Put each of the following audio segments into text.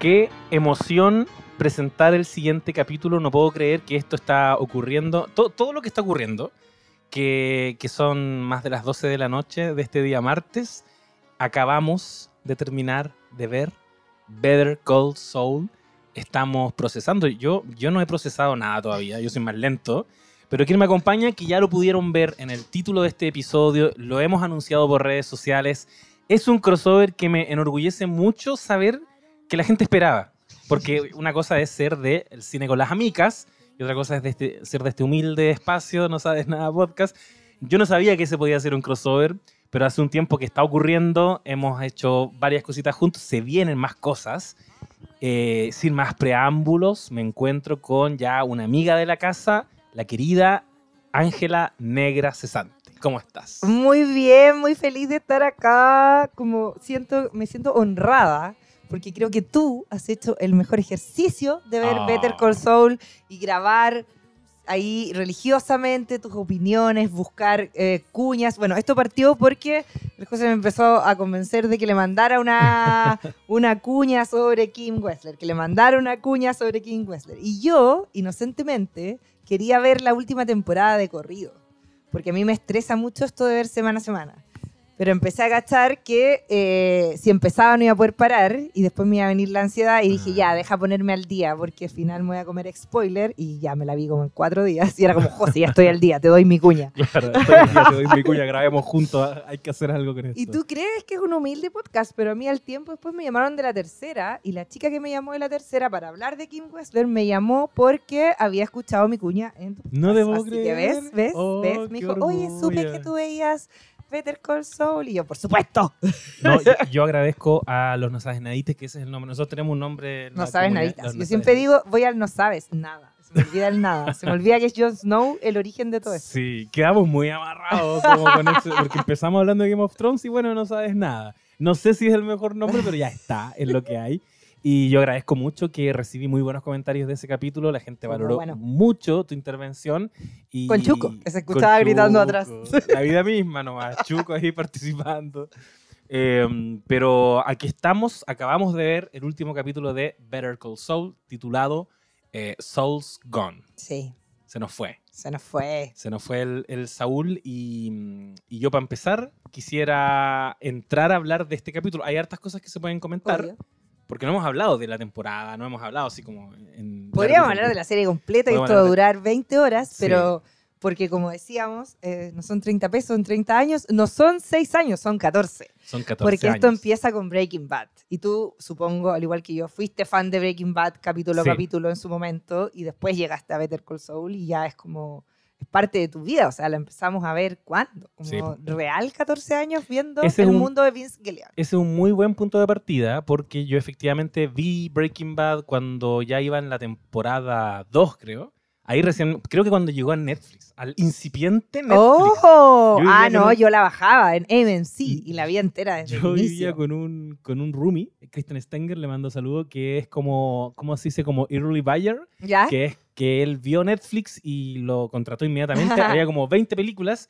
Qué emoción presentar el siguiente capítulo. No puedo creer que esto está ocurriendo. To- todo lo que está ocurriendo, que, que son más de las 12 de la noche de este día martes, acabamos de terminar de ver Better Call Saul. Estamos procesando. Yo, yo no he procesado nada todavía, yo soy más lento. Pero quien me acompaña, que ya lo pudieron ver en el título de este episodio, lo hemos anunciado por redes sociales. Es un crossover que me enorgullece mucho saber que la gente esperaba. Porque una cosa es ser de el cine con las amicas y otra cosa es de este- ser de este humilde espacio, no sabes nada podcast. Yo no sabía que se podía hacer un crossover, pero hace un tiempo que está ocurriendo, hemos hecho varias cositas juntos, se vienen más cosas. Eh, sin más preámbulos, me encuentro con ya una amiga de la casa, la querida Ángela Negra Cesante. ¿Cómo estás? Muy bien, muy feliz de estar acá. Como siento, me siento honrada porque creo que tú has hecho el mejor ejercicio de ver Ah. Better Call Saul y grabar ahí religiosamente tus opiniones, buscar eh, cuñas. Bueno, esto partió porque el José me empezó a convencer de que le mandara una, una cuña sobre Kim Wessler, que le mandara una cuña sobre Kim Wessler. Y yo, inocentemente, quería ver la última temporada de corrido porque a mí me estresa mucho esto de ver semana a semana. Pero empecé a agachar que eh, si empezaba no iba a poder parar y después me iba a venir la ansiedad y dije, Ah. ya, deja ponerme al día porque al final me voy a comer spoiler y ya me la vi como en cuatro días y era como, José, ya estoy al día, te doy mi cuña. Claro, estoy ya te doy mi cuña, grabemos juntos, hay que hacer algo con esto. Y tú crees que es un humilde podcast, pero a mí al tiempo después me llamaron de la tercera y la chica que me llamó de la tercera para hablar de Kim Wessler me llamó porque había escuchado mi cuña en tu No podcast. debo Así que creer. ves, ves, Oh, ves. Me dijo, oye, supe orgullo". que tú veías Better Call Saul y yo, por supuesto. No, yo, yo agradezco a los No Sabes Nadites, que ese es el nombre. Nosotros tenemos un nombre. No sabes los Yo No siempre Sabes digo, voy al no sabes nada. Se me olvida el nada. Se me olvida que es Jon Snow el origen de todo esto. Sí, quedamos muy amarrados como con porque empezamos hablando de Game of Thrones y bueno, no sabes nada. No sé si es el mejor nombre, pero ya está, es lo que hay. Y yo agradezco mucho que recibí muy buenos comentarios de ese capítulo. La gente valoró bueno. mucho tu intervención. Y Con Chuco, que se escuchaba gritando atrás. La vida misma nomás, Chuco ahí participando. Eh, pero aquí estamos, acabamos de ver el último capítulo de Better Call Saul, titulado eh, Soul's Gone. Sí, Se nos fue. se nos fue. Se nos fue el, el Saúl y, y yo para empezar quisiera entrar a hablar de este capítulo. Hay hartas cosas que se pueden comentar Obvio. Porque no hemos hablado de la temporada, no hemos hablado así como en... Podríamos hablar de la serie completa y esto va a durar 20 horas, Sí. pero porque como decíamos, eh, no son 30 pesos en 30 años, no son 6 años, son 14. Son 14 Porque esto años. empieza con Breaking Bad. Y tú, supongo, al igual que yo, fuiste fan de Breaking Bad capítulo a Sí. capítulo en su momento y después llegaste a Better Call Saul y ya es como, es parte de tu vida. O sea, la empezamos a ver cuándo? Como Sí. real 14 años viendo Ese es el un- mundo de Vince Gilligan. Ese es un muy buen punto de partida porque yo efectivamente vi Breaking Bad cuando ya iba en la temporada 2, creo. Ahí recién, creo que cuando llegó a Netflix, al incipiente Netflix. ¡Oh! Yo vivía Ah, no, un- yo la bajaba en AMC y la vi entera desde Yo el vivía inicio. con un, con un roomie, Christian Stenger, le mando saludo, que es como, ¿cómo se dice? Como early buyer, ¿Ya? que es que él vio Netflix y lo contrató inmediatamente. Había como 20 películas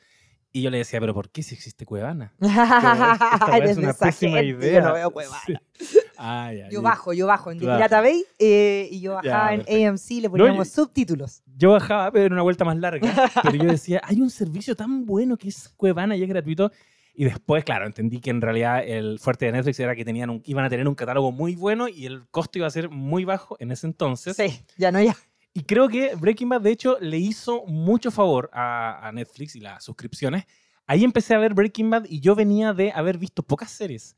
y yo le decía, pero ¿por qué si existe Cuevana? Es una pésima idea. Yo no veo Cuevana. Sí. Ay, ay, Yo bajo, yo bajo en Claro. Pirata Bay eh, y yo Ya, bajaba en perfecto. AMC le poníamos yo- subtítulos. Yo bajaba, pero en una vuelta más larga. Pero yo decía, hay un servicio tan bueno que es Cuevana y es gratuito. Y después, claro, entendí que en realidad el fuerte de Netflix era que tenían un- iban a tener un catálogo muy bueno y el costo iba a ser muy bajo en ese entonces. Sí, ya no ya. Y creo que Breaking Bad, de hecho, le hizo mucho favor a, a Netflix y las suscripciones. Ahí empecé a ver Breaking Bad y yo venía de haber visto pocas series.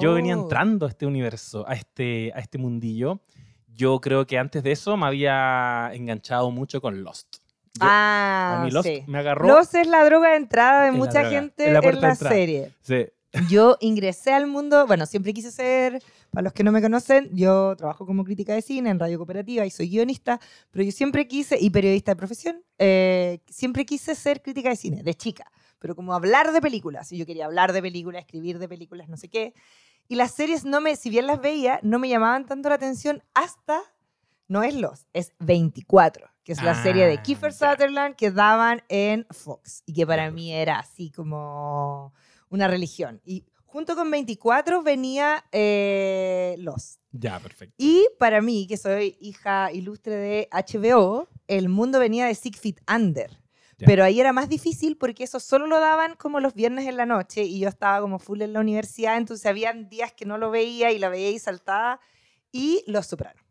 Yo venía Oh. entrando a este universo, a este, a este mundillo. Yo creo que antes de eso me había enganchado mucho con Lost. Yo- Ah, a mí Lost sí. me agarró. Lost es la droga de entrada de mucha gente es la en la serie. Sí. Yo ingresé al mundo, bueno, siempre quise ser, para los que no me conocen, yo trabajo como crítica de cine en Radio Cooperativa y soy guionista, pero yo siempre quise, y periodista de profesión, eh, siempre quise ser crítica de cine, de chica, pero como hablar de películas, y yo quería hablar de películas, escribir de películas, no sé qué, y las series no me, si bien las veía, no me llamaban tanto la atención hasta, no es Los, es 24, que es la Ah, serie de Kiefer ya. Sutherland que daban en Fox, y que para mí era así como una religión. Y junto con 24 venía eh, Lost. Ya, perfecto. Y para mí, que soy hija ilustre de HBO, el mundo venía de Six Feet Under. Ya. Pero ahí era más difícil porque eso solo lo daban como los viernes en la noche y yo estaba como full en la universidad, entonces habían días que no lo veía y la veía y saltaba. Y Los Sopranos,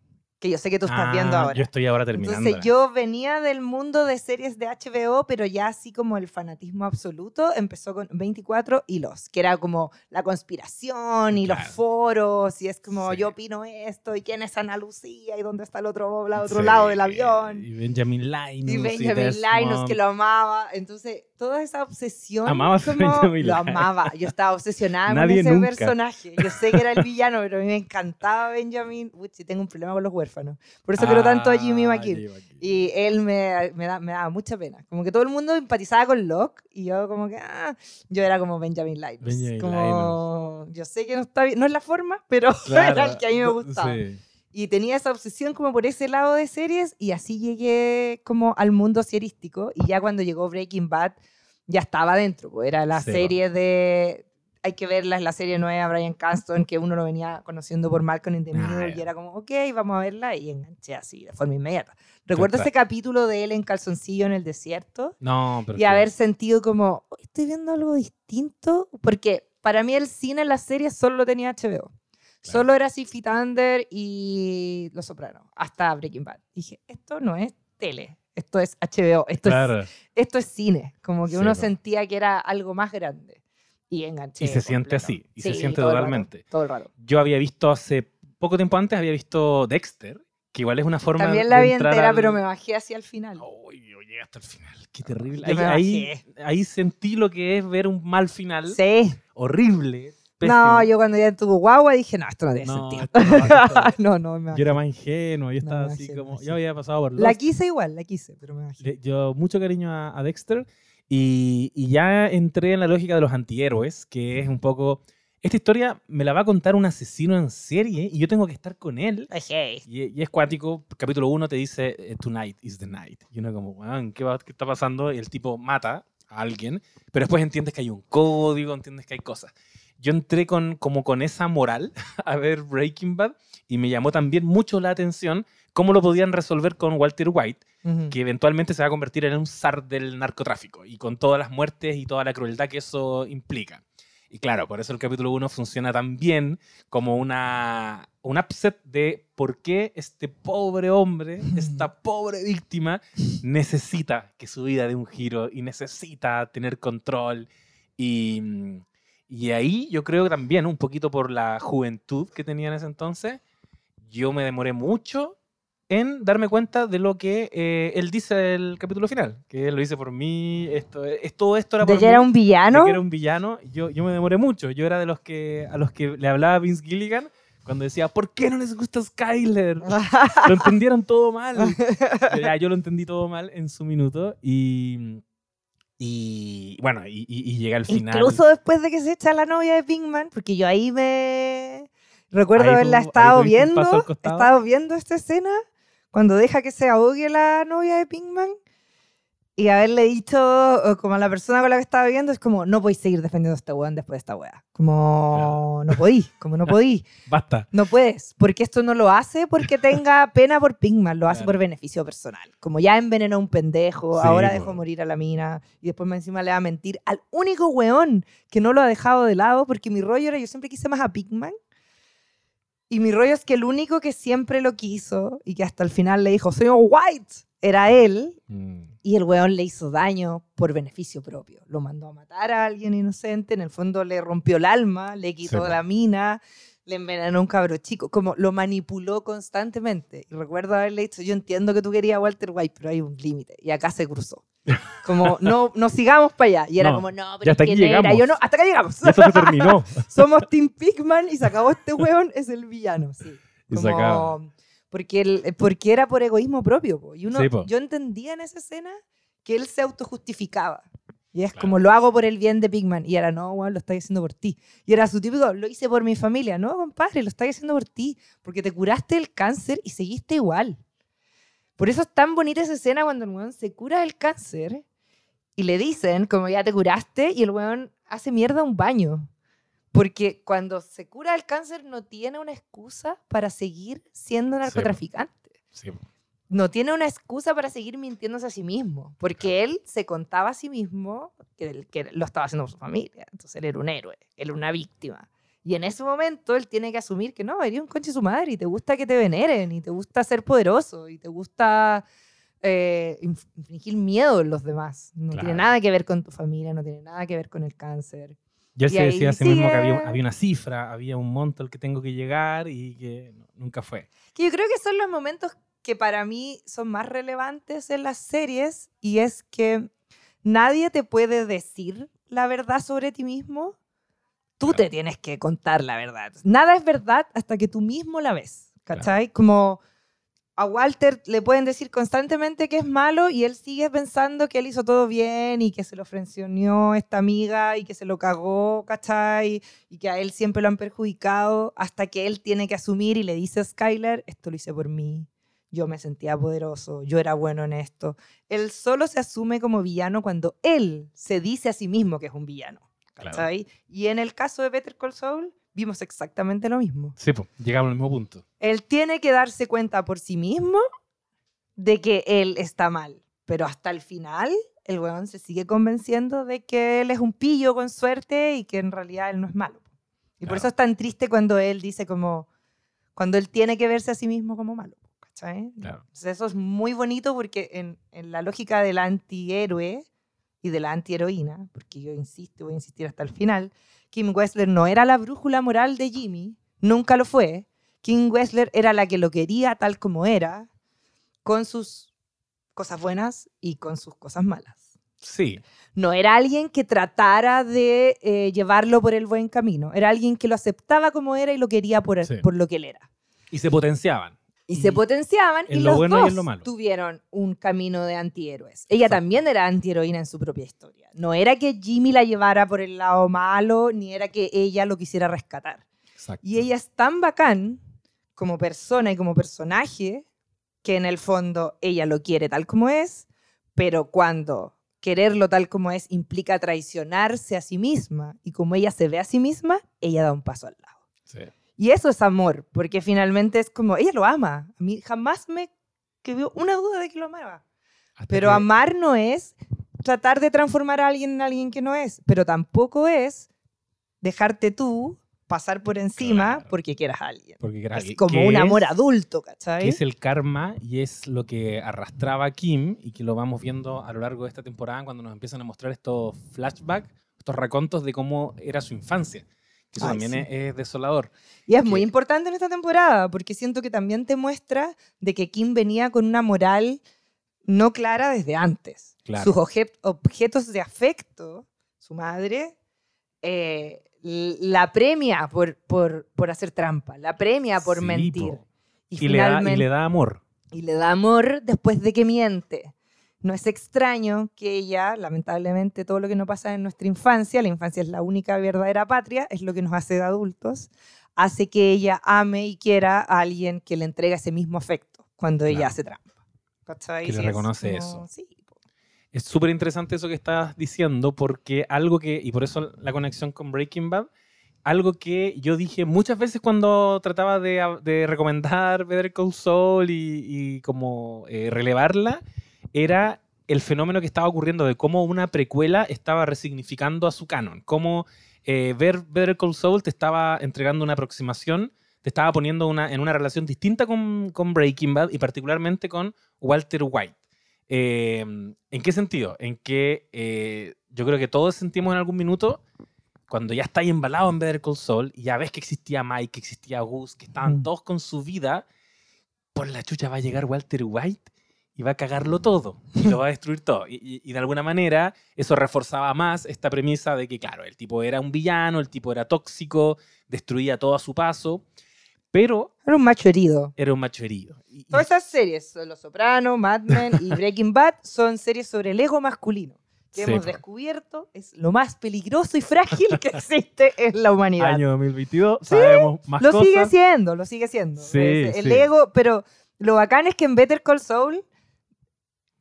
que yo sé que tú estás viendo Ah, ahora. Yo estoy ahora terminando. Entonces yo venía del mundo de series de HBO, pero ya así como el fanatismo absoluto empezó con 24 y los, que era como la conspiración y los Claro. foros y es como Sí. yo opino esto y quién es Ana Lucía y dónde está el otro, la otro lado del avión. Y Benjamin Linus. Y Benjamin Desmond. Linus, que lo amaba. Entonces, toda esa obsesión. Amabas a como- Benjamin Lo amaba. Yo estaba obsesionada Nadie con ese nunca. personaje. Yo sé que era el villano, pero a mí me encantaba Benjamin. Uy, sí, tengo un problema con los huérfanos. Por eso quiero tanto a Jimmy Ah, McGill. Y él me, me, da- me daba mucha pena. Como que todo el mundo empatizaba con Locke y yo como que, ah, yo era como Benjamin Linus. Benjamin como, yo sé que no está bien, no es la forma, pero Claro, era el que a mí me gustaba. sí. Y tenía esa obsesión como por ese lado de series y así llegué como al mundo serístico y ya cuando llegó Breaking Bad ya estaba dentro, pues era la Sí, serie de... Hay que verla, es la serie nueva, Brian Cranston, que uno lo venía conociendo por Malcolm in the Ah, Middle y ya. era como, ok, vamos a verla y enganché así de forma inmediata. Recuerdo Claro. ese capítulo de él en calzoncillo en el desierto No, pero. y haber sentido como, "Oh, estoy viendo algo distinto, porque para mí el cine, las series, solo lo tenía HBO. Solo era Six Feet Under y Los Sopranos, hasta Breaking Bad. Dije, esto no es tele, esto es HBO, esto, Claro. es, esto es cine. Como que Sí, uno sentía que era algo más grande. Y enganché. Y se siente así, y se Sí, siente todo el rato, totalmente. todo el rato. Yo había visto hace poco tiempo antes, había visto Dexter, que igual es una forma También de la vi entrar entera, al- pero me bajé hacia el final. Uy, yo llegué hasta el final. Qué terrible. Ahí, ahí, ahí sentí lo que es ver un mal final. Sí. Horrible. No, pésimo. yo cuando ya tuvo guagua dije, no, esto no tiene No, sentido. esto no, esto no, no, me Yo era más ingenuo, yo No, estaba me así como. Yo había pasado por La Lost. quise igual, la quise, pero me bajé. Le- Yo mucho cariño a, a Dexter y, y ya entré en la lógica de los antihéroes, que es un poco... Esta historia me la va a contar un asesino en serie y yo tengo que estar con él. Y, y es cuático. Capítulo 1 te dice, eh, Tonight is the night. Y uno como, "Weón, ¿qué, va- ¿qué está pasando? Y el tipo mata a alguien, pero después entiendes que hay un código, entiendes que hay cosas. Yo entré con, como con esa moral a ver Breaking Bad y me llamó también mucho la atención cómo lo podían resolver con Walter White, Ujú. que eventualmente se va a convertir en un zar del narcotráfico y con todas las muertes y toda la crueldad que eso implica. Y claro, por eso el capítulo 1 funciona tan bien como una, un upset de por qué este pobre hombre, esta pobre víctima, necesita que su vida dé un giro y necesita tener control. Y, y ahí yo creo que también, un poquito por la juventud que tenía en ese entonces, yo me demoré mucho en darme cuenta de lo que eh, él dice del capítulo final, que él lo dice por mí, esto, es, todo esto era ¿De por mí era un de villano? que era un villano, yo, yo me demoré mucho. Yo era de los que a los que le hablaba Vince Gilligan cuando decía, ¿por qué no les gusta Skyler? Lo entendieron todo mal. Ya, yo lo entendí todo mal en su minuto y, y bueno, y, llega al final. Incluso después de que se echa la novia de Pinkman, porque yo ahí me recuerdo Ahí haberla tú- estado viendo, estado viendo esta escena cuando deja que se ahogue la novia de Pinkman y haberle dicho como a la persona con la que estaba viendo es como no podéis seguir defendiendo a este weón después de esta wea. Como no podí, como no podí. Basta. No puedes, porque esto no lo hace porque tenga pena por Pinkman, lo hace Claro. por beneficio personal. Como ya envenenó a un pendejo, Sí, ahora po. dejó morir a la mina y después más encima le va a mentir al único weón que no lo ha dejado de lado, porque mi rollo era yo siempre quise más a Pinkman. Y mi rollo es que el único que siempre lo quiso y que hasta el final le dijo, señor White, era él. Mm, Y el weón le hizo daño por beneficio propio. Lo mandó a matar a alguien inocente, en el fondo le rompió el alma, le quitó la mina, le envenenó un cabro chico, como lo manipuló constantemente. Y recuerdo haberle dicho, yo entiendo que tú querías a Walter White, pero hay un límite. Y acá se cruzó. Como, no, no sigamos para allá. Y era No, como, no, pero hasta aquí llegamos. Yo no, hasta acá llegamos. Y esto se terminó. Somos Team Pigman y se acabó este weón, es el villano. Sí. Y se Como- acaba. Porque, el- porque era por egoísmo propio. po. Y uno, Sí, yo entendía en esa escena que él se autojustificaba. Y es Claro. como, lo hago por el bien de Pigman. Y era, no, weón, lo estoy haciendo por ti. Y era su típico, lo hice por mi familia. No, compadre, lo estoy haciendo por ti. Porque te curaste el cáncer y seguiste igual. Por eso es tan bonita esa escena cuando el weón se cura el cáncer y le dicen, como ya te curaste, y el weón hace mierda un baño. Porque cuando se cura el cáncer no tiene una excusa para seguir siendo narcotraficante. Sí. No tiene una excusa para seguir mintiéndose a sí mismo. Porque él se contaba a sí mismo que, que lo estaba haciendo por su familia. Entonces él era un héroe, él era una víctima. Y en ese momento él tiene que asumir que no, eres un conche su madre y te gusta que te veneren y te gusta ser poderoso y te gusta eh, infligir miedo en los demás. No tiene Claro. nada que ver con tu familia, no tiene nada que ver con el cáncer. Y él Y se decía a sí mismo que había, había una cifra, había un monto al que tengo que llegar y que nunca fue. Que yo creo que son los momentos que para mí son más relevantes en las series y es que nadie te puede decir la verdad sobre ti mismo. Tú Claro. te tienes que contar la verdad. Nada es verdad hasta que tú mismo la ves. ¿Cachai? Como a Walter le pueden decir constantemente que es malo y él sigue pensando que él hizo todo bien y que se lo frencionó esta amiga y que se lo cagó, ¿cachai? Y que a él siempre lo han perjudicado hasta que él tiene que asumir y le dice a Skyler, esto lo hice por mí, yo me sentía poderoso, yo era bueno en esto. Él solo se asume como villano cuando él se dice a sí mismo que es un villano, Claro. Y en el caso de Better Call Saul vimos exactamente lo mismo. Sí, pues, llegamos al mismo punto. Él tiene que darse cuenta por sí mismo de que él está mal. Pero hasta el final, el weón se sigue convenciendo de que él es un pillo con suerte y que en realidad él no es malo. Y por eso es tan triste cuando él dice como, cuando él tiene que verse a sí mismo como malo. ¿Cachai? Claro. Entonces eso es muy bonito porque en, en la lógica del antihéroe y de la antiheroína, porque yo insisto, voy a insistir hasta el final, Kim Wessler no era la brújula moral de Jimmy, nunca lo fue. Kim Wessler era la que lo quería tal como era, con sus cosas buenas y con sus cosas malas. Sí, No era alguien que tratara de eh, llevarlo por el buen camino, era alguien que lo aceptaba como era y lo quería por, Sí. por lo que él era. y se potenciaban. Y, Y se potenciaban en y lo los bueno y dos malo. tuvieron un camino de antihéroes. Ella Exacto. también era antiheroína en su propia historia. No era que Jimmy la llevara por el lado malo, ni era que ella lo quisiera rescatar. Exacto. Y ella es tan bacán como persona y como personaje que en el fondo ella lo quiere tal como es, pero cuando quererlo tal como es implica traicionarse a sí misma y como ella se ve a sí misma, ella da un paso al lado. Sí. Y eso es amor, porque finalmente es como, ella lo ama. A mí jamás me quedó una duda de que lo amaba. Hasta Pero que- amar no es tratar de transformar a alguien en alguien que no es, pero tampoco es dejarte tú pasar por encima Claro. porque quieras a alguien. porque era Es como un amor es- adulto, ¿cachai? que es el karma y es lo que arrastraba a Kim y que lo vamos viendo a lo largo de esta temporada cuando nos empiezan a mostrar estos flashbacks, estos racontos de cómo era su infancia. Que eso Ay, también sí. es, es desolador. Y es muy que- importante en esta temporada, porque siento que también te muestra de que Kim venía con una moral no clara desde antes. Claro. Sus obje- objetos de afecto, su madre, eh, la premia por, por, por hacer trampa, la premia por Sí, mentir. po. Y, Y, le da, y finalmente, le da amor. y le da amor después de que miente. No es extraño que ella, lamentablemente, todo lo que no pasa en nuestra infancia, la infancia es la única verdadera patria, es lo que nos hace de adultos, hace que ella ame y quiera a alguien que le entrega ese mismo afecto cuando ella Claro. hace trampa. ¿Cachai? Que le es reconoce como- eso. sí. Es súper interesante eso que estás diciendo porque algo que, y por eso la conexión con Breaking Bad, algo que yo dije muchas veces cuando trataba de, de recomendar Better Call Saul y, y como eh, relevarla, era el fenómeno que estaba ocurriendo de cómo una precuela estaba resignificando a su canon, cómo eh, ver Better Call Saul te estaba entregando una aproximación, te estaba poniendo una, en una relación distinta con, con Breaking Bad y particularmente con Walter White. Eh, ¿En qué sentido? En que eh, yo creo que todos sentimos en algún minuto cuando ya estáis embalados en Better Call Saul y ya ves que existía Mike, que existía Gus, que estaban Mm. todos con su vida, por la chucha va a llegar Walter White y va a cagarlo todo y lo va a destruir todo. Y, y- y de alguna manera eso reforzaba más esta premisa de que, claro, el tipo era un villano, el tipo era tóxico, destruía todo a su paso, pero Era un macho herido. era un macho herido. Y- y- Todas esas series, Los Sopranos, Mad Men y Breaking Bad, son series sobre el ego masculino. Que Sí, hemos po. descubierto es lo más peligroso y frágil que existe en la humanidad. Año 2022, Sí, sabemos más lo cosas. sigue siendo, lo sigue siendo. Sí, el sí. ego, pero lo bacán es que en Better Call Saul,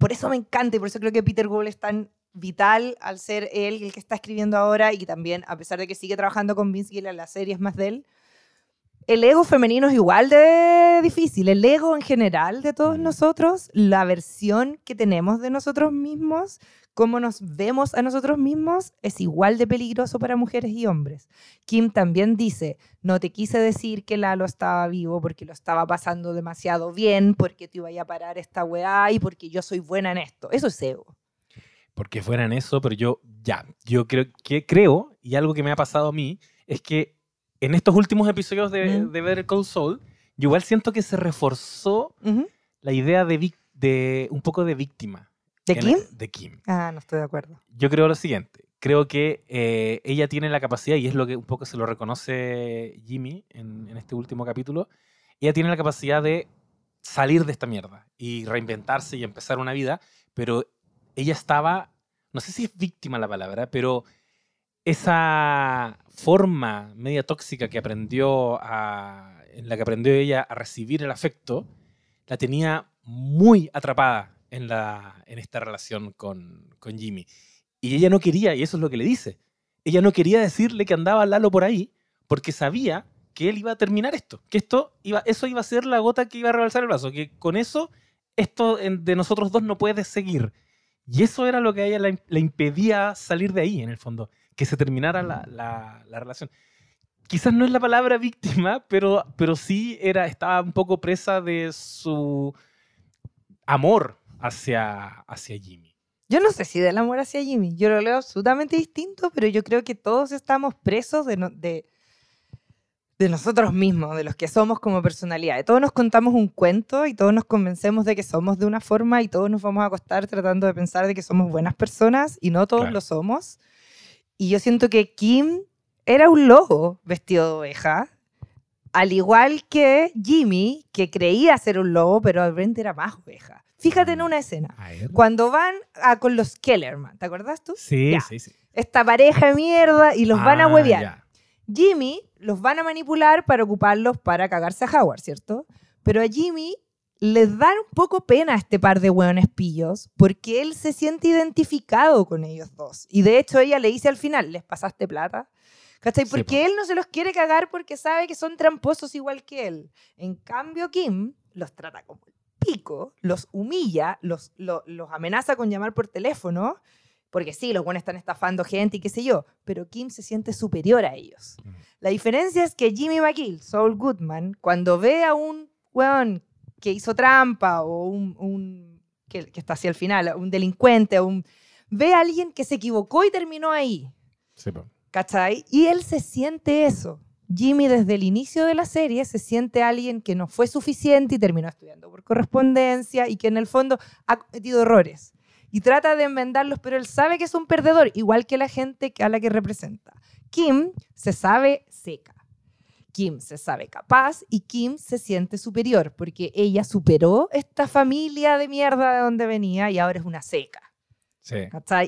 por eso me encanta y por eso creo que Peter Gould es tan vital al ser él el que está escribiendo ahora y también, a pesar de que sigue trabajando con Vince Gilligan, la serie es más de él. El ego femenino es igual de difícil. El ego en general de todos Mm. nosotros, la versión que tenemos de nosotros mismos, cómo nos vemos a nosotros mismos, es igual de peligroso para mujeres y hombres. Kim también dice, no te quise decir que Lalo estaba vivo porque lo estaba pasando demasiado bien, porque te iba a parar esta weá y porque yo soy buena en esto. Eso es ego. porque fueran eso, pero yo ya, yo creo que creo, y algo que me ha pasado a mí, es que en estos últimos episodios de, Mm. de Better Call Saul, yo igual siento que se reforzó la idea de un poco de víctima. ¿De Kim? De Kim. Ah, no estoy de acuerdo. Yo creo lo siguiente. Creo que eh, ella tiene la capacidad, y es lo que un poco se lo reconoce Jimmy en, en este último capítulo, ella tiene la capacidad de salir de esta mierda y reinventarse y empezar una vida, pero ella estaba, no sé si es víctima la palabra, pero esa forma media tóxica que aprendió a, en la que aprendió ella a recibir el afecto, la tenía muy atrapada en, la, en esta relación con, con Jimmy. Y ella no quería, y eso es lo que le dice, ella no quería decirle que andaba Lalo por ahí porque sabía que él iba a terminar esto, que esto iba, eso iba a ser la gota que iba a rebalsar el vaso, que con eso esto de nosotros dos no puede seguir. Y eso era lo que a ella le, le impedía salir de ahí, en el fondo, que se terminara la, la- la relación. Quizás no es la palabra víctima, pero, pero sí era, estaba un poco presa de su amor hacia, hacia Jimmy. Yo no sé si del amor hacia Jimmy. Yo lo leo absolutamente distinto, pero yo creo que todos estamos presos de, no- de, de nosotros mismos, de los que somos como personalidad. Todos nos contamos un cuento y todos nos convencemos de que somos de una forma y todos nos vamos a acostar tratando de pensar de que somos buenas personas y no todos Claro. lo somos. Y yo siento que Kim era un lobo vestido de oveja, al igual que Jimmy, que creía ser un lobo, pero al frente era más oveja. Fíjate en una escena. Cuando van a- con los Kellerman, ¿te acuerdas tú? Sí, Ya. sí, sí. Esta pareja de mierda y los van a Ah, huevear. ya. Jimmy los van a manipular para ocuparlos para cagarse a Howard, ¿cierto? Pero a Jimmy les da un poco pena a este par de hueones pillos porque él se siente identificado con ellos dos. Y de hecho ella le dice al final, ¿les pasaste plata? ¿Cachai? Sí, Porque él no se los quiere cagar porque sabe que son tramposos igual que él. En cambio, Kim los trata como el pico, los humilla, los, lo- los amenaza con llamar por teléfono, porque sí, los buenos están estafando gente y qué sé yo, pero Kim se siente superior a ellos. La diferencia es que Jimmy McGill, Saul Goodman, cuando ve a un weón que hizo trampa o un, un- que, que está hacia el final, un delincuente, o un, ve a alguien que se equivocó y terminó ahí. Sí. ¿Cachai? Y él se siente eso. Jimmy desde el inicio de la serie se siente alguien que no fue suficiente y terminó estudiando por correspondencia y que en el fondo ha cometido errores. Y trata de enmendarlos, pero él sabe que es un perdedor, igual que la gente que- a la que representa. Kim se sabe seca. Kim se sabe capaz y Kim se siente superior porque ella superó esta familia de mierda de donde venía y ahora es una seca. Sí.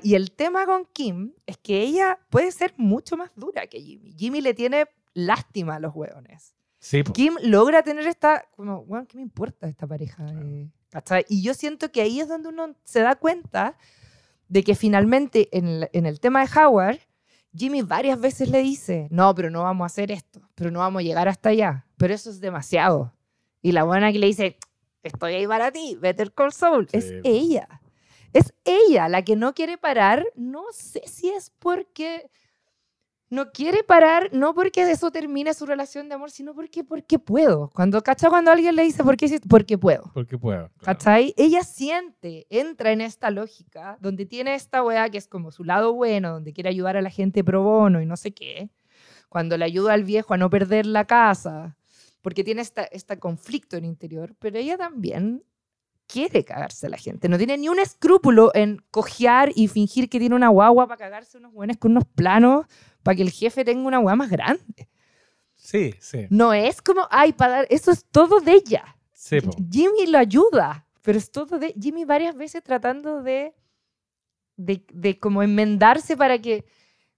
Y el tema con Kim es que ella puede ser mucho más dura que Jimmy. Jimmy le tiene lástima a los hueones. Sí. Kim logra tener esta, como, bueno, ¿qué me importa esta pareja? ¿cachai? Y yo siento que ahí es donde uno se da cuenta de que finalmente en el, en el tema de Howard, Jimmy varias veces le dice, no, pero no vamos a hacer esto, pero no vamos a llegar hasta allá, pero eso es demasiado. Y la buena que le dice, estoy ahí para ti, Better Call Saul, es ella. Es ella la que no quiere parar. No sé si es porque no quiere parar, no porque de eso termine su relación de amor, sino porque, porque puedo. Cuando, ¿cachai? Cuando alguien le dice, ¿por qué? Porque puedo. Porque puedo. claro. ¿Cachai? Ella siente, entra en esta lógica, donde tiene esta weá que es como su lado bueno, donde quiere ayudar a la gente pro bono y no sé qué. Cuando le ayuda al viejo a no perder la casa, porque tiene esta, este conflicto en el interior, pero ella también quiere cagarse a la gente. No tiene ni un escrúpulo en cojear y fingir que tiene una guagua para cagarse unos buenos con unos planos para que el jefe tenga una guagua más grande. Sí, sí. No es como, ay, para dar, eso es todo de ella. Sí. Jimmy lo ayuda, pero es todo de Jimmy varias veces tratando de, de, de como enmendarse para que...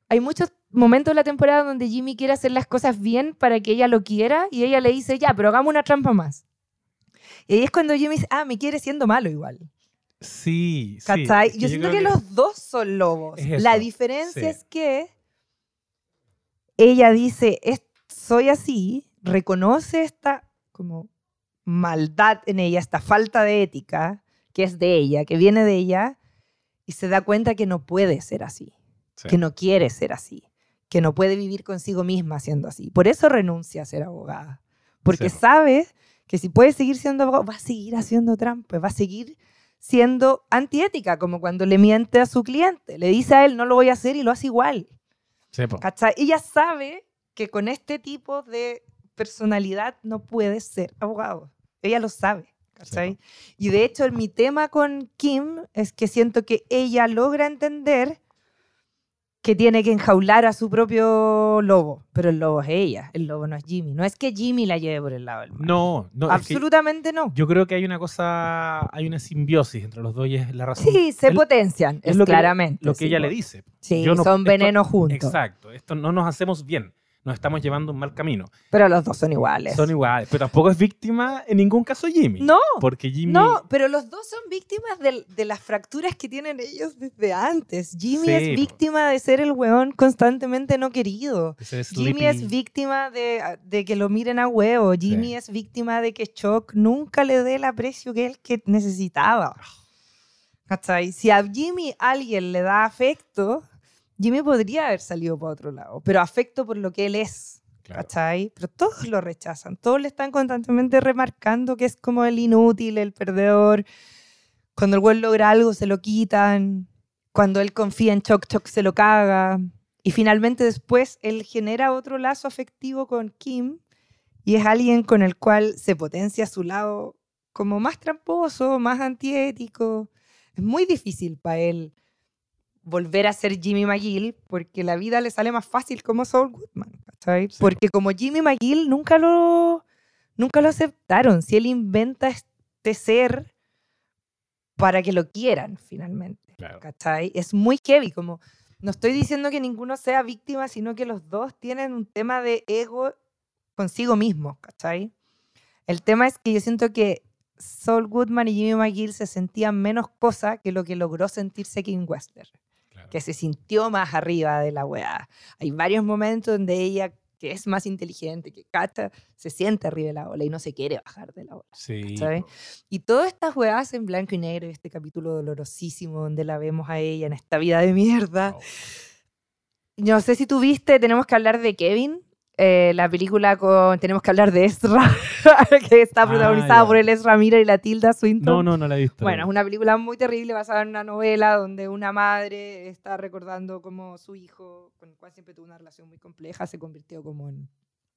Hay muchos momentos de la temporada donde Jimmy quiere hacer las cosas bien para que ella lo quiera y ella le dice, ya, pero hagamos una trampa más. Y ahí es cuando Jimmy dice, ah, me quiere siendo malo igual. Sí, sí. ¿Cachai? Es yo siento creo que, los dos son lobos. Es La diferencia sí. es que ella dice, "Es- soy así, reconoce esta como maldad en ella, esta falta de ética que es de ella, que viene de ella, y se da cuenta que no puede ser así, Sí. que no quiere ser así, que no puede vivir consigo misma siendo así. Por eso renuncia a ser abogada, porque Sí. sabe que si puede seguir siendo abogada, va a seguir haciendo trampas, va a seguir siendo antiética, como cuando le miente a su cliente. Le dice a él, no lo voy a hacer y lo hace igual. Ella sabe que con este tipo de personalidad no puede ser abogado. Ella lo sabe. ¿cachai? Y de hecho, mi tema con Kim es que siento que ella logra entender que tiene que enjaular a su propio lobo, pero el lobo es ella, el lobo no es Jimmy. No es que Jimmy la lleve por el lado del mal. No, no. es que Absolutamente no. yo creo que hay una cosa, hay una simbiosis entre los dos y es la razón. Sí, se es potencian, es es, lo que- claramente. Lo que sí, ella le dice. Sí, Yo no- son venenos juntos. Exacto. Esto no nos hacemos bien. Nos estamos llevando un mal camino. Pero los dos son iguales. Son iguales. Pero tampoco es víctima en ningún caso Jimmy. No, Porque Jimmy. no, pero los dos son víctimas del- de, las fracturas que tienen ellos desde antes. Jimmy Sí, es víctima de ser el weón constantemente no querido. Jimmy es víctima de, de que lo miren a huevo. Jimmy Sí. es víctima de que Chuck nunca le dé el aprecio que él que necesitaba. ¿Cachai? Si a Jimmy alguien le da afecto, Jimmy podría haber salido para otro lado, pero afecto por lo que él es. Claro. ¿Cachai? Pero todos lo rechazan, todos le están constantemente remarcando que es como el inútil, el perdedor. Cuando el güey logra algo, se lo quitan. Cuando él confía en Chuck, Chuck se lo caga. Y finalmente después él genera otro lazo afectivo con Kim y es alguien con el cual se potencia su lado como más tramposo, más antiético. Es muy difícil para él volver a ser Jimmy McGill porque la vida le sale más fácil como Saul Goodman, ¿cachai? Sí. Porque como Jimmy McGill nunca lo, nunca lo aceptaron. Si él inventa este ser para que lo quieran finalmente, Claro. ¿cachai? Es muy heavy, como no estoy diciendo que ninguno sea víctima, sino que los dos tienen un tema de ego consigo mismo, ¿cachai? El tema es que yo siento que Saul Goodman y Jimmy McGill se sentían menos cosa que lo que logró sentirse Kim Wester claro. que se sintió más arriba de la weá. Hay varios momentos donde ella, que es más inteligente, que cacha, se siente arriba de la ola y no se quiere bajar de la ola. Sí. ¿sabes? Y todas estas weas en blanco y negro, este capítulo dolorosísimo donde la vemos a ella en esta vida de mierda. Wow. No sé si tú viste, tenemos que hablar de Kevin. Eh, la película con. Tenemos que hablar de Ezra, que está Ah, protagonizada por el Ezra Mira y la Tilda Swinton. No, no, no la he visto. Bueno, es una película muy terrible basada en una novela donde una madre está recordando cómo su hijo, con el cual siempre tuvo una relación muy compleja, se convirtió como en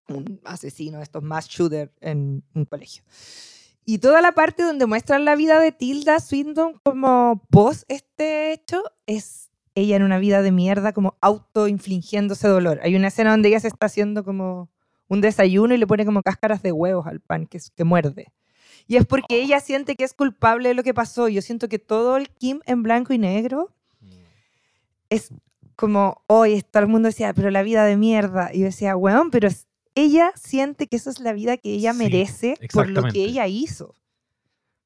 un asesino estos mass shooter en un colegio. Y toda la parte donde muestran la vida de Tilda Swinton como post este hecho es ella en una vida de mierda como autoinfligiéndose dolor. Hay una escena donde ella se está haciendo como un desayuno y le pone como cáscaras de huevos al pan que, que muerde. Y es porque ella siente que es culpable de lo que pasó. Yo siento que todo el Kim en blanco y negro Mm. es como, hoy todo el mundo decía, pero la vida de mierda. Y yo decía, weón, pero es- ella siente que esa es la vida que ella Sí, merece por lo que ella hizo.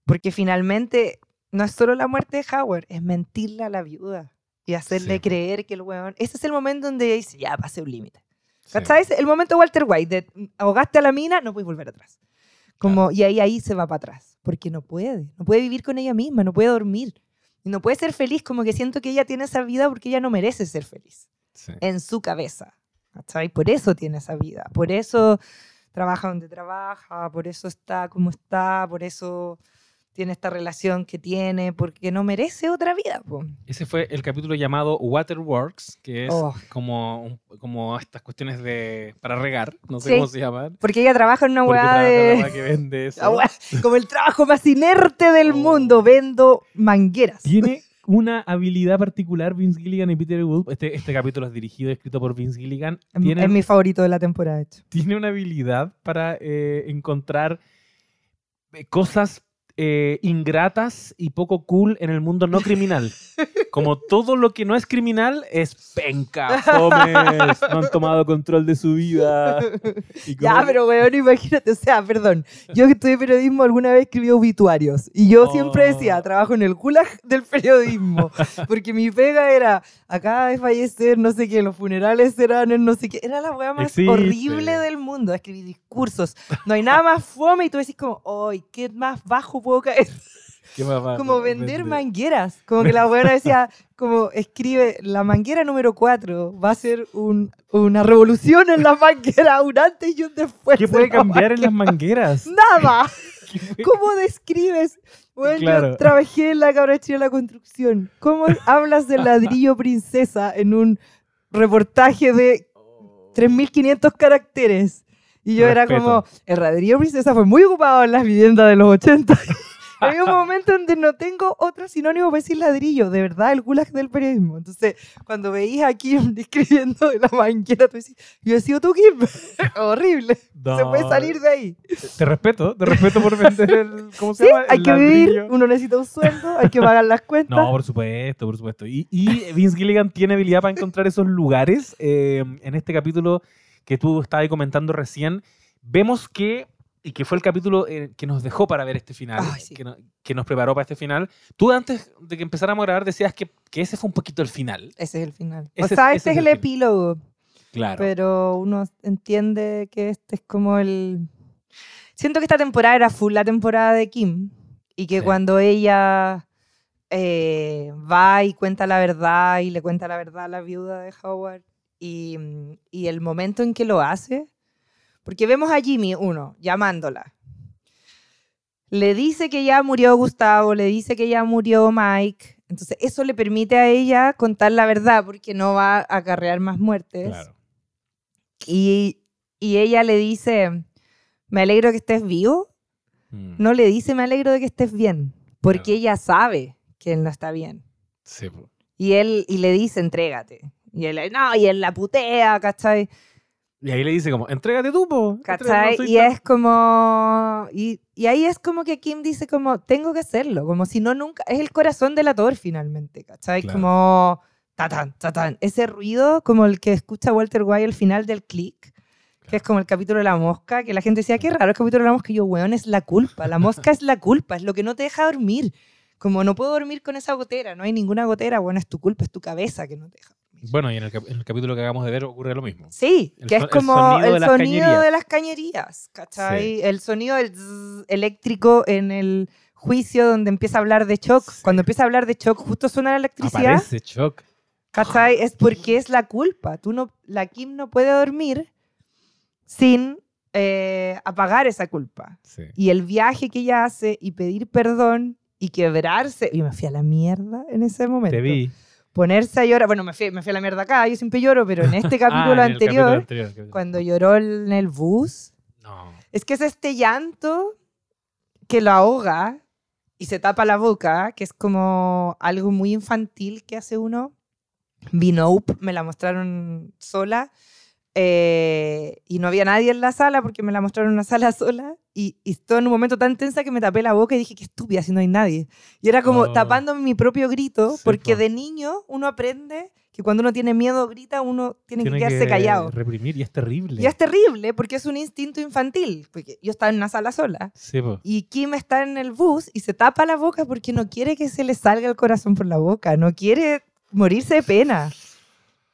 Porque finalmente no es solo la muerte de Howard, es mentirle a la viuda y hacerle Sí. creer que el weón... Ese es el momento donde dice, ya, pasé un límite. Sí. ¿Cachai? Es El momento Walter White, de mm, ahogaste a la mina, no puedes volver atrás. Como, Y ahí, ahí se va para atrás, porque no puede, no puede vivir con ella misma, no puede dormir. Y no puede ser feliz, como que siento que ella tiene esa vida porque ella no merece ser feliz, Sí. en su cabeza. ¿cachai? Por eso tiene esa vida, por eso trabaja donde trabaja, por eso está como está, por eso tiene esta relación que tiene, porque no merece otra vida. po. Ese fue el capítulo llamado Waterworks, que es Oh. como, como estas cuestiones de para regar, no sé Sí. cómo se llaman. Porque ella trabaja en una hueá de... que vende eso. Como el trabajo más inerte del Oh. mundo, vendo mangueras. Tiene una habilidad particular Vince Gilligan y Peter Wood. Este, este capítulo es dirigido y escrito por Vince Gilligan. Es mi favorito de la temporada, de hecho. tiene una habilidad para eh, encontrar eh, cosas eh, ingratas y poco cool en el mundo no criminal. Como todo lo que no es criminal es penca, fomes, no han tomado control de su vida. Y como- Ya, pero weón, imagínate, o sea, perdón. Yo que estudié periodismo alguna vez escribí obituarios. Y yo siempre Oh. decía, trabajo en el gulag del periodismo. Porque mi pega era, acaba de fallecer, no sé qué, los funerales serán en no sé qué. Era la weá más Existe. horrible del mundo. Escribí discursos. No hay nada más fome y tú decís como, ¡ay, qué más bajo puedo caer! ¿Qué va? Como vender mangueras. Como que la buena decía, como escribe, la manguera número 4 va a ser un- una revolución en la manguera, un antes y un después. ¿Qué de puede cambiar en las manguera". mangueras? Nada. ¿Qué puede- ¿Cómo describes? Bueno, Claro. yo trabajé en la cabra de la construcción. ¿Cómo hablas del ladrillo princesa en un reportaje de 3.500 caracteres? Y yo era como, el ladrillo princesa fue muy ocupado en las viviendas de los 80. Había un momento donde no tengo otro sinónimo para decir ladrillo, de verdad, el gulag del periodismo. Entonces, cuando veías aquí describiendo de la manguera, tú decís, yo he sido tu Kim. Horrible. No. Se puede salir de ahí. Te respeto, te respeto por vender el. ¿Cómo se Sí, llama? hay El que vivir, uno necesita un sueldo, hay que pagar las cuentas. No, por supuesto, por supuesto. Y, y Vince Gilligan tiene habilidad para encontrar esos lugares. Eh, en este capítulo que tú estabas comentando recién, vemos que, y que fue el capítulo eh, que nos dejó para ver este final, Ay, sí. que, no- que nos preparó para este final. Tú antes de que empezáramos a grabar decías que, que ese fue un poquito el final. Ese es el final. Ese o es- sea, ese este es es el epílogo, Claro. pero uno entiende que este es como el... Siento que esta temporada era full la temporada de Kim y que Sí. cuando ella eh, va y cuenta la verdad y le cuenta la verdad a la viuda de Howard y, y el momento en que lo hace, porque vemos a Jimmy, uno, llamándola. Le dice que ya murió Gustavo, le dice que ya murió Mike. Entonces, eso le permite a ella contar la verdad porque no va a acarrear más muertes. claro. Y, y ella le dice, me alegro que estés vivo. Mm. No le dice, me alegro de que estés bien, porque Claro. ella sabe que él no está bien. Sí. Y él y le dice, entrégate. Y él, no, y él la putea, ¿cachai? Y ahí le dice como, entrégate tú, po. ¿Cachai? Y tan-". es como. Y, y ahí es como que Kim dice, como, tengo que hacerlo. Como si no nunca. Es el corazón delator finalmente, ¿cachai? Claro. Como. Tatán, tatán. Ese ruido, como el que escucha Walter White al final del click, que es como el capítulo de la mosca, que la gente decía, qué raro el capítulo de la mosca. Y yo, weón, es la culpa. La mosca es la culpa, es lo que no te deja dormir. Como no puedo dormir con esa gotera, no hay ninguna gotera, bueno, es tu culpa, es tu cabeza que no te deja. Bueno, y en el, en el capítulo que acabamos de ver ocurre lo mismo. Sí, El que es el como sonido el de las sonido cañerías. de las cañerías, ¿cachai? El sonido del eléctrico en el juicio donde empieza a hablar de Choc. Sí. Cuando empieza a hablar de Choc, justo suena la electricidad, Aparece Chuck. ¿cachai? Es porque es la culpa. Tú no, la Kim no puede dormir sin eh, apagar esa culpa. Sí. Y el viaje que ella hace y pedir perdón y quebrarse. Y me fui a la mierda en ese momento. Te vi. Ponerse a llorar. Bueno, me fui, me fui a la mierda acá, yo siempre lloro, pero en este capítulo Ah, en el capítulo anterior, anterior, cuando lloró en el bus, No. es que es este llanto que lo ahoga y se tapa la boca, que es como algo muy infantil que hace uno. Binope, me la mostraron sola eh, y no había nadie en la sala porque me la mostraron en una sala sola y, y estuve en un momento tan tensa que me tapé la boca y dije, qué estúpida si no hay nadie. Y era como Oh. tapando mi propio grito Sí, porque po. de niño uno aprende que cuando uno tiene miedo grita, uno tiene, Tiene que quedarse callado. reprimir y es terrible. Y es terrible porque es un instinto infantil. Porque yo estaba en una sala sola Sí, y Kim está en el bus y se tapa la boca porque no quiere que se le salga el corazón por la boca, no quiere morirse de pena.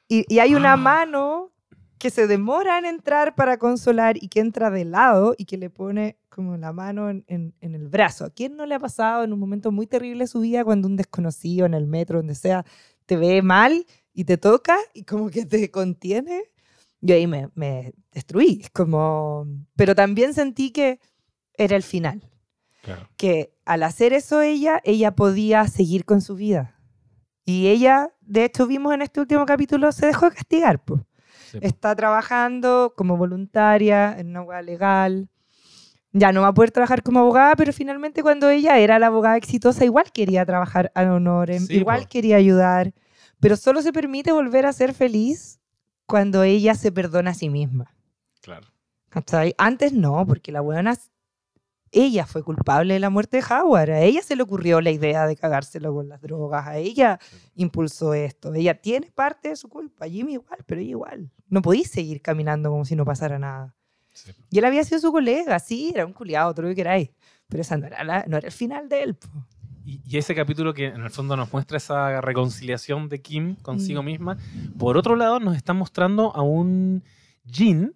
Y, y hay una Ah. mano que se demora en entrar para consolar y que entra de lado y que le pone como la mano en, en- en el brazo. ¿A quién no le ha pasado en un momento muy terrible de su vida cuando un desconocido en el metro, donde sea, te ve mal y te toca y como que te contiene? Yo ahí me, me destruí. Es como... Pero también sentí que era el final Claro. que al hacer eso ella, ella podía seguir con su vida. Y ella, de hecho, vimos en este último capítulo, se dejó de castigar. po. Sí, po. Está trabajando como voluntaria en una abogada legal. Ya no va a poder trabajar como abogada, pero finalmente cuando ella era la abogada exitosa, igual quería trabajar a honorem, Sí, igual po. quería ayudar, pero solo se permite volver a ser feliz cuando ella se perdona a sí misma. Claro. Antes no, porque la buena ella fue culpable de la muerte de Howard. A ella se le ocurrió la idea de cagárselo con las drogas. A ella impulsó esto. Ella tiene parte de su culpa. Jimmy igual, pero ella igual. No podéis seguir caminando como si no pasara nada. Sí. Y él había sido su colega, sí, era un culiado, todo lo que queráis. Pero esa no era, la- no era el final de él. po. Y, y ese capítulo que en el fondo nos muestra esa reconciliación de Kim consigo Mm. misma. Por otro lado, nos está mostrando a un Jin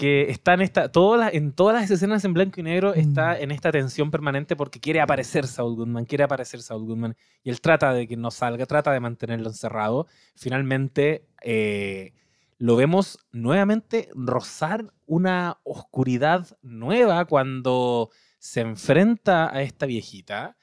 que está en esta, todas las- en todas las escenas en blanco y negro, está Mm. en esta tensión permanente porque quiere aparecer Saul Goodman, quiere aparecer Saul Goodman, y él trata de que no salga, trata de mantenerlo encerrado. Finalmente, eh, lo vemos nuevamente rozar una oscuridad nueva cuando se enfrenta a esta viejita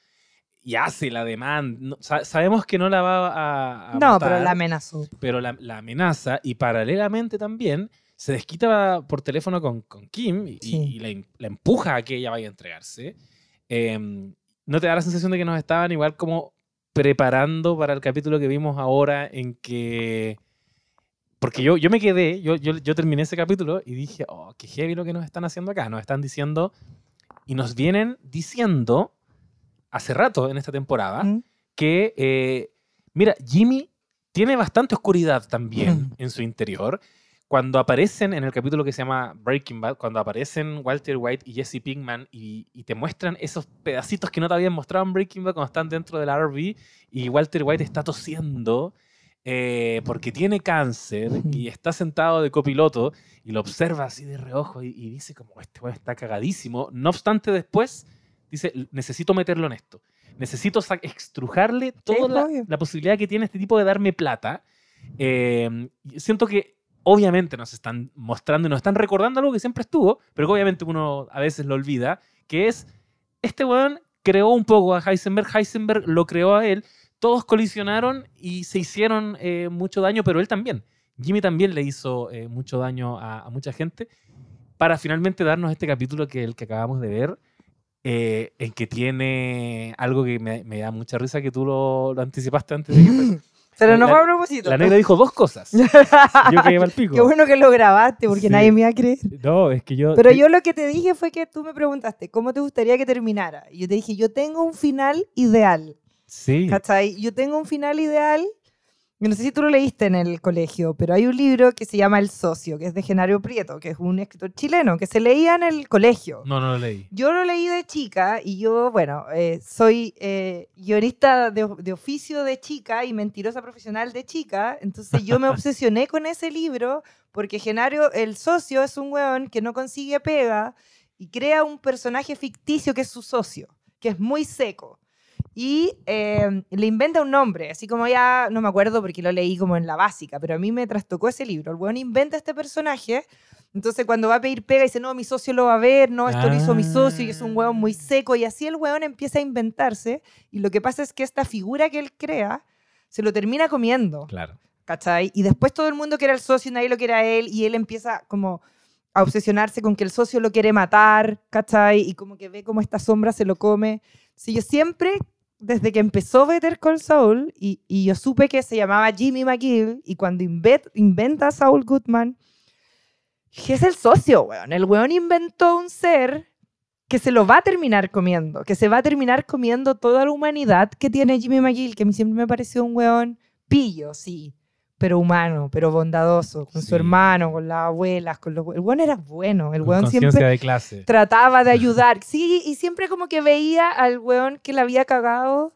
y hace la demanda. No- sa- sabemos que no la va a, a No, matar, pero la amenazó. pero la, la amenaza y paralelamente también se desquita por teléfono con, con Kim y, Sí. y la, em- la empuja a que ella vaya a entregarse. Em, ¿No te da la sensación de que nos estaban igual como preparando para el capítulo que vimos ahora en que... Porque yo, yo me quedé, yo, yo, yo terminé ese capítulo y dije, oh, qué heavy lo que nos están haciendo acá. Nos están diciendo y nos vienen diciendo hace rato en esta temporada ¿Mm? que, eh, mira, Jimmy tiene bastante oscuridad también Mm. en su interior. Cuando aparecen en el capítulo que se llama Breaking Bad, cuando aparecen Walter White y Jesse Pinkman y, y te muestran esos pedacitos que no te habían mostrado en Breaking Bad cuando están dentro del RV y Walter White está tosiendo eh, porque tiene cáncer y está sentado de copiloto y lo observa así de reojo y, y dice como este weón está cagadísimo. No obstante después dice necesito meterlo en esto. Necesito extrujarle toda la, la posibilidad que tiene este tipo de darme plata. Eh, y siento que obviamente nos están mostrando y nos están recordando algo que siempre estuvo, pero que obviamente uno a veces lo olvida, que es, este weón creó un poco a Heisenberg, Heisenberg lo creó a él, todos colisionaron y se hicieron eh, mucho daño, pero él también. Jimmy también le hizo eh, mucho daño a, a mucha gente para finalmente darnos este capítulo que el que acabamos de ver, eh, en que tiene algo que me, me da mucha risa que tú lo, lo anticipaste antes de que... Pero no La- fue a propósito. La negra dijo dos cosas. Yo caí al pico. Qué bueno que lo grabaste porque Sí. nadie me iba a creer. No, es que yo... Pero yo lo que te dije fue que tú me preguntaste cómo te gustaría que terminara. Y yo te dije, yo tengo un final ideal. Sí. ¿Cachai? Yo tengo un final ideal. No sé si tú lo leíste en el colegio, pero hay un libro que se llama El Socio, que es de Genario Prieto, que es un escritor chileno, que se leía en el colegio. No, no lo leí. Yo lo leí de chica y yo, bueno, eh, soy eh, guionista de, de oficio de chica y mentirosa profesional de chica, entonces yo me obsesioné con ese libro porque Genario, el socio, es un weón que no consigue pega y crea un personaje ficticio que es su socio, que es muy seco. Y eh, le inventa un nombre, así como ya, no me acuerdo porque lo leí como en la básica, pero a mí me trastocó ese libro. El weón inventa este personaje entonces, cuando va a pedir pega, dice, no, mi socio lo va a ver, no, esto lo hizo mi socio y es un hueón muy seco. Y así el hueón empieza a inventarse. Y lo que pasa es que esta figura que él crea se lo termina comiendo, Claro. ¿cachai? Y después todo el mundo quiere al socio y nadie lo quiere a él. Y él empieza como a obsesionarse con que el socio lo quiere matar, ¿cachai? Y como que ve como esta sombra se lo come. Si yo siempre, desde que empezó Better Call Saul, y, yo supe que se llamaba Jimmy McGill, y cuando inventa Saul Goodman, dije, es el socio, weón. El weón inventó un ser que se lo va a terminar comiendo, que se va a terminar comiendo toda la humanidad que tiene Jimmy McGill, que a mí siempre me pareció un weón pillo, sí, pero humano, pero bondadoso, con Sí. su hermano, con las abuelas, con los... El weón era bueno, el Con weón siempre de clase. trataba de ayudar. Sí, y siempre como que veía al weón que la había cagado,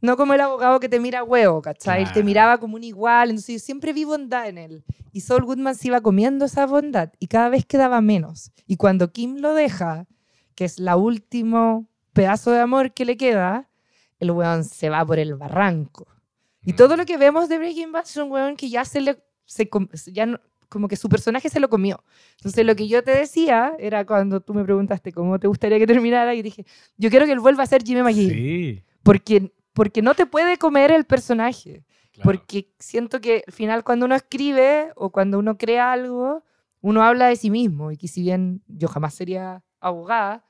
no como el abogado que te mira huevo, ¿cachai? Él Te miraba como un igual, entonces yo siempre vi bondad en él. Y Saul Goodman se iba comiendo esa bondad y cada vez quedaba menos. Y cuando Kim lo deja, que es la último pedazo de amor que le queda, el weón se va por el barranco. Y todo lo que vemos de Breaking Bad es un weón que ya se le... Se, ya no- como que su personaje se lo comió. Entonces lo que yo te decía era cuando tú me preguntaste cómo te gustaría que terminara y dije, yo quiero que él vuelva a ser Jimmy McGill. Sí. Porque, porque no te puede comer el personaje. claro. Porque siento que al final cuando uno escribe o cuando uno crea algo, uno habla de sí mismo. Y que si bien yo jamás sería abogada,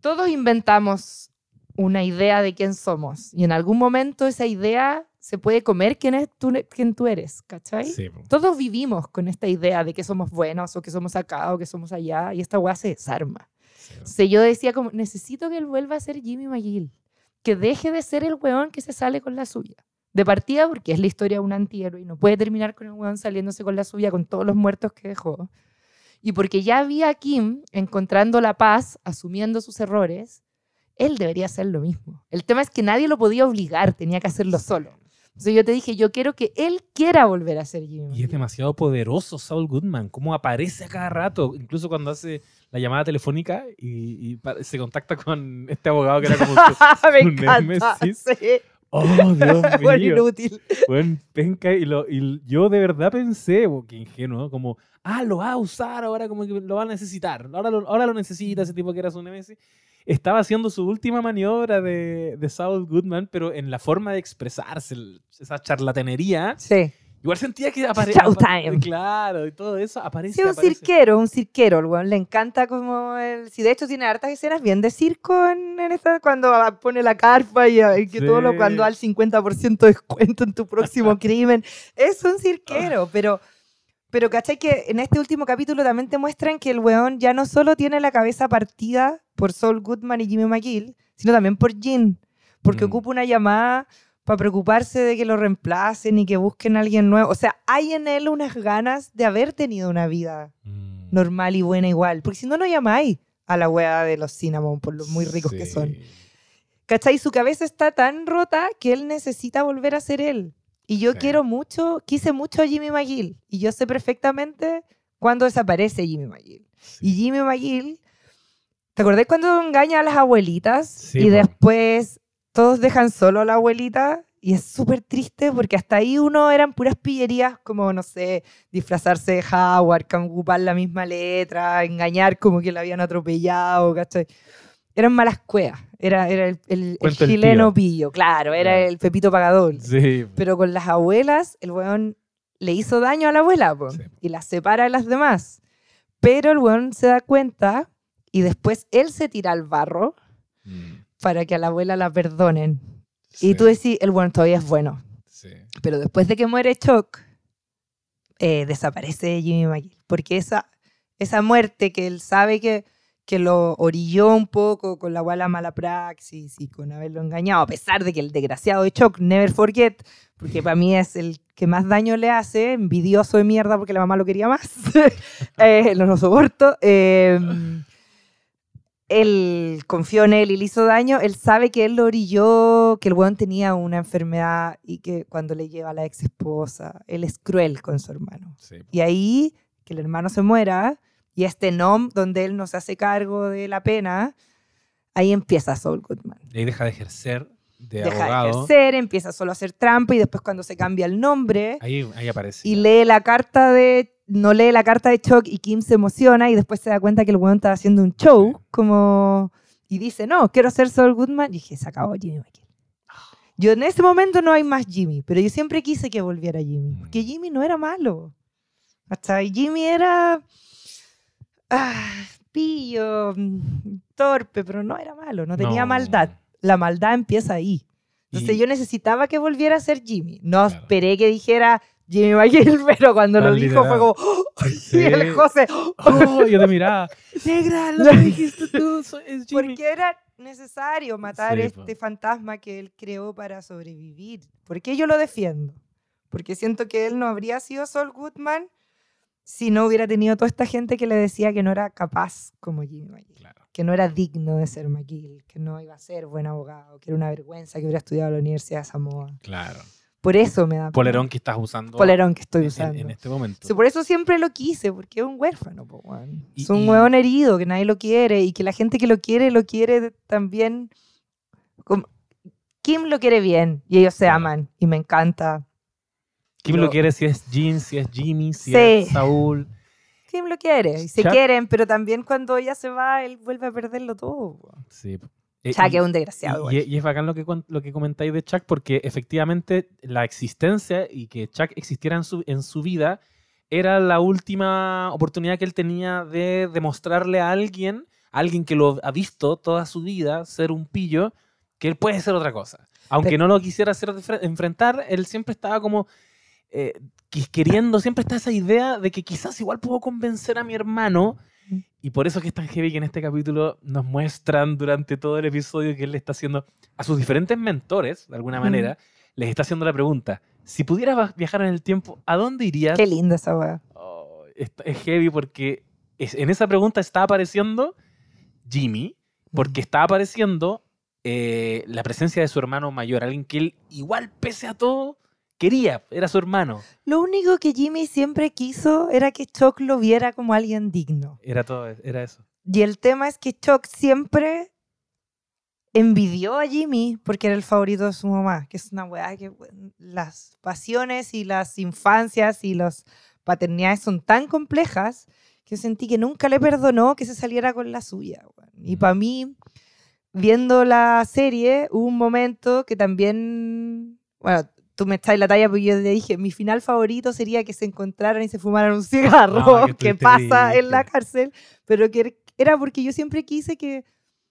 todos inventamos una idea de quién somos. Y en algún momento esa idea se puede comer quién, es tú, quién tú eres, ¿cachai? Sí. Todos vivimos con esta idea de que somos buenos o que somos acá o que somos allá y esta weá se desarma. Entonces yo decía como, necesito que él vuelva a ser Jimmy McGill. Que deje de ser el weón que se sale con la suya. De partida porque es la historia de un antihéroe y no puede terminar con el weón saliéndose con la suya con todos los muertos que dejó. Y porque ya había a Kim encontrando la paz, asumiendo sus errores, él debería hacer lo mismo. El tema es que nadie lo podía obligar, tenía que hacerlo solo. Entonces yo te dije, yo quiero que él quiera volver a ser Jimmy. Y es demasiado poderoso Saul Goodman, cómo aparece a cada rato, incluso cuando hace la llamada telefónica y, y se contacta con este abogado que era como Me un encanta. Oh, Dios mío. inútil. Buen penca. Y, lo, y yo de verdad pensé, oh, qué ingenuo, como, ah, lo va a usar ahora, como que lo va a necesitar. Ahora lo, ahora lo necesita ese tipo que era su nemesis. Estaba haciendo su última maniobra de, de Saul Goodman, pero en la forma de expresarse, el- esa charlatanería. Sí. Igual sentía que aparecía. Showtime. Claro, y todo eso aparece. Sí, un aparece. cirquero, un cirquero, el weón le encanta como el... Si de hecho tiene hartas escenas bien de circo en, en esta, cuando pone la carpa y, y que todo lo Sí. cuando al 50% de descuento en tu próximo crimen. Es un cirquero, pero... Pero ¿cachai? Que en este último capítulo también te muestran que el weón ya no solo tiene la cabeza partida por Saul Goodman y Jimmy McGill, sino también por Jean. Porque Mm. ocupa una llamada para preocuparse de que lo reemplacen y que busquen a alguien nuevo. O sea, hay en él unas ganas de haber tenido una vida Mm. normal y buena igual. Porque si no, no llamáis a la wea de los cinnamon por lo muy ricos que son. ¿Cachai? Su cabeza está tan rota que él necesita volver a ser él. Y yo Sí. quiero mucho, quise mucho a Jimmy McGill. Y yo sé perfectamente cuándo desaparece Jimmy McGill. Sí. Y Jimmy McGill, ¿te acordás cuando engaña a las abuelitas? Sí, y po. después todos dejan solo a la abuelita. Y es súper triste porque hasta ahí uno eran puras pillerías como, no sé, disfrazarse de Howard, ocupar la misma letra, engañar como que la habían atropellado, ¿cachai? Eran malas cuevas. Era, era el, el- el el chileno tío. pillo, claro, era Claro. el Pepito Pagador. Sí. Pero con las abuelas, el weón le hizo daño a la abuela po, Sí. y las separa de las demás. Pero el weón se da cuenta y después él se tira al barro Mm. para que a la abuela la perdonen. Y tú decís, el weón todavía es bueno. Sí. Pero después de que muere Chuck, eh, desaparece Jimmy McGill. Porque esa, esa muerte que él sabe que, que lo orilló un poco con la guala mala praxis y con haberlo engañado, a pesar de que el desgraciado de Chuck, never forget, porque para mí es el que más daño le hace, envidioso de mierda porque la mamá lo quería más, eh, no lo soporto. eh, él confió en él y le hizo daño, él sabe que él lo orilló, que el weón tenía una enfermedad y que cuando le lleva a la ex esposa, él es cruel con su hermano. Sí. Y ahí, que el hermano se muera, y este NOM, donde él no se hace cargo de la pena, ahí empieza Saul Goodman. Y ahí deja de ejercer de Deja de abogado. ejercer, empieza solo a hacer trampa y después cuando se cambia el nombre Ahí, ahí aparece. y lee la carta de no lee la carta de Chuck y Kim se emociona y después se da cuenta que el weón está haciendo un show como y dice no quiero ser Saul Goodman y dije se acabó Jimmy McGill yo en ese momento no hay más Jimmy pero yo siempre quise que volviera Jimmy porque Mm. Jimmy no era malo hasta Jimmy era ah, pillo mm, torpe pero no era malo no tenía No. maldad la maldad empieza ahí entonces Y- yo necesitaba que volviera a ser Jimmy. No Claro. esperé que dijera Jimmy McGill, pero cuando lo Tan dijo fue como... ¡Oh! Sí. Y el José... Oh, yo te miraba. Negra, lo que dijiste tú es Jimmy. Porque era necesario matar Sí, este po. fantasma que él creó para sobrevivir. ¿Por qué yo lo defiendo? Porque siento que él no habría sido Saul Goodman si no hubiera tenido toda esta gente que le decía que no era capaz como Jimmy McGill. Claro. Que no era digno de ser McGill, que no iba a ser buen abogado, que era una vergüenza que hubiera estudiado en la Universidad de Samoa. Claro. Por eso me da... Polerón que estás usando Polerón que estoy en- usando. En, este momento. Sí, por eso siempre lo quise, porque es un huérfano, po. Y- es un y- huevón herido, que nadie lo quiere, y que la gente que lo quiere, lo quiere también. como- Kim lo quiere bien, y ellos se aman, y me encanta. ¿Quién yo- lo quiere? Si es Jean, si es Jimmy, si Sí. es Saúl. Kim lo quiere, y se Chuck- quieren, pero también cuando ella se va, él vuelve a perderlo todo. Sí. Eh, Chuck y- es un desgraciado. Y, es bacán lo que, lo que comentáis de Chuck porque efectivamente la existencia y que Chuck existiera en su, en su vida era la última oportunidad que él tenía de demostrarle a alguien, a alguien que lo ha visto toda su vida ser un pillo, que él puede ser otra cosa. Aunque Pero- no lo quisiera hacer enfrentar, él siempre estaba como eh, queriendo, siempre está esa idea de que quizás igual puedo convencer a mi hermano Y por eso que es tan heavy que en este capítulo nos muestran durante todo el episodio que él le está haciendo a sus diferentes mentores, de alguna manera, les está haciendo la pregunta, si pudieras viajar en el tiempo, ¿a dónde irías? Qué linda esa weá. Oh, es, es heavy porque es- en esa pregunta está apareciendo Jimmy, porque está apareciendo eh, la presencia de su hermano mayor, alguien que él igual pese a todo quería, era su hermano. Lo único que Jimmy siempre quiso era que Chuck lo viera como alguien digno. Era todo, era eso. Y el tema es que Chuck siempre envidió a Jimmy porque era el favorito de su mamá, que es una weá que las pasiones y las infancias y las paternidades son tan complejas que yo sentí que nunca le perdonó que se saliera con la suya. Y para mí, viendo la serie, hubo un momento que también, bueno, tú me echáis la talla porque yo te dije, mi final favorito sería que se encontraran y se fumaran un cigarro, Ah, que pasa en la triste. cárcel, pero que era porque yo siempre quise que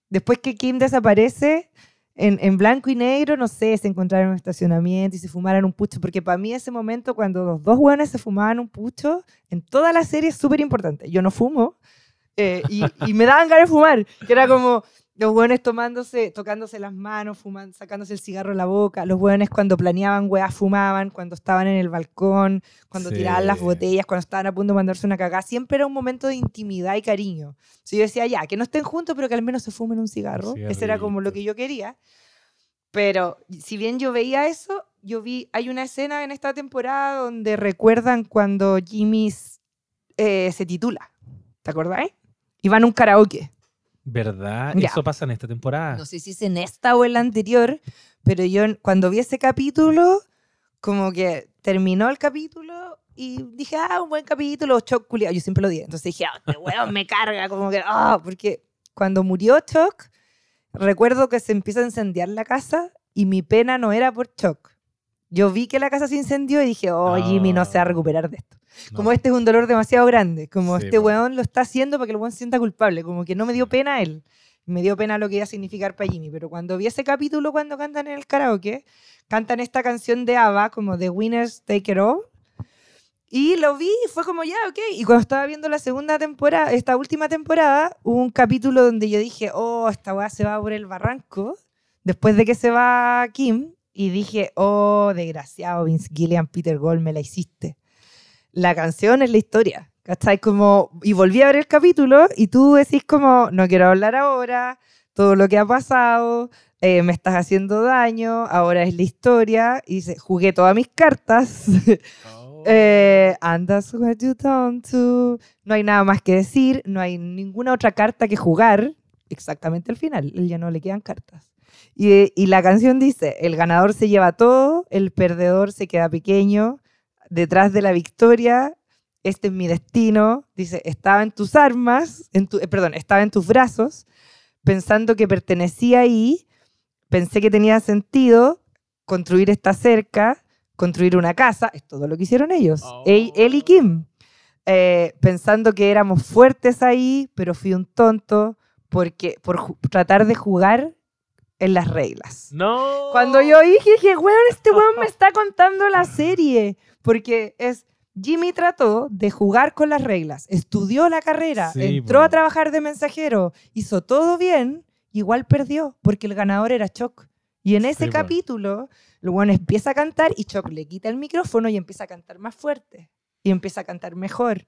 después que Kim desaparece, en, en blanco y negro, no sé, se encontraran en un estacionamiento y se fumaran un pucho, porque para mí ese momento cuando los dos hueones se fumaban un pucho, en toda la serie es súper importante. Yo no fumo eh, y, y me daban ganas de fumar, que era como los hueones tomándose, tocándose las manos, fumando, sacándose el cigarro de la boca, los hueones cuando planeaban weas fumaban, cuando estaban en el balcón, cuando Sí. tiraban las botellas, cuando estaban a punto de mandarse una cagada, siempre era un momento de intimidad y cariño. Si yo decía, ya, que no estén juntos, pero que al menos se fumen un cigarro. Ese era como lo que yo quería. Pero si bien yo veía eso, yo vi, hay una escena en esta temporada donde recuerdan cuando Jimmy eh, se titula. ¿Te acordáis? Y van a un karaoke. ¿Verdad? Ya. Eso pasa en esta temporada. No sé si es en esta o en la anterior, pero yo cuando vi ese capítulo, como que terminó el capítulo y dije, ah, un buen capítulo, Chuck culiao. Yo siempre lo dije. Entonces dije, ah, este weón me carga, como que, ah, porque cuando murió Chuck, recuerdo que se empieza a incendiar la casa y mi pena no era por Chuck. Yo vi que la casa se incendió y dije, oh, Jimmy no se va a Ah. recuperar de esto. No. Como este es un dolor demasiado grande, como Sí, este po. weón lo está haciendo para que el weón se sienta culpable, como que no me dio pena a él, me dio pena lo que iba a significar para Jimmy, pero cuando vi ese capítulo cuando cantan en el karaoke, cantan esta canción de ABBA como The Winners Take It All, y lo vi y fue como ya, ok, y cuando estaba viendo la segunda temporada, esta última temporada, hubo un capítulo donde yo dije, oh, esta weá se va por el barranco, después de que se va Kim, y dije, oh, desgraciado, Vince Gillian, Peter Gold, me la hiciste la canción es la historia. ¿Cachai? Como, y volví a ver el capítulo y tú decís como, no quiero hablar ahora, todo lo que ha pasado, eh, me estás haciendo daño, ahora es la historia. Y dice, jugué todas mis cartas. Oh. eh, and that's what you done to. No hay nada más que decir, no hay ninguna otra carta que jugar. Exactamente al final, ya no le quedan cartas. Y, y la canción dice, el ganador se lleva todo, el perdedor se queda pequeño, detrás de la victoria, este es mi destino, dice, estaba en tus armas, en tu, eh, perdón, estaba en tus brazos, pensando que pertenecía ahí, pensé que tenía sentido construir esta cerca, construir una casa, es todo lo que hicieron ellos, él, él y Kim, eh, pensando que éramos fuertes ahí, pero fui un tonto porque por tratar de jugar en las reglas. No. Cuando yo dije, dije, weón, este weón me está contando la serie. Porque es, Jimmy trató de jugar con las reglas, estudió la carrera, Sí, entró a trabajar de mensajero, hizo todo bien, igual perdió, porque el ganador era Chuck. Y en ese Sí, capítulo, el weón empieza a cantar y Chuck le quita el micrófono y empieza a cantar más fuerte. Y empieza a cantar mejor.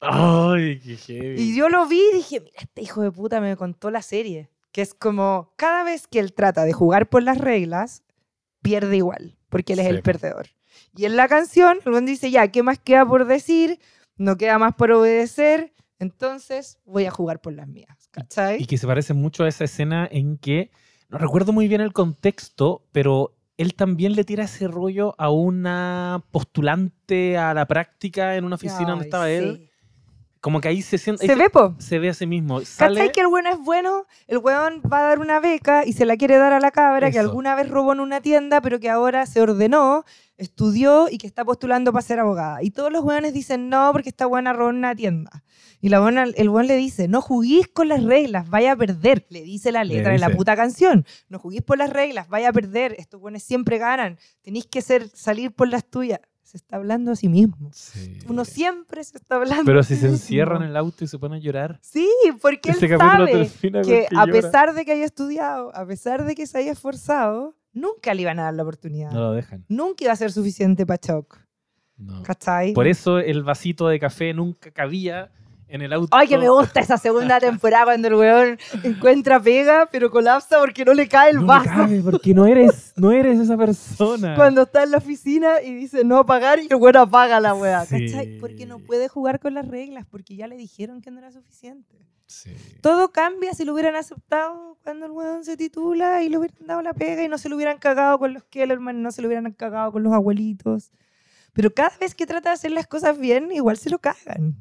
Ay, qué heavy. Y yo lo vi y dije, mira, este hijo de puta me contó la serie. Que es como, cada vez que él trata de jugar por las reglas, pierde igual, porque él es Sí, el perdedor. Y en la canción, el buen dice, ya, ¿qué más queda por decir? No queda más por obedecer, entonces voy a jugar por las mías. ¿Cachai? Y que se parece mucho a esa escena en que, no recuerdo muy bien el contexto, pero él también le tira ese rollo a una postulante a la práctica en una oficina donde Ay, estaba él. Como que ahí se siente... Se ve, po. se ve a sí mismo. ¿Cachai Sale, que el bueno es bueno? El weón va a dar una beca y se la quiere dar a la cabra que Eso. alguna vez robó en una tienda, pero que ahora se ordenó, estudió y que está postulando para ser abogada. Y todos los weones dicen no porque esta buena robó en una tienda. Y la buena, el weón le dice, no juguís con las reglas, vaya a perder. Le dice la Le letra de la puta canción. No juguís por las reglas, vaya a perder. Estos weones siempre ganan. Tenéis que ser, salir por las tuyas. Se está hablando a sí mismo. Sí. Uno siempre se está hablando. Pero a si sí se mismo. encierra en el auto y se pone a llorar, Sí, porque él sabe que a pesar de que haya estudiado, a pesar de que se haya esforzado, nunca le iban a dar la oportunidad. no lo dejan. Nunca iba a ser suficiente para Chuck. No. ¿Cachai? Por eso el vasito de café nunca cabía en el auto. Ay, que me gusta esa segunda temporada cuando el weón encuentra pega, pero colapsa porque no le cae el No vaso. cabe, porque no eres, no eres esa persona. Cuando está en la oficina y dice no pagar y el weón apaga la weá. Sí. ¿Cachai? Porque no puede jugar con las reglas, porque ya le dijeron que no era suficiente. Sí. Todo cambia si lo hubieran aceptado cuando el weón se titula y le hubieran dado la pega y no se lo hubieran cagado con los Kellerman, no se lo hubieran cagado con los abuelitos. Pero cada vez que trata de hacer las cosas bien, igual se lo cagan.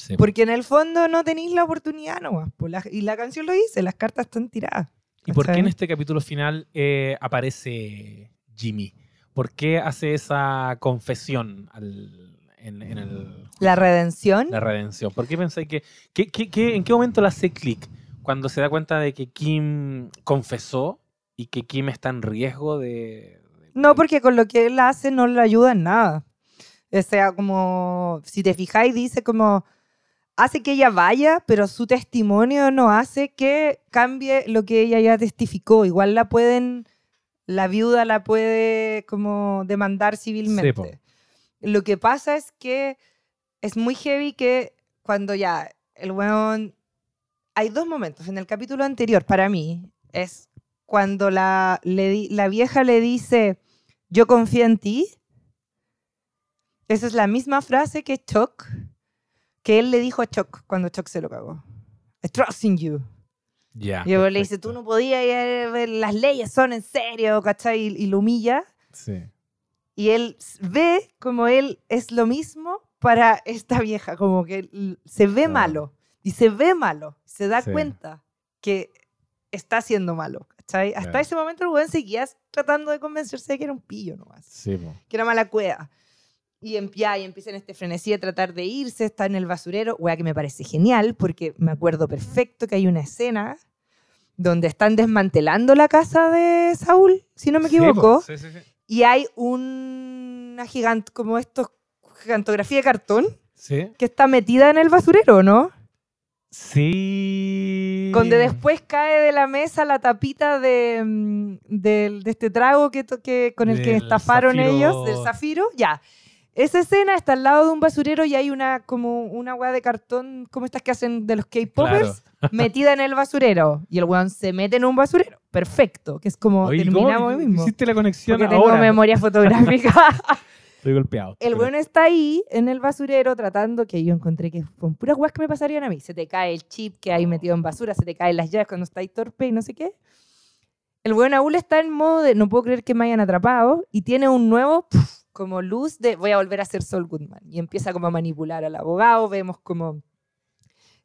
Sí. Porque en el fondo no tenéis la oportunidad nomás. La- y la canción lo dice, las cartas están tiradas. ¿Y por qué en este capítulo final eh, aparece Jimmy? ¿Por qué hace esa confesión al- en, en el, La redención. la redención? ¿Por qué pensáis que, que- que- que- ¿En qué momento le hace clic? Cuando se da cuenta de que Kim confesó y que Kim está en riesgo de... de- No, porque con lo que él hace no le ayuda en nada. O sea, como, si te fijáis, dice como, hace que ella vaya, pero su testimonio no hace que cambie lo que ella ya testificó. Igual la pueden, la viuda la puede como demandar civilmente. lo que pasa es que es muy heavy que cuando ya el weón... Hay dos momentos. En el capítulo anterior, para mí, es cuando la, le la vieja le dice, yo confío en ti. Esa es la misma frase que Chuck, que él le dijo a Chuck cuando Chuck se lo cagó. I trust in you. Ya. y luego le dice, tú no podías, ver, las leyes son en serio, ¿cachai? Y, y lo humilla. Sí. Y él ve como él es lo mismo para esta vieja, como que se ve Claro. malo. Y se ve malo, se da Sí. cuenta que está haciendo malo. ¿cachai? Hasta Claro. ese momento el weón seguía tratando de convencerse de que era un pillo nomás, Sí, que era mala cueva. Y, em- ya, y empieza en este frenesí de tratar de irse, está en el basurero, wea que me parece genial, porque me acuerdo perfecto que hay una escena donde están desmantelando la casa de Saúl, si no me equivoco. Sí, sí, sí. Y hay una gigante, como estos, gigantografía de cartón, que está metida en el basurero, ¿no? Sí. Donde después cae de la mesa la tapita de, mm, del- de este trago que, que- con el que estafaron zafiro. ellos, del zafiro, ya. Esa escena está al lado de un basurero y hay una como una weá de cartón, como estas que hacen de los K-popers, metida en el basurero. Y el weón se mete en un basurero. Perfecto. Que es como Oye, terminamos ¿cómo ahí mismo. Hiciste la conexión Porque tengo ahora. memoria fotográfica. Estoy golpeado. El bueno está ahí en el basurero tratando, que yo encontré que son puras weas que me pasarían a mí. Se te cae el chip que hay metido en basura, se te caen las llaves cuando estáis torpe y no sé qué. El buen Aúl está en modo de no puedo creer que me hayan atrapado y tiene un nuevo puf, como luz de voy a volver a ser Sol Goodman. Y empieza como a manipular al abogado, vemos como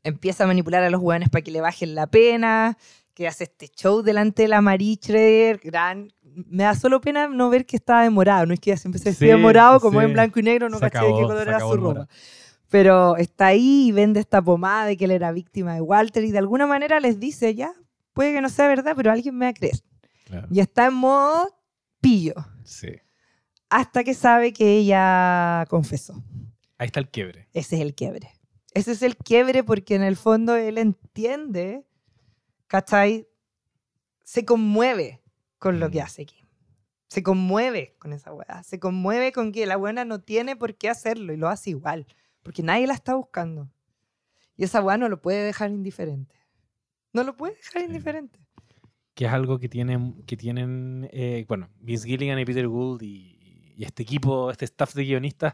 empieza a manipular a los hueones para que le bajen la pena, que hace este show delante de la Marie Schroeder, gran... Me da solo pena no ver que estaba demorado, no es que ya siempre se Sí, vestía morado, como sí. en blanco y negro, no caché de qué color era su ropa. Pero está ahí y vende esta pomada de que él era víctima de Walter y de alguna manera les dice, ya, puede que no sea verdad, pero alguien me va a creer. Claro. Y está en modo pillo, Sí. Hasta que sabe que ella confesó. Ahí está el quiebre. Ese es el quiebre. Ese es el quiebre porque en el fondo él entiende, ¿cachai? Se conmueve con lo que Mm. hace Kim. Se conmueve con esa weá. Se conmueve con que la buena no tiene por qué hacerlo y lo hace igual. Porque nadie la está buscando. Y esa weá no lo puede dejar indiferente. No lo puede dejar indiferente. Que es algo que tienen, que tienen eh, bueno, Vince Gilligan y Peter Gould y, y este equipo, este staff de guionistas,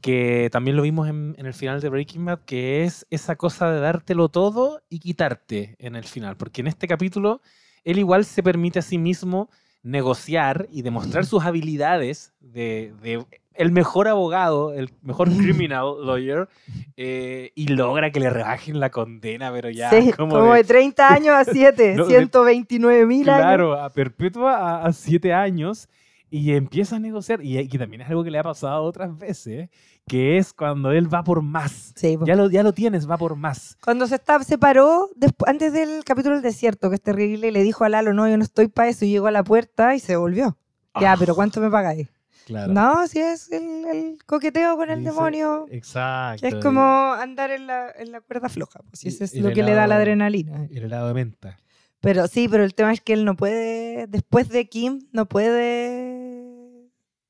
que también lo vimos en, en el final de Breaking Bad, que es esa cosa de dártelo todo y quitarte en el final. Porque en este capítulo, él igual se permite a sí mismo negociar y demostrar sus habilidades de, de el mejor abogado, el mejor criminal lawyer, eh, y logra que le rebajen la condena, pero ya sí, como, como, de- de 30 años a 7, No, de- 129 mil años. Claro, a perpetua a, a siete años y empieza a negociar. Y, y también es algo que le ha pasado otras veces, que es cuando él va por más. Sí, po. Ya lo, ya lo tienes, va por más. Cuando se está, separó, despu- antes del capítulo del desierto, que es terrible, y le dijo a Lalo, no, yo no estoy para eso, y llegó a la puerta y se volvió. Ya, Ah. pero ¿cuánto me pagáis? Claro. No, si es el, el coqueteo con el Dice- demonio. Exacto. Que es como andar en la, en la cuerda floja. Pues, Y- eso es lo el que le da la helado- adrenalina. El helado de menta. Pero sí, pero el tema es que él no puede, después de Kim, no puede,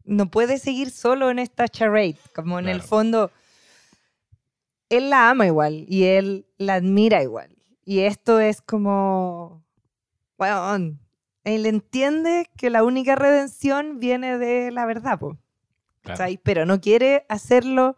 no puede seguir solo en esta charade. Como en el Claro. fondo, él la ama igual y él la admira igual. Y esto es como, bueno, él entiende que la única redención viene de la verdad, po, Claro. pero no quiere hacerlo,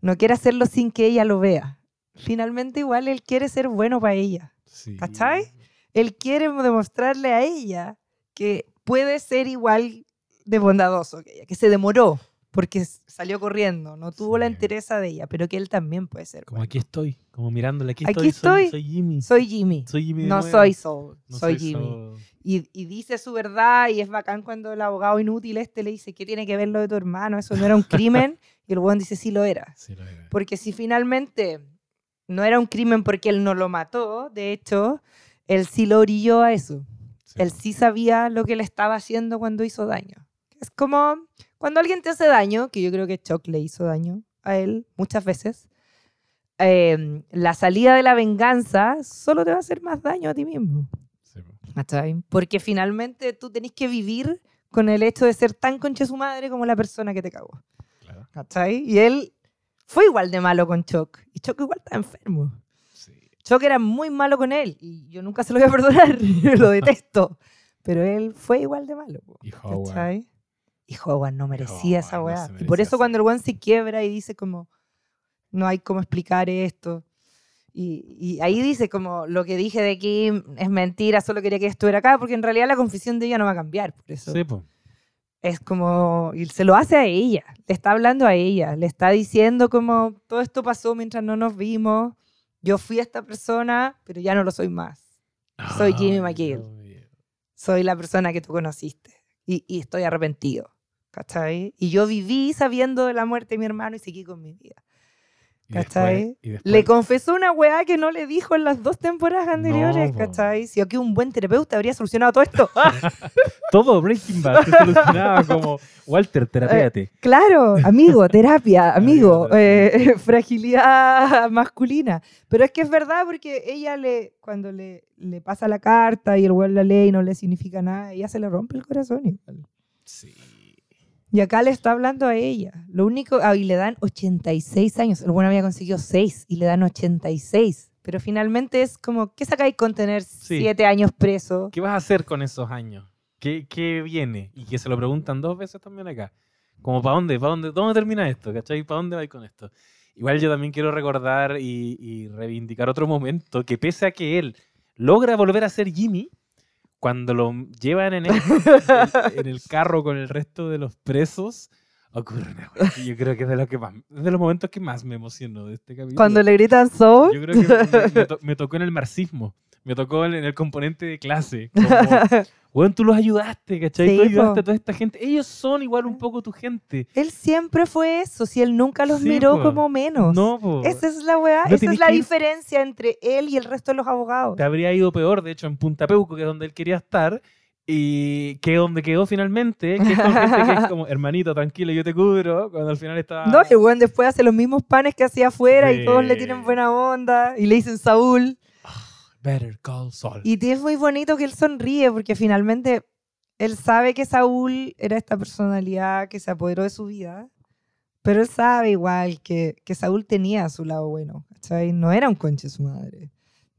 no quiere hacerlo sin que ella lo vea. Finalmente igual él quiere ser bueno para ella. Sí. ¿Cachai? Él quiere demostrarle a ella que puede ser igual de bondadoso que ella, que se demoró porque salió corriendo, no tuvo la Sí. entereza de ella, pero que él también puede ser. Como bueno. aquí estoy, como mirándole, aquí, Aquí estoy. Soy, soy Jimmy. Soy Jimmy, Soy Jimmy no nuevo. soy Soul, No soy Jimmy. Saul. Y, y dice su verdad y es bacán cuando el abogado inútil este le dice, ¿qué tiene que ver lo de tu hermano? Eso no era un crimen. y el buen dice, sí lo era. Sí, lo era. Porque si finalmente no era un crimen porque él no lo mató, de hecho, él sí lo orilló a eso. Sí, Él sí sabía lo que le estaba haciendo cuando hizo daño. Es como cuando alguien te hace daño, que yo creo que Chuck le hizo daño a él muchas veces, eh, la salida de la venganza solo te va a hacer más daño a ti mismo. Sí. Porque finalmente tú tenés que vivir con el hecho de ser tan concha su madre como la persona que te cagó. Claro. Y él fue igual de malo con Chuck. Y Chuck igual está enfermo. Sí. Chuck era muy malo con él y yo nunca se lo voy a perdonar, lo detesto. Pero él fue igual de malo. Y Howard. Y Howard no merecía esa Howard no weá. y por eso eso. cuando el weón se quiebra y dice como, no hay cómo explicar esto. Y, y ahí dice como, lo que dije de Kim es mentira, solo quería que estuviera acá, porque en realidad la confesión de ella no va a cambiar. Por eso Sí, po. es como, y se lo hace a ella, le está hablando a ella, le está diciendo como, todo esto pasó mientras no nos vimos, yo fui esta persona, pero ya no lo soy más. Soy Jimmy McGill. Soy la persona que tú conociste y, y estoy arrepentido. ¿Cachai? Y yo viví sabiendo de la muerte de mi hermano y seguí con mi vida. Y después- ¿Cachai? y después- Le confesó una weá que no le dijo en las dos temporadas anteriores, po. ¿cachai? Si aquí un buen terapeuta habría solucionado todo esto. Todo Breaking Bad se solucionaba como Walter, terapéate. Claro, amigo, terapia, amigo, Amigo, eh, fragilidad masculina. Pero es que es verdad porque ella le, cuando le, le pasa la carta y el weón la lee y no le significa nada, ella se le rompe el corazón igual. Sí. Y acá le está hablando a ella. Lo único, ah, y le dan 86 años. El bueno había conseguido 6 y le dan 86. Pero finalmente es como, ¿qué sacáis con tener Sí. 7 años preso? ¿Qué vas a hacer con esos años? ¿Qué, qué viene? Y que se lo preguntan dos veces también acá. Como, ¿para dónde? ¿Para dónde? ¿Dónde termina esto? ¿Cachai? ¿Para dónde vais con esto? Igual yo también quiero recordar y, y reivindicar otro momento que pese a que él logra volver a ser Jimmy, cuando lo llevan en el, en el carro con el resto de los presos, ocurre una que yo creo que es de, lo que más, es de los momentos que más me emociono de este capítulo. Cuando le gritan Soul. Yo creo que me, me to- me tocó en el marxismo. Me tocó en, el componente de clase. Como, weón, tú los ayudaste, ¿cachai? Sí, tú ayudaste po. a toda esta gente. Ellos son igual un poco tu gente. Él siempre fue eso, si él nunca los Sí, miró po. como menos. No, po. Esa es la weá, No esa es la ir- diferencia entre él y el resto de los abogados. Te habría ido peor, de hecho, en Punta Peuco, que es donde él quería estar. Y que donde quedó finalmente, que es con gente que es como, hermanito, tranquilo, yo te cubro. Cuando al final estaba. No, el weón después hace los mismos panes que hacía afuera y todos le Sí. tienen buena onda y le dicen Saúl. Better Call. Y es muy bonito que él sonríe porque finalmente él sabe que Saúl era esta personalidad que se apoderó de su vida, pero él sabe igual que, que Saúl tenía su lado bueno, ¿cachai? No era un conche su madre.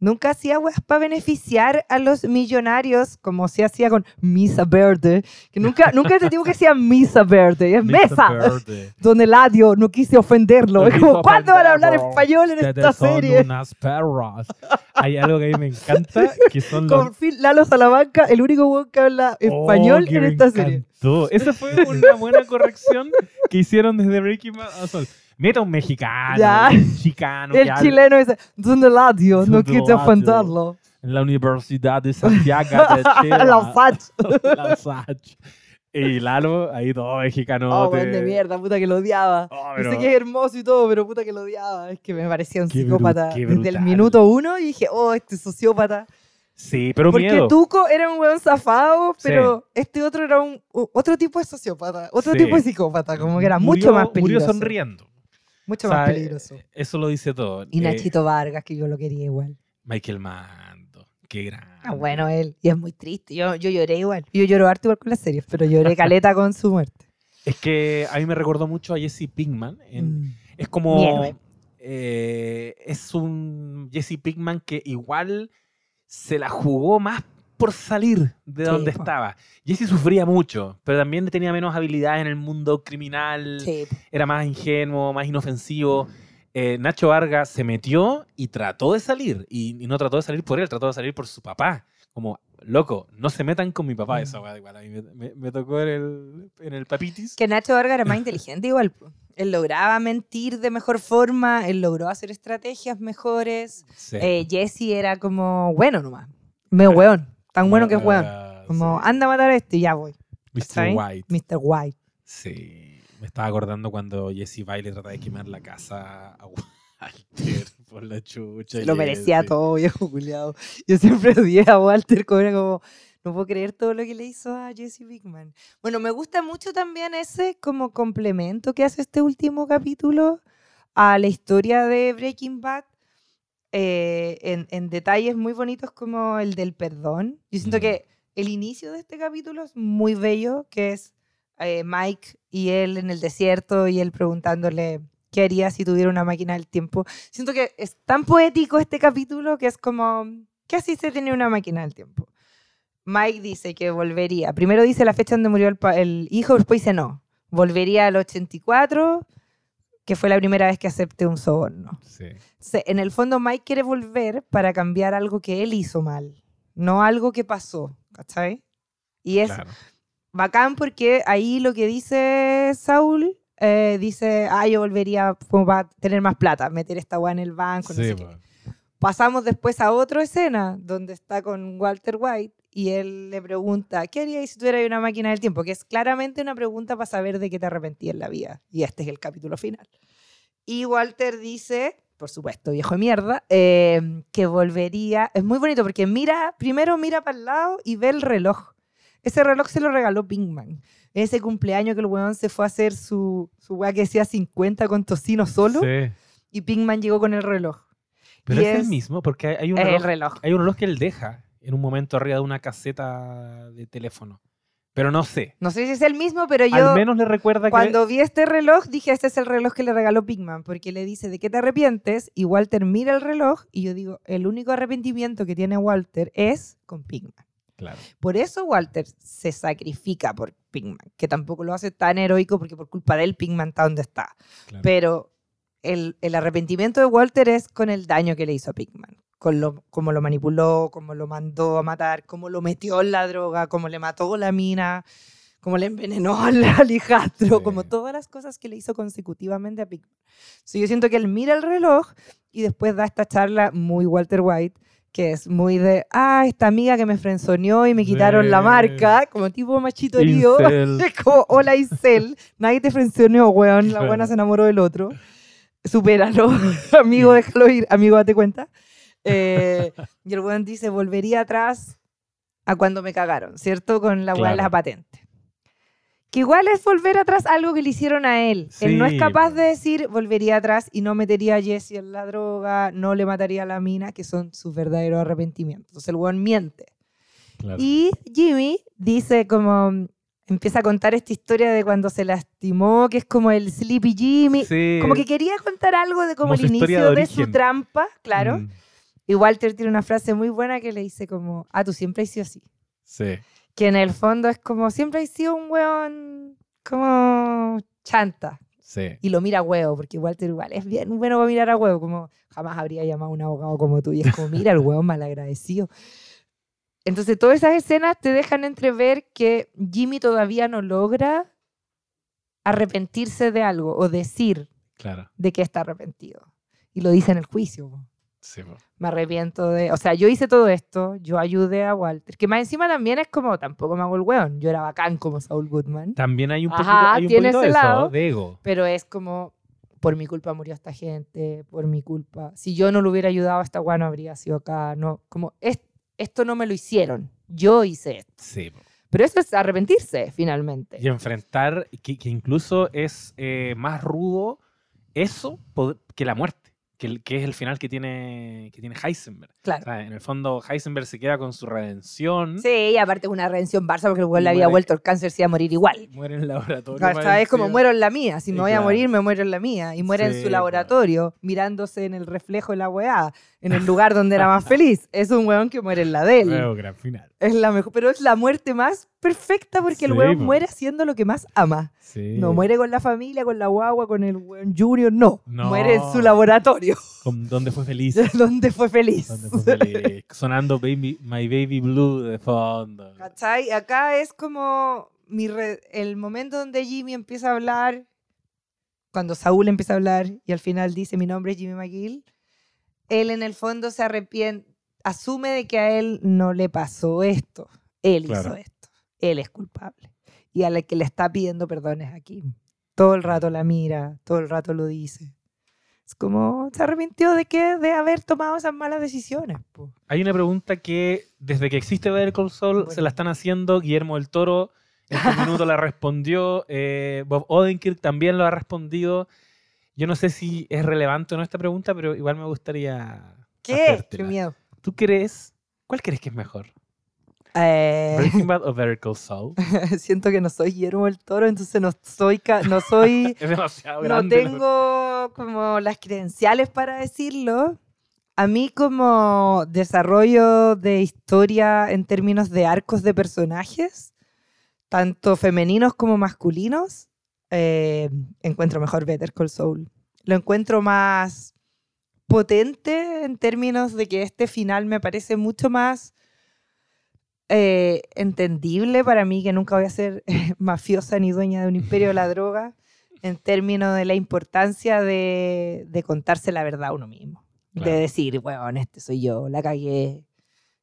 Nunca hacía weas para beneficiar a los millonarios como se hacía con Misa Verde, que nunca, nunca te digo que sea Misa Verde, es mesa. Verde. Don Eladio, no quise ofenderlo. No Es como, ¿cuándo van a hablar español en Ustedes esta son serie? unas perras. Hay algo que a mí me encanta, que son los Con fin, Lalo Salamanca, el único weón que habla español Oh, que en esta serie. Esa fue una buena corrección que hicieron desde Breaking Bad a Sol. Meta un mexicano, Ya. un chicano El chileno dice, Don Eladio, no Eladio. ofenderlo. en la Universidad de Santiago de Chile. La Sach. La Sach. Y Lalo, ahí todo mexicano. Oh, weón de mierda, puta que lo odiaba. Oh, pero- que es hermoso y todo, pero puta que lo odiaba. Es que me parecía un Qué psicópata. Desde el minuto uno y dije, oh, este sociópata. Sí, pero Porque miedo. Tuco era un weón zafado, Sí. pero este otro era un otro tipo de sociópata, otro Sí. tipo de psicópata, como que era mucho Murió- más peligroso. Murió sonriendo. Mucho O sea, más peligroso. Eso lo dice todo. Y Eh, Nachito Vargas, que yo lo quería igual. Michael Mando. Qué grande. Ah, bueno, él. Y es muy triste. Yo, yo lloré igual. Yo lloro harto igual con las series, pero lloré caleta con su muerte. Es que a mí me recordó mucho a Jesse Pinkman. en- Mm. Es como. eh, es un Jesse Pinkman que igual se la jugó más por salir de donde estaba. Jesse sufría mucho, pero también tenía menos habilidades en el mundo criminal. Sí. Era más ingenuo, más inofensivo. Eh, Nacho Vargas se metió y trató de salir. Y, y no trató de salir por él, trató de salir por su papá. Como, loco, no se metan con mi papá. Mm. Esa weá, igual a mí me, me- me tocó en el, en el papitis. Que Nacho Vargas era más inteligente igual. Él lograba mentir de mejor forma, él logró hacer estrategias mejores. Sí. Eh, Jesse era como bueno nomás. Me weón. Tan bueno que es weón. Ah, Como sí. anda a matar a este y ya voy. Mr. White. Mr. White. Sí. Me estaba acordando cuando Jesse Bailey trataba de quemar la casa a Walter por la chucha. Se lo Jesse. merecía todo, viejo culiado. Yo siempre odié a Walter, como era como, no puedo creer todo lo que le hizo a Jesse Bigman. Bueno, me gusta mucho también ese como complemento que hace este último capítulo a la historia de Breaking Bad. Eh, en, en detalles muy bonitos como el del perdón. Yo siento Mm. que el inicio de este capítulo es muy bello, que es eh, Mike y él en el desierto y él preguntándole qué haría si tuviera una máquina del tiempo. Siento que es tan poético este capítulo que es como, ¿qué así se tiene una máquina del tiempo? Mike dice que volvería. Primero dice la fecha donde murió el, el hijo, después dice no. Volvería al 84, que fue la primera vez que acepté un soborno. Sí. En el fondo Mike quiere volver para cambiar algo que él hizo mal, no algo que pasó, ¿cachai? Y es Claro. bacán porque ahí lo que dice Saúl, eh, dice, ah, yo volvería como para tener más plata, meter esta weá en el banco, no Sí, sé qué. po. Pasamos después a otra escena donde está con Walter White y él le pregunta, ¿qué harías si tuvieras una máquina del tiempo? Que es claramente una pregunta para saber de qué te arrepentí en la vida. Y este es el capítulo final. Y Walter dice, por supuesto, viejo de mierda, eh, que volvería. Es muy bonito porque mira, primero mira para el lado y ve el reloj. Ese reloj se lo regaló Pinkman. Ese cumpleaños que el weón se fue a hacer su, su weá que decía 50 con tocino solo Sí. y Pinkman llegó con el reloj. Pero Y es, el mismo, porque hay- un, reloj, el reloj. hay un reloj que él deja en un momento arriba de una caseta de teléfono. Pero no sé. No sé si es el mismo, pero yo Al menos le recuerda que... cuando vi este reloj dije, este es el reloj que le regaló Pinkman, porque le dice, ¿de qué te arrepientes? Y Walter mira el reloj y yo digo, el único arrepentimiento que tiene Walter es con Pinkman. Claro. Por eso Walter se sacrifica por Pinkman, que tampoco lo hace tan heroico porque por culpa de él Pinkman está donde está. claro. Pero el, el arrepentimiento de Walter es con el daño que le hizo a Pinkman. Con lo, cómo lo manipuló, cómo lo mandó a matar, cómo lo metió en la droga, cómo le mató la mina, cómo le envenenó al Alejandro, Sí. como todas las cosas que le hizo consecutivamente a Pinkman. So, yo siento que él mira el reloj y después da esta charla muy Walter White, que es muy de, ah, esta amiga que me frenzoneó y me quitaron la Sí. marca, como tipo machito lío. Como, hola Isel, nadie te frencionó, weón, la buena se enamoró del otro. Supéralo, amigo, déjalo ir, amigo, date cuenta. Eh, y el weón dice, volvería atrás a cuando me cagaron, ¿cierto? Con la weá de la patente. Que igual es volver atrás algo que le hicieron a él. él no es capaz de decir, volvería atrás y no metería a Jesse en la droga, no le mataría a la mina, que son sus verdaderos arrepentimientos. Entonces el weón miente. Claro. Y Jimmy dice como, empieza a contar esta historia de cuando se lastimó, que es como el Sleepy Jimmy. Sí. Como que quería contar algo de como, Como el inicio de de, su trampa, claro. Mm, Y Walter tiene una frase muy buena que le dice como, ah, tú siempre has sido así. sí. Que en el fondo es como, siempre has sido un weón como chanta. Sí. Y lo mira a huevo, porque Walter igual es bien bueno para mirar a huevo, como jamás habría llamado a un abogado como tú. Y es como, mira el huevo malagradecido. Entonces, todas esas escenas te dejan entrever que Jimmy todavía no logra arrepentirse de algo o decir Claro. de que está arrepentido. Y lo dice en el juicio. Sí. Me arrepiento de... O sea, yo hice todo esto, yo ayudé a Walter. Que más encima también es como, tampoco me hago el hueón. Yo era bacán como Saul Goodman. También hay un poquito, Ajá, hay un tiene poquito de ese eso, lado. de ego. pero es como por mi culpa murió esta gente, por mi culpa. Si yo no lo hubiera ayudado, esta weá no habría sido acá. No, como es, esto no me lo hicieron, yo hice esto. Sí. Pero eso es arrepentirse, finalmente. Y enfrentar, que, que incluso es eh, más rudo eso que la muerte, que, es el final que tiene, que tiene Heisenberg. O Claro. sea, en el fondo, Heisenberg se queda con su redención. Sí, y aparte es una redención Barça porque el güey le había vuelto el cáncer, se iba a morir igual. Muere en el laboratorio. Claro, esta vez como muero en la mía, si me voy a morir, me muero en la mía. Y muere en su laboratorio, mirándose en el reflejo de la weá, en el lugar donde era más feliz. Es un weón que muere en la de él. Gran final. Es la mejor, pero es la muerte más perfecta porque el Sí, weón po. muere haciendo lo que más ama. Sí. No muere con la familia, con la guagua, con el weón Junior, no. No. Muere en su laboratorio, Con- donde fue feliz. donde fue feliz. donde fue feliz. Sonando baby, My Baby Blue de fondo. ¿Cachai? Acá es como mi re- el momento donde Jimmy empieza a hablar, cuando Saúl empieza a hablar y al final dice mi nombre es Jimmy McGill, él en el fondo se arrepiente, asume de que a él no le pasó esto, él hizo Claro. esto, él es culpable. Y a la que le está pidiendo perdón es a Kim. Todo el rato la mira, todo el rato lo dice. Es como, se arrepintió de que de haber tomado esas malas decisiones. po. Hay una pregunta que desde que existe Better Call Saul Bueno. se la están haciendo. Guillermo del Toro en este minuto la respondió. eh, Bob Odenkirk también lo ha respondido. Yo no sé si es relevante o no esta pregunta, pero igual me gustaría ¿Qué? Qué miedo. ¿Tú crees? ¿Cuál crees que es mejor? Eh, ¿Breaking Bad o Better Call Saul? siento que no soy Guillermo del Toro, entonces no soy, no soy, Es demasiado no grande. la- tengo como las credenciales para decirlo. A mí como desarrollo de historia en términos de arcos de personajes, tanto femeninos como masculinos, eh, encuentro mejor Better Call Saul. Lo encuentro más potente en términos de que este final me parece mucho más eh, entendible para mí, que nunca voy a ser mafiosa ni dueña de un imperio de la droga, en términos de la importancia de, de contarse la verdad a uno mismo. Claro. De decir, bueno, este soy yo, la cagué,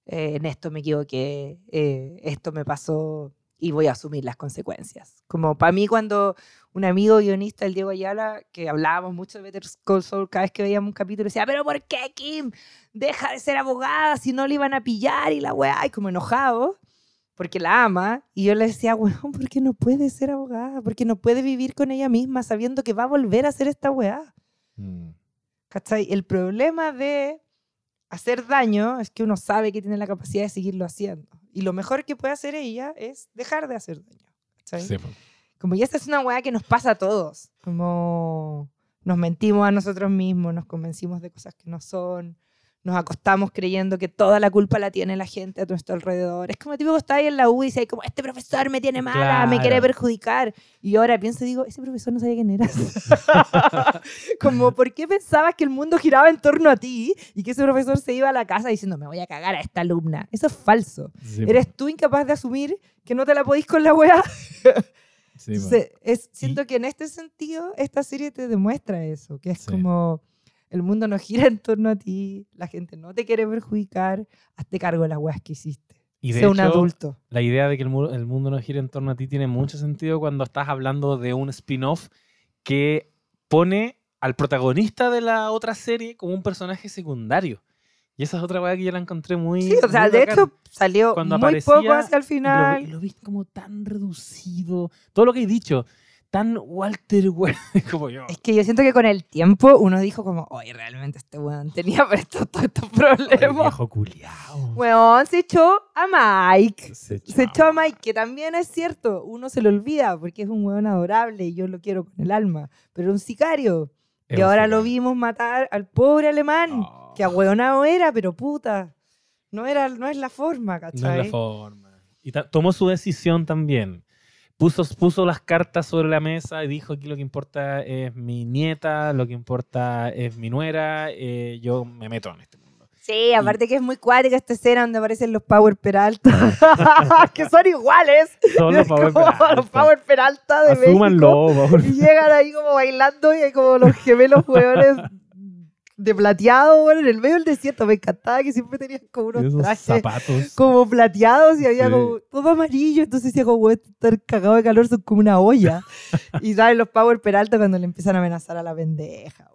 eh, en esto me equivoqué, eh, esto me pasó y voy a asumir las consecuencias. Como para mí cuando un amigo guionista, el Diego Ayala, que hablábamos mucho de Better Call Saul, cada vez que veíamos un capítulo decía, pero ¿por qué Kim deja de ser abogada si no le iban a pillar y la weá? Y como enojado, porque la ama. Y yo le decía, weón, ¿por qué no puede ser abogada? Porque no puede vivir con ella misma sabiendo que va a volver a hacer esta weá. Mm, ¿Cachai? El problema de hacer daño es que uno sabe que tiene la capacidad de seguirlo haciendo. Y lo mejor que puede hacer ella es dejar de hacer daño. ¿cachai? sí, po. Como ya esta es una weá que nos pasa a todos. Como nos mentimos a nosotros mismos, nos convencimos de cosas que no son, nos acostamos creyendo que toda la culpa la tiene la gente a nuestro alrededor. Es como tipo que está ahí en la U y dice, como este profesor me tiene mala, me quiere perjudicar. Y ahora pienso y digo, ese profesor no sabía quién eras. como, ¿por qué pensabas que el mundo giraba en torno a ti y que ese profesor se iba a la casa diciendo, me voy a cagar a esta alumna? Eso es falso. Sí. Eres tú incapaz de asumir que no te la podís con la weá. Sí, es, siento que en este sentido esta serie te demuestra eso, que es Sí. como el mundo no gira en torno a ti, la gente no te quiere perjudicar, hazte cargo de las weas que hiciste. Y de Sé un hecho, adulto. la idea de que el, mu- el mundo no gira en torno a ti tiene mucho sentido cuando estás hablando de un spin-off que pone al protagonista de la otra serie como un personaje secundario. Y esa es otra weá que yo la encontré muy. Sí, o sea, de bacán. hecho salió Cuando muy aparecía poco hacia el lo, final. y lo viste como tan reducido. Todo lo que he dicho. Tan Walter White como yo. Es que yo siento que con el tiempo uno dijo como, oye, realmente este weón tenía por esto todos estos El problemas. viejo culiao. Weón se echó a Mike. Se Se echó a Mike, que también es cierto, uno se lo olvida porque es un weón adorable y yo lo quiero con el alma, pero un sicario. Y ahora lo vimos matar al pobre alemán, Oh, que ahueonado era, pero puta, no, era, no es la forma, No ¿cachai? es la forma. Y tomó su decisión también. Puso, puso las cartas sobre la mesa y dijo aquí lo que importa es mi nieta, lo que importa es mi nuera, eh, yo me meto en este. Sí, aparte que es muy cuática esta escena donde aparecen los Power Peralta, que son iguales. Son los Power Peralta. los Power Peralta de Asúmanlo, Power México. Y llegan ahí como bailando y hay como los gemelos hueones de plateado, bueno, en el medio del desierto. Me encantaba que siempre tenían como unos Esos trajes zapatos. como plateados y había Sí. como todo amarillo. Entonces decía como, "Weón, estar cagado de calor, son como una olla. y saben los Power Peralta cuando le empiezan a amenazar a la pendeja.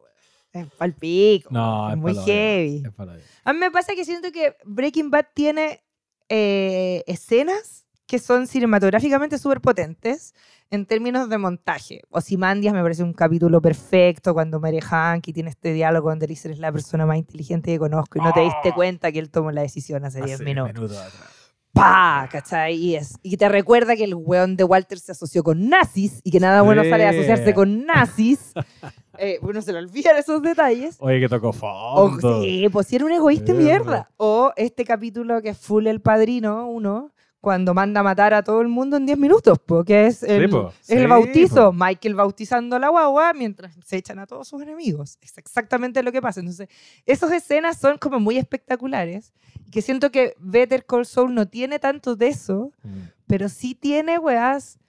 Es palpico. No, es es muy heavy. es A mí me pasa que siento que Breaking Bad tiene eh, escenas que son cinematográficamente súper potentes en términos de montaje. Ozymandias me parece un capítulo perfecto cuando muere Hank y tiene este diálogo donde dice eres la persona más inteligente que conozco y no te diste cuenta que él tomó la decisión hace 10 Hace minutos. minutos atrás. ¡Pah! ¿Cachai? Y, es, y te recuerda que el weón de Walter se asoció con nazis y que nada bueno Sí. sale de asociarse con nazis. Eh, uno se le olvidan esos detalles. Oye, que tocó O, fondo. sí, pues si era un egoísta Mierda. mierda. O este capítulo que es full el padrino, uno, cuando manda a matar a todo el mundo en 10 minutos, porque es el, po, es el sí, bautizo. po. Michael bautizando a la guagua mientras se echan a todos sus enemigos. Es exactamente lo que pasa. Entonces, esas escenas son como muy espectaculares. Que siento que Better Call Saul no tiene tanto de eso, Mm. pero sí tiene weas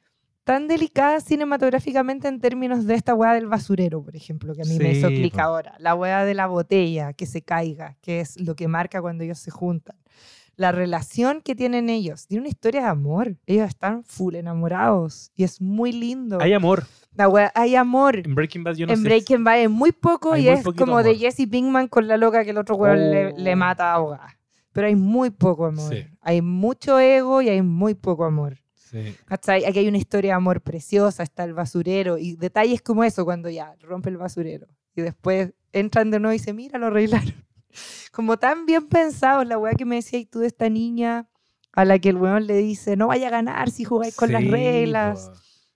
tan delicadas cinematográficamente en términos de esta wea del basurero, por ejemplo, que a mí me Sí, hizo clic ahora. La wea de la botella que se caiga, que es lo que marca cuando ellos se juntan. La relación que tienen ellos. Tiene una historia de amor. Ellos están full enamorados y es muy lindo. Hay amor. La wea- hay amor. En Breaking Bad yo no en sé. Breaking Bad es muy poco Hay y muy es como de amor. Jesse Pinkman con la loca que el otro weón le, Oh. le mata a ahogada. Pero hay muy poco amor. Sí. Hay mucho ego y hay muy poco amor. Sí. Aquí hay una historia de amor preciosa, está el basurero y detalles como eso cuando ya rompe el basurero y después entran de nuevo y dicen, mira, lo arreglaron. Como tan bien pensado, la weá que me decías tú de esta niña a la que el weón le dice, no vaya a ganar si jugáis con las reglas.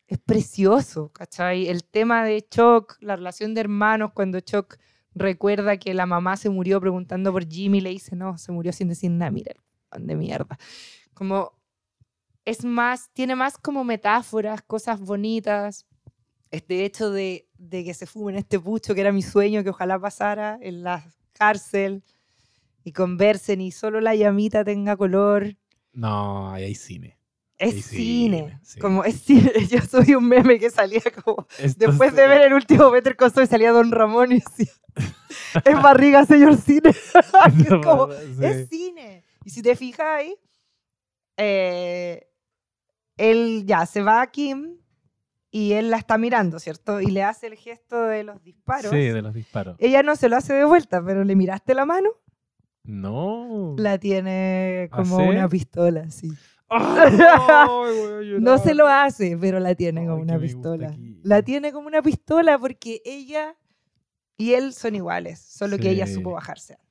Es precioso, ¿cachai? El tema de Chuck, la relación de hermanos, cuando Chuck recuerda que la mamá se murió preguntando por Jimmy, le dice, no, se murió sin decir nada, mira, de mierda. Como es más, tiene más como metáforas, cosas bonitas. Este hecho de, de que se fumen este pucho, que era mi sueño, que ojalá pasara en la cárcel y conversen y solo la llamita tenga color. No, ahí hay cine. Es Sí, cine. sí. Como es cine. Yo soy un meme que salía como. Esto Después de ver el último Better Call Saul salía Don Ramón y decía. es barriga, señor cine. Es como, Sí. es cine. Y si te fijas ahí, eh, él ya se va a Kim y él la está mirando, ¿cierto? Y le hace el gesto de los disparos. Sí, de los disparos. Ella no se lo hace de vuelta, pero le miraste la mano, No. la tiene ¿Ah, como sí? una pistola, llorar. No se lo hace, pero la tiene como una pistola. La tiene como una pistola porque ella y él son iguales, solo que ella Sí. supo bajarse antes.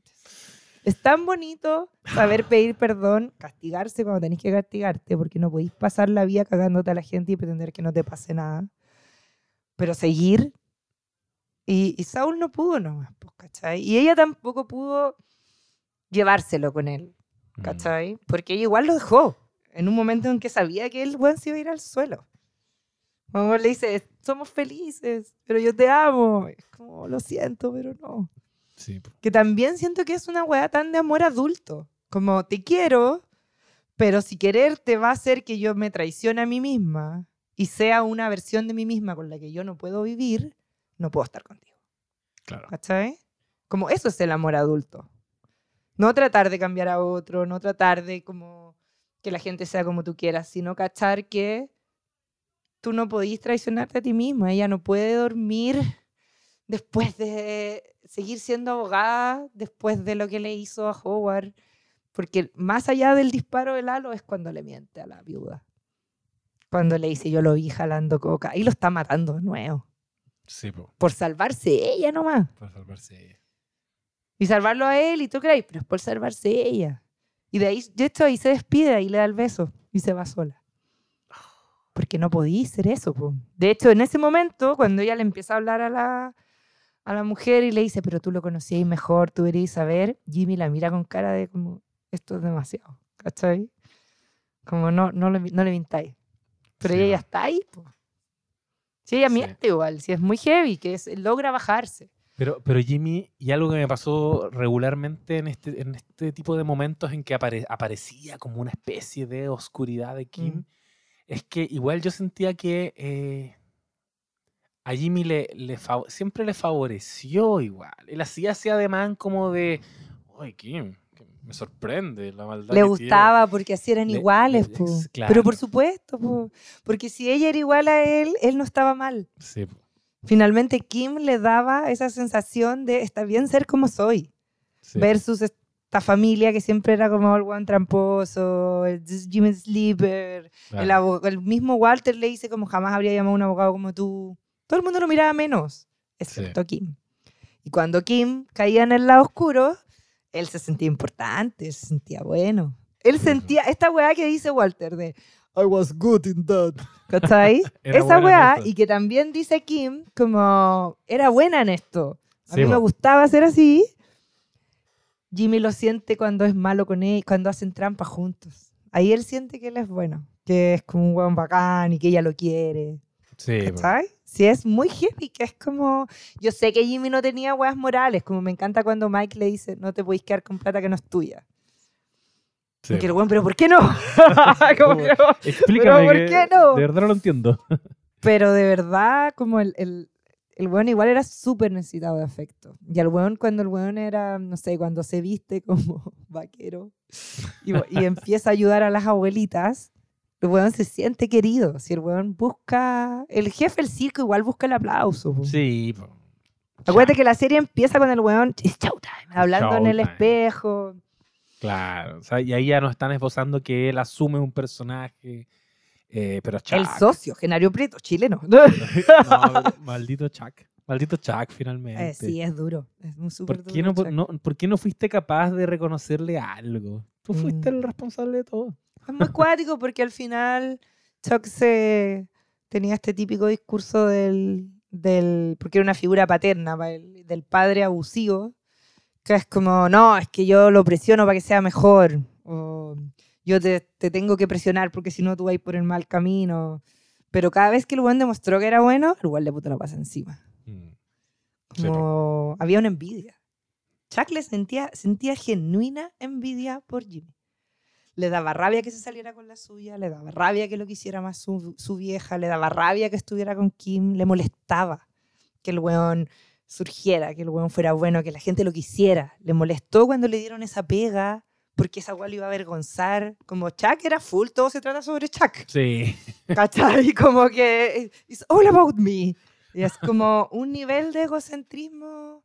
Es tan bonito saber pedir perdón, castigarse cuando tenéis que castigarte, porque no podéis pasar la vida cagándote a la gente y pretender que no te pase nada. Pero seguir. Y, y Saúl no pudo nomás, pues, ¿cachai? Y ella tampoco pudo llevárselo con él. Mm. ¿cachai? Porque ella igual lo dejó en un momento en que sabía que el weón se iba a ir al suelo. Como le dice, somos felices, pero yo te amo. Es como, lo siento, pero no. Sí. Que también siento que es una weá tan de amor adulto. Como, te quiero, pero si querer te va a hacer que yo me traicione a mí misma y sea una versión de mí misma con la que yo no puedo vivir, no puedo estar contigo. claro. ¿Cachai? Como eso es el amor adulto. No tratar de cambiar a otro, no tratar de como que la gente sea como tú quieras, sino cachar que tú no podís traicionarte a ti misma. Ella no puede dormir después de seguir siendo abogada, después de lo que le hizo a Howard. Porque más allá del disparo del halo es cuando le miente a la viuda. Cuando le dice, yo lo vi jalando coca. Y lo está matando de nuevo. Sí, po. Por salvarse ella nomás. Para salvarse. Y salvarlo a él y tú crees, pero es por salvarse ella. Y de ahí, de hecho, ahí se despide y le da el beso y se va sola. Porque no podía ser eso. po. De hecho, en ese momento, cuando ella le empieza a hablar a la, a la mujer y le dice, pero tú lo conocías mejor, tú deberías saber, Jimmy la mira con cara de como, esto es demasiado. ¿Cachai? Como no, no, le, no le mintáis. Pero Sí, ella ya está ahí. po. Sí, ella Sí. miente igual, si es muy heavy, que es, logra bajarse. Pero, pero Jimmy, y algo que me pasó regularmente en este, en este tipo de momentos en que apare- aparecía como una especie de oscuridad de Kim, Mm. es que igual yo sentía que eh, a Jimmy le, le siempre le favoreció igual. Él hacía ese ademán como de, ¡ay, Kim! Me sorprende la maldad. le que gustaba porque así eran Le- iguales, le- po. ex- pero por claro. supuesto, po. porque si ella era igual a él, él no estaba mal. tiene". Sí, finalmente Kim le daba esa sensación de está bien ser como soy, Sí. versus esta familia que siempre era como el weón tramposo, el Jimmy Sleeper, Claro. el, el mismo Walter le dice como jamás habría llamado a un abogado como tú. Todo el mundo lo miraba menos, excepto Kim. Y cuando Kim caía en el lado oscuro, él se sentía importante, se sentía bueno. Él Sí. sentía esta weá que dice Walter de I was good in that. ¿Cachai? Esa weá, y que también dice Kim como era buena en esto. A Sí, mí me gustaba ser así. Jimmy lo siente cuando es malo con él, cuando hacen trampa juntos. Ahí él siente que él es bueno, que es como un weón bacán y que ella lo quiere. Sí. ¿Cachai? Sí, es muy heavy, que es como... Yo sé que Jimmy no tenía weas morales, como me encanta cuando Mike le dice, no te podéis quedar con plata que no es tuya. Sí, y que el weón, pero ¿por qué no? Como no. Explícame. ¿por qué no? De verdad no lo entiendo. Pero de verdad, como el, el, el weón igual era súper necesitado de afecto. Y el weón, cuando el weón era, no sé, cuando se viste como vaquero y, y empieza a ayudar a las abuelitas, el weón se siente querido. Si el weón busca, el jefe del circo igual busca el aplauso. po. Sí, po. Acuérdate que la serie empieza con el weón, showtime, hablando en el espejo. Claro. o sea, y ahí ya nos están esbozando que él asume un personaje. eh, pero Chuck. El socio, Genario Prieto, chileno. No, maldito Chuck. Maldito Chuck, finalmente. Eh, sí, es duro. Es un súper ¿Por qué, no, duro, Chuck. no, ¿Por qué no fuiste capaz de reconocerle algo? Tú fuiste Mm. el responsable de todo. Es muy cuático porque al final Chuck se tenía este típico discurso del, del porque era una figura paterna del padre abusivo, que es como, no, es que yo lo presiono para que sea mejor, o yo te, te tengo que presionar porque si no tú vas por el mal camino. Pero cada vez que el buen demostró que era bueno, el buen le puto la pasa encima. Mm. Sí, Como había una envidia. Chuck le sentía, sentía genuina envidia por Jimmy. Le daba rabia que se saliera con la suya, le daba rabia que lo quisiera más su, su vieja, le daba rabia que estuviera con Kim, le molestaba que el weón surgiera, que el weón fuera bueno, que la gente lo quisiera. Le molestó cuando le dieron esa pega, porque esa weá lo iba a avergonzar. Como Chuck era full, todo se trata sobre Chuck. Sí. ¿Cachai? Como que it's all about me. Y es como un nivel de egocentrismo,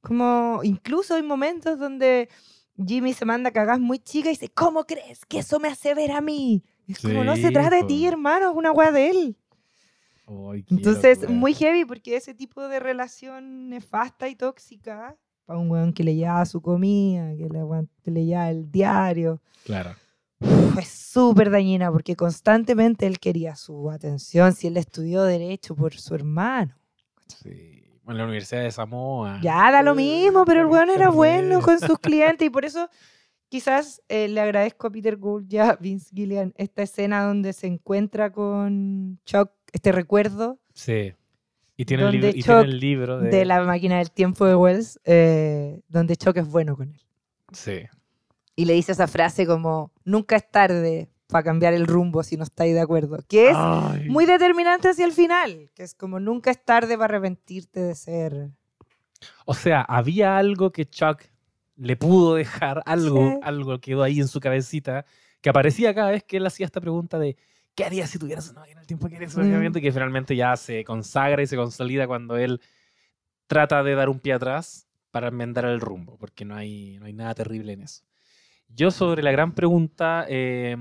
como incluso hay momentos donde Jimmy se manda cagadas muy chica y dice, ¿cómo crees que eso me hace ver a mí? Es como, no se trata de ti, hermano, es una weá de él. Entonces, locura. muy heavy porque ese tipo de relación nefasta y tóxica, para un weón que le llevaba su comida, que le, que le el diario, Claro. fue súper dañina porque constantemente él quería su atención si él estudió derecho por su hermano. Sí. En la Universidad de Samoa. Ya da lo mismo, pero el weón era bueno con su sus clientes y por eso quizás eh, le agradezco a Peter Gould y a Vince Gillian esta escena donde se encuentra con Chuck, este recuerdo Sí. Y tiene, el Donde libro, y tiene Chuck el libro de... de la máquina del tiempo de Wells, eh, donde Chuck es bueno con él. Sí. Y le dice esa frase como, nunca es tarde para cambiar el rumbo si no estáis de acuerdo. Que es Ay. muy determinante hacia el final, que es como nunca es tarde para arrepentirte de ser. O sea, había algo que Chuck le pudo dejar, algo, Sí. algo quedó ahí en su cabecita, que aparecía cada vez que él hacía esta pregunta de ¿qué harías si tuvieras una máquina del tiempo que eres Mm. y que finalmente ya se consagra y se consolida cuando él trata de dar un pie atrás para enmendar el rumbo, porque no hay, no hay nada terrible en eso. Yo sobre la gran pregunta eh,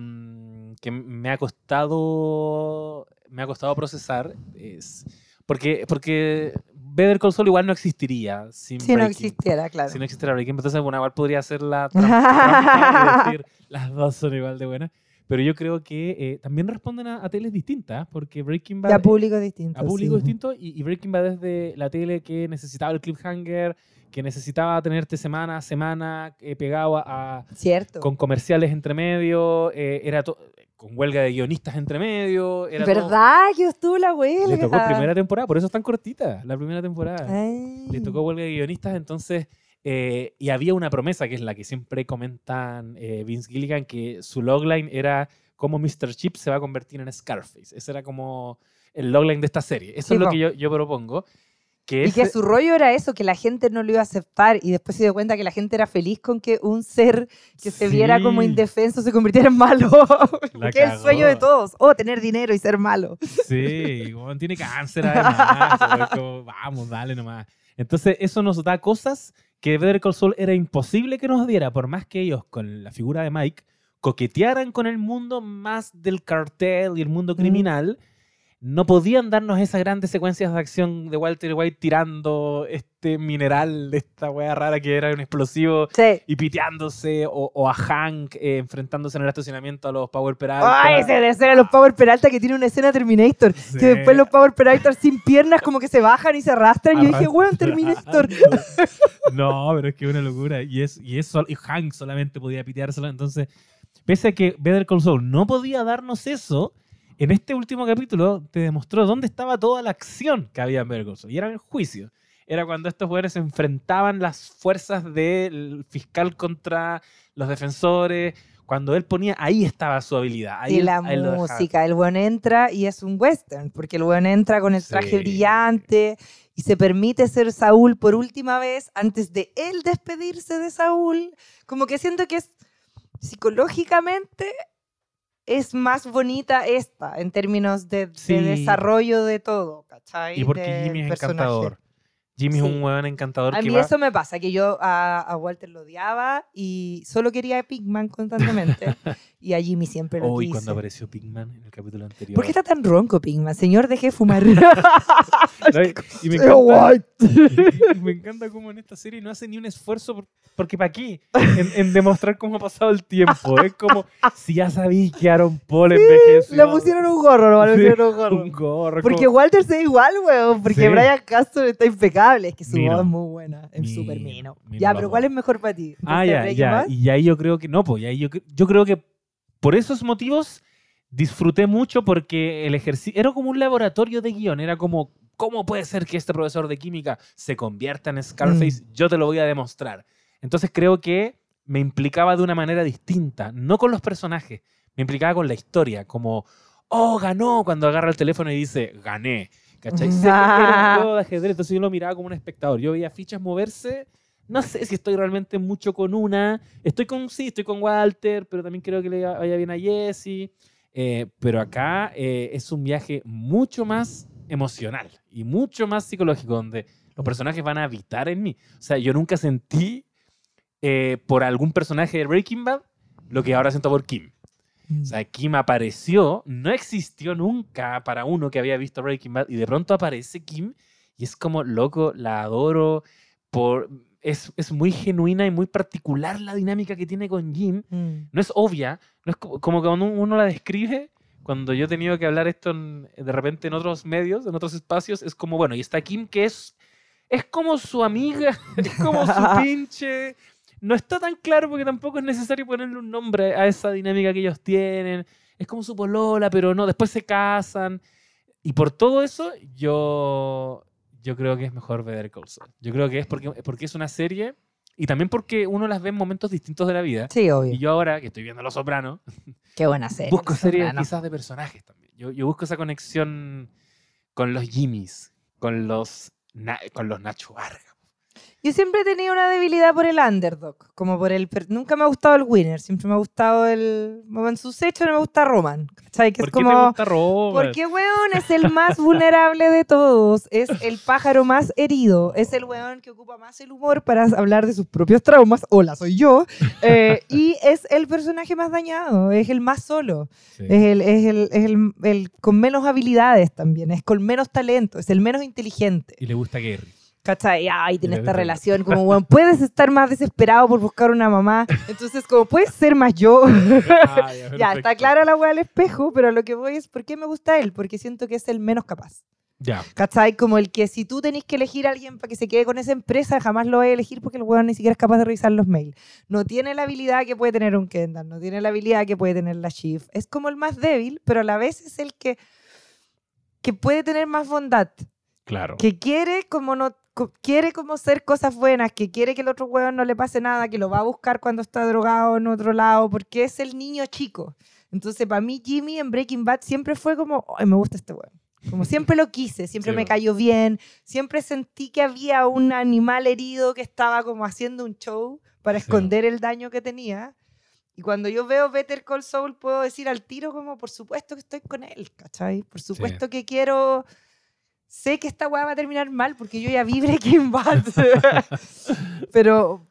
que me ha costado me ha costado procesar es porque porque Better Call Saul igual no existiría sin Si no Breaking- existiera, claro. si no existiera Breaking entonces bueno igual podría ser la trampa, trampa decir las dos son igual de buenas pero yo creo que eh, también responden a, a teles distintas porque Breaking Bad Y a público distinto. a público sí. distinto y, y Breaking Bad es de la tele que necesitaba el cliffhanger, que necesitaba tenerte semana a semana eh, pegado a, Cierto. con comerciales entre medio, eh, era con huelga de guionistas entre medio. Era todo- ¿Verdad que estuvo la huelga? Le tocó primera temporada, por eso es tan cortita la primera temporada. Ay. Le tocó huelga de guionistas, entonces... eh, y había una promesa que es la que siempre comentan eh, Vince Gilligan, que su logline era cómo Mr. Chip se va a convertir en Scarface. Ese era como el logline de esta serie. Eso Sí, es lo po. que yo, yo propongo. Que Y que ese- su rollo era eso, que la gente no lo iba a aceptar y después se dio cuenta que la gente era feliz con que un ser que se viera como Sí. indefenso se convirtiera en malo. Que es el sueño de todos. O tener dinero y ser malo. Sí, weón, tiene cáncer además. como, vamos, dale nomás. Entonces, eso nos da cosas que Better Call Saul era imposible que nos diera, por más que ellos, con la figura de Mike, coquetearan con el mundo más del cartel y el mundo criminal, no podían darnos esas grandes secuencias de acción de Walter White tirando este mineral de esta wea rara que era un explosivo Sí. y piteándose, o, o a Hank eh, enfrentándose en el estacionamiento a los Power Peralta. Ay, de escena de los Power Peralta que tiene una escena Terminator. Sí. Que después los Power Peralta sin piernas como que se bajan y se arrastran. Y yo dije, weón, Terminator. No, pero es que una locura. Y, es, y, es sol- y Hank solamente podía piteárselo. Entonces, pese a que Better Call Saul no podía darnos eso, en este último capítulo te demostró dónde estaba toda la acción que había en Saul. Y era el juicio. Era cuando estos jugadores se enfrentaban las fuerzas del fiscal contra los defensores. Cuando él ponía, ahí estaba su habilidad. Ahí y él- la dejaba. música, el buen entra y es un western, porque el buen entra con el traje Sí. brillante y se permite ser Saúl por última vez antes de él despedirse de Saúl. Como que siento que es psicológicamente es más bonita esta en términos de, de Sí. desarrollo de todo, ¿cachai? Y porque Jimmy es personaje. encantador. Jimmy es Sí. un hueón encantador A que mí va- eso me pasa, que yo a, a Walter lo odiaba y solo quería a Pigman constantemente. y a Jimmy siempre lo quise. cuando apareció Pigman en el capítulo anterior. ¿Por qué está tan ronco, Pigman? Señor, deje de fumar. No, y- y me encanta, y me encanta cómo en esta serie no hace ni un esfuerzo, por- porque ¿para qué? En, en demostrar cómo ha pasado el tiempo. Es como, si ya sabí que Aaron Paul envejeció. Le pusieron un gorro, no, le Sí, pusieron un gorro. un gorro. Porque como- Walter se ve igual, weón. Porque Sí. Brian Castor está impecable. Es que su Mino. voz es muy buena. Es súper mino. mino Ya, pero. ¿cuál es mejor para ti? Ah, ¿Entonces ya, ya. Y ahí yo creo que, no, pues, ahí yo, yo creo que por esos motivos disfruté mucho porque el ejercicio era como un laboratorio de guion. Era como, ¿cómo puede ser que este profesor de química se convierta en Scarface? Yo te lo voy a demostrar. Entonces creo que me implicaba de una manera distinta, no con los personajes, me implicaba con la historia, como, oh, ganó, cuando agarra el teléfono y dice, gané. ¿Cachai? Era un juego de ajedrez, entonces yo lo miraba como un espectador. Yo veía fichas moverse, no sé si estoy realmente mucho con una. Estoy con, sí, estoy con Walter, pero también creo que le vaya bien a Jesse. Eh, pero acá eh, es un viaje mucho más emocional y mucho más psicológico, donde los personajes van a habitar en mí. O sea, yo nunca sentí eh, por algún personaje de Breaking Bad lo que ahora siento por Kim. Mm. O sea, Kim apareció, no existió nunca para uno que había visto Breaking Bad y de pronto aparece Kim y es como, loco, la adoro, por, es, es muy genuina y muy particular la dinámica que tiene con Jim. Mm. No es obvia, no es co- como que cuando uno la describe, cuando yo he tenido que hablar esto en- de repente en otros medios, en otros espacios, es como, bueno, y está Kim que es, es como su amiga, es como su pinche... No está tan claro porque tampoco es necesario ponerle un nombre a esa dinámica que ellos tienen. Es como su polola, pero no, después se casan. Y por todo eso, yo, yo creo que es mejor ver Call Saul. Yo creo que es porque, porque es una serie y también porque uno las ve en momentos distintos de la vida. Sí, obvio. Y yo ahora, que estoy viendo Los Sopranos, Qué buena serie. busco series Soprano. quizás de personajes también. Yo, yo busco esa conexión con los Jimmys, con los, con los Nacho Vargas. Yo siempre he tenido una debilidad por el underdog, como por el... Nunca me ha gustado el winner, siempre me ha gustado el... En sus hechos no me gusta Roman, ¿cachai? Que ¿Por es qué como... te gusta Robert? Porque, weón, es el más vulnerable de todos. Es el pájaro más herido. Es el weón que ocupa más el humor para hablar de sus propios traumas. Hola, soy yo. Eh, y es el personaje más dañado. Es el más solo. Sí. Es, el, es, el, es el, el con menos habilidades también. Es con menos talento. Es el menos inteligente. Y le gusta Gary. ¿Cachai? Ay, tiene esta relación. Como, weón, puedes estar más desesperado por buscar una mamá. Entonces, como, puedes ser más yo. Ah, ya, Ya, está clara la weá del espejo, pero lo que voy es, ¿por qué me gusta él? Porque siento que es el menos capaz. Ya. ¿Cachai? Como el que si tú tenés que elegir a alguien para que se quede con esa empresa, jamás lo vas a elegir porque el weón ni siquiera es capaz de revisar los mails. No tiene la habilidad que puede tener un Kendall, no tiene la habilidad que puede tener la Chief. Es como el más débil, pero a la vez es el que, que puede tener más bondad, Claro. que quiere como no quiere como ser cosas buenas, que quiere que el otro weón no le pase nada, que lo va a buscar cuando está drogado en otro lado, porque es el niño chico. Entonces, para mí, Jimmy en Breaking Bad siempre fue como, ay, me gusta este weón. Como siempre lo quise, siempre Sí, me cayó bien, siempre sentí que había un animal herido que estaba como haciendo un show para Sí. esconder el daño que tenía. Y cuando yo veo Better Call Saul, puedo decir al tiro como, por supuesto que estoy con él, ¿cachai? Por supuesto que quiero... Sé que esta weá va a terminar mal porque yo ya vi Breaking Bad. pero,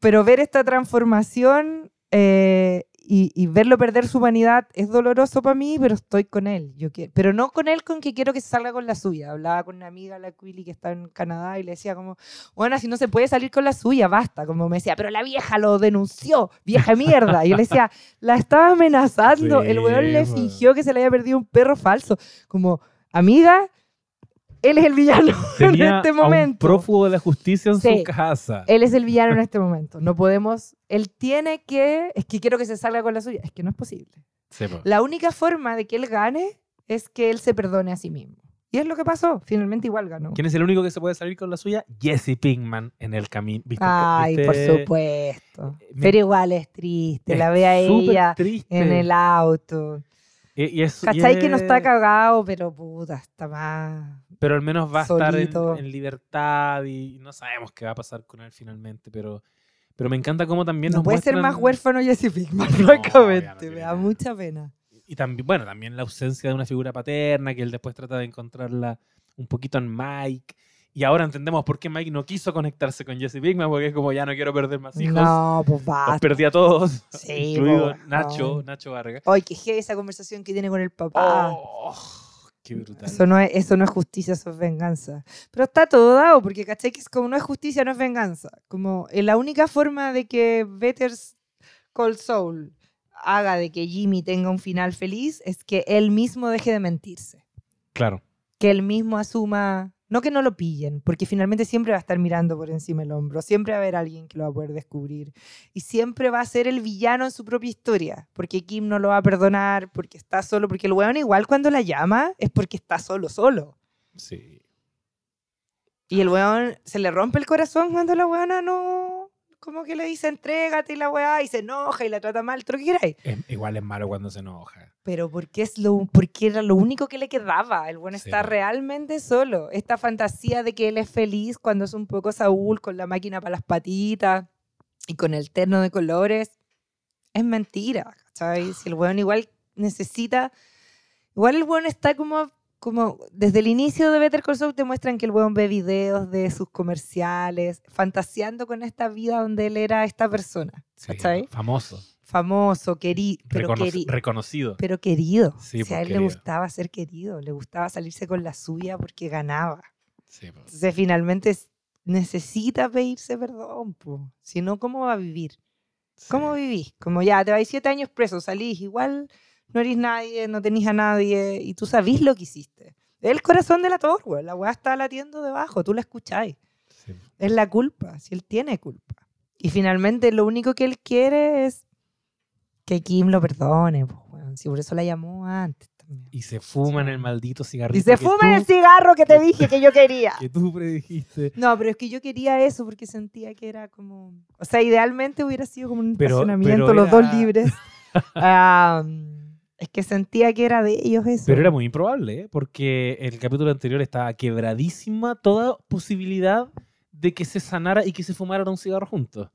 pero ver esta transformación eh, y, y verlo perder su humanidad es doloroso para mí, pero estoy con él. Yo quiero, pero no con él con que quiero que salga con la suya. Hablaba con una amiga, la Quilly, que está en Canadá, y le decía como, bueno, si no se puede salir con la suya, basta. Como me decía, pero la vieja lo denunció, vieja mierda. Y yo le decía, la estaba amenazando. Sí, el weón le fingió que se le había perdido un perro falso. Como, amiga, él es el villano Tenía en este a un momento. prófugo de la justicia en Sí. su casa. Él es el villano en este momento. No podemos. Él tiene que. Es que quiero que se salga con la suya. Es que no es posible. Sí. La única forma de que él gane es que él se perdone a sí mismo. Y es lo que pasó. Finalmente igual ganó. ¿Quién es el único que se puede salir con la suya? Jesse Pinkman en el camino. ¿Viste? Ay, por ¿Viste? supuesto. Me- Pero igual es triste. La Es ve a ella triste. en el auto. Y- y es- y ¿Cachai que no es- está cagado? Pero puta, está más. Pero al menos va a estar en, libertad y no sabemos qué va a pasar con él finalmente, pero, pero me encanta cómo también No nos puede ser más huérfano Jesse Pinkman, No, francamente. no me da mucha pena. Y también, bueno, también la ausencia de una figura paterna, que él después trata de encontrarla un poquito en Mike. Y ahora entendemos por qué Mike no quiso conectarse con Jesse Pinkman, porque es como ya no quiero perder más hijos. No, pues Los basta. perdí a todos, Sí, incluido po, Nacho. Nacho Vargas. Ay, qué esa conversación que tiene con el papá. Oh, qué brutal. Eso no, es, eso no es justicia, eso es venganza. Pero está todo dado, porque ¿cachai? Que como no es justicia, no es venganza. Como eh, la única forma de que Better Call Saul haga de que Jimmy tenga un final feliz es que él mismo deje de mentirse. Claro. Que él mismo asuma, no que no lo pillen, porque finalmente siempre va a estar mirando por encima del hombro, siempre va a haber alguien que lo va a poder descubrir. Y siempre va a ser el villano en su propia historia, porque Kim no lo va a perdonar, porque está solo, porque el weón igual cuando la llama es porque está solo, solo. Sí. Y el weón se le rompe el corazón cuando la weona no, como que le dice entrégate y la weá y se enoja y la trata mal, todo lo que queráis. Igual es malo cuando se enoja. Pero porque es lo, porque era lo único que le quedaba. El bueno Sí, está realmente solo. Esta fantasía de que él es feliz cuando es un poco Saúl con la máquina para las patitas y con el terno de colores es mentira. ¿cachai? Si el weón igual necesita. Igual el weón está como. Como desde el inicio de Better Call Saul te muestran que el weón ve videos de sus comerciales, fantaseando con esta vida donde él era esta persona. Sí, ¿Cachai? famoso, Famoso, querido, pero recono- queri- reconocido. pero querido. Sí, o sea, a pues, él le gustaba ser querido, le gustaba salirse con la suya porque ganaba. Sí, po. Entonces, finalmente necesita pedirse perdón. po. Si no, ¿cómo va a vivir? ¿Cómo Sí. vivís? Como ya, te vais siete años preso, salís, igual no eres nadie, no tenés a nadie y tú sabís lo que hiciste. Es el corazón de la torre, la weá está latiendo debajo, tú la escucháis. Sí. Es la culpa, si él tiene culpa. Y finalmente lo único que él quiere es que Kim lo perdone. po, weón. Si por eso la llamó antes también. Y se fuma en el maldito cigarrito. Y se que fuma el cigarro que te dije que yo quería. Que tú predijiste. No, pero es que yo quería eso porque sentía que era como... O sea, idealmente hubiera sido como un Pero- estacionamiento, pero los dos era- libres. Ah, es que sentía que era de ellos eso. Pero era muy improbable, ¿eh? porque el capítulo anterior estaba quebradísima toda posibilidad de que se sanara y que se fumaran un cigarro juntos.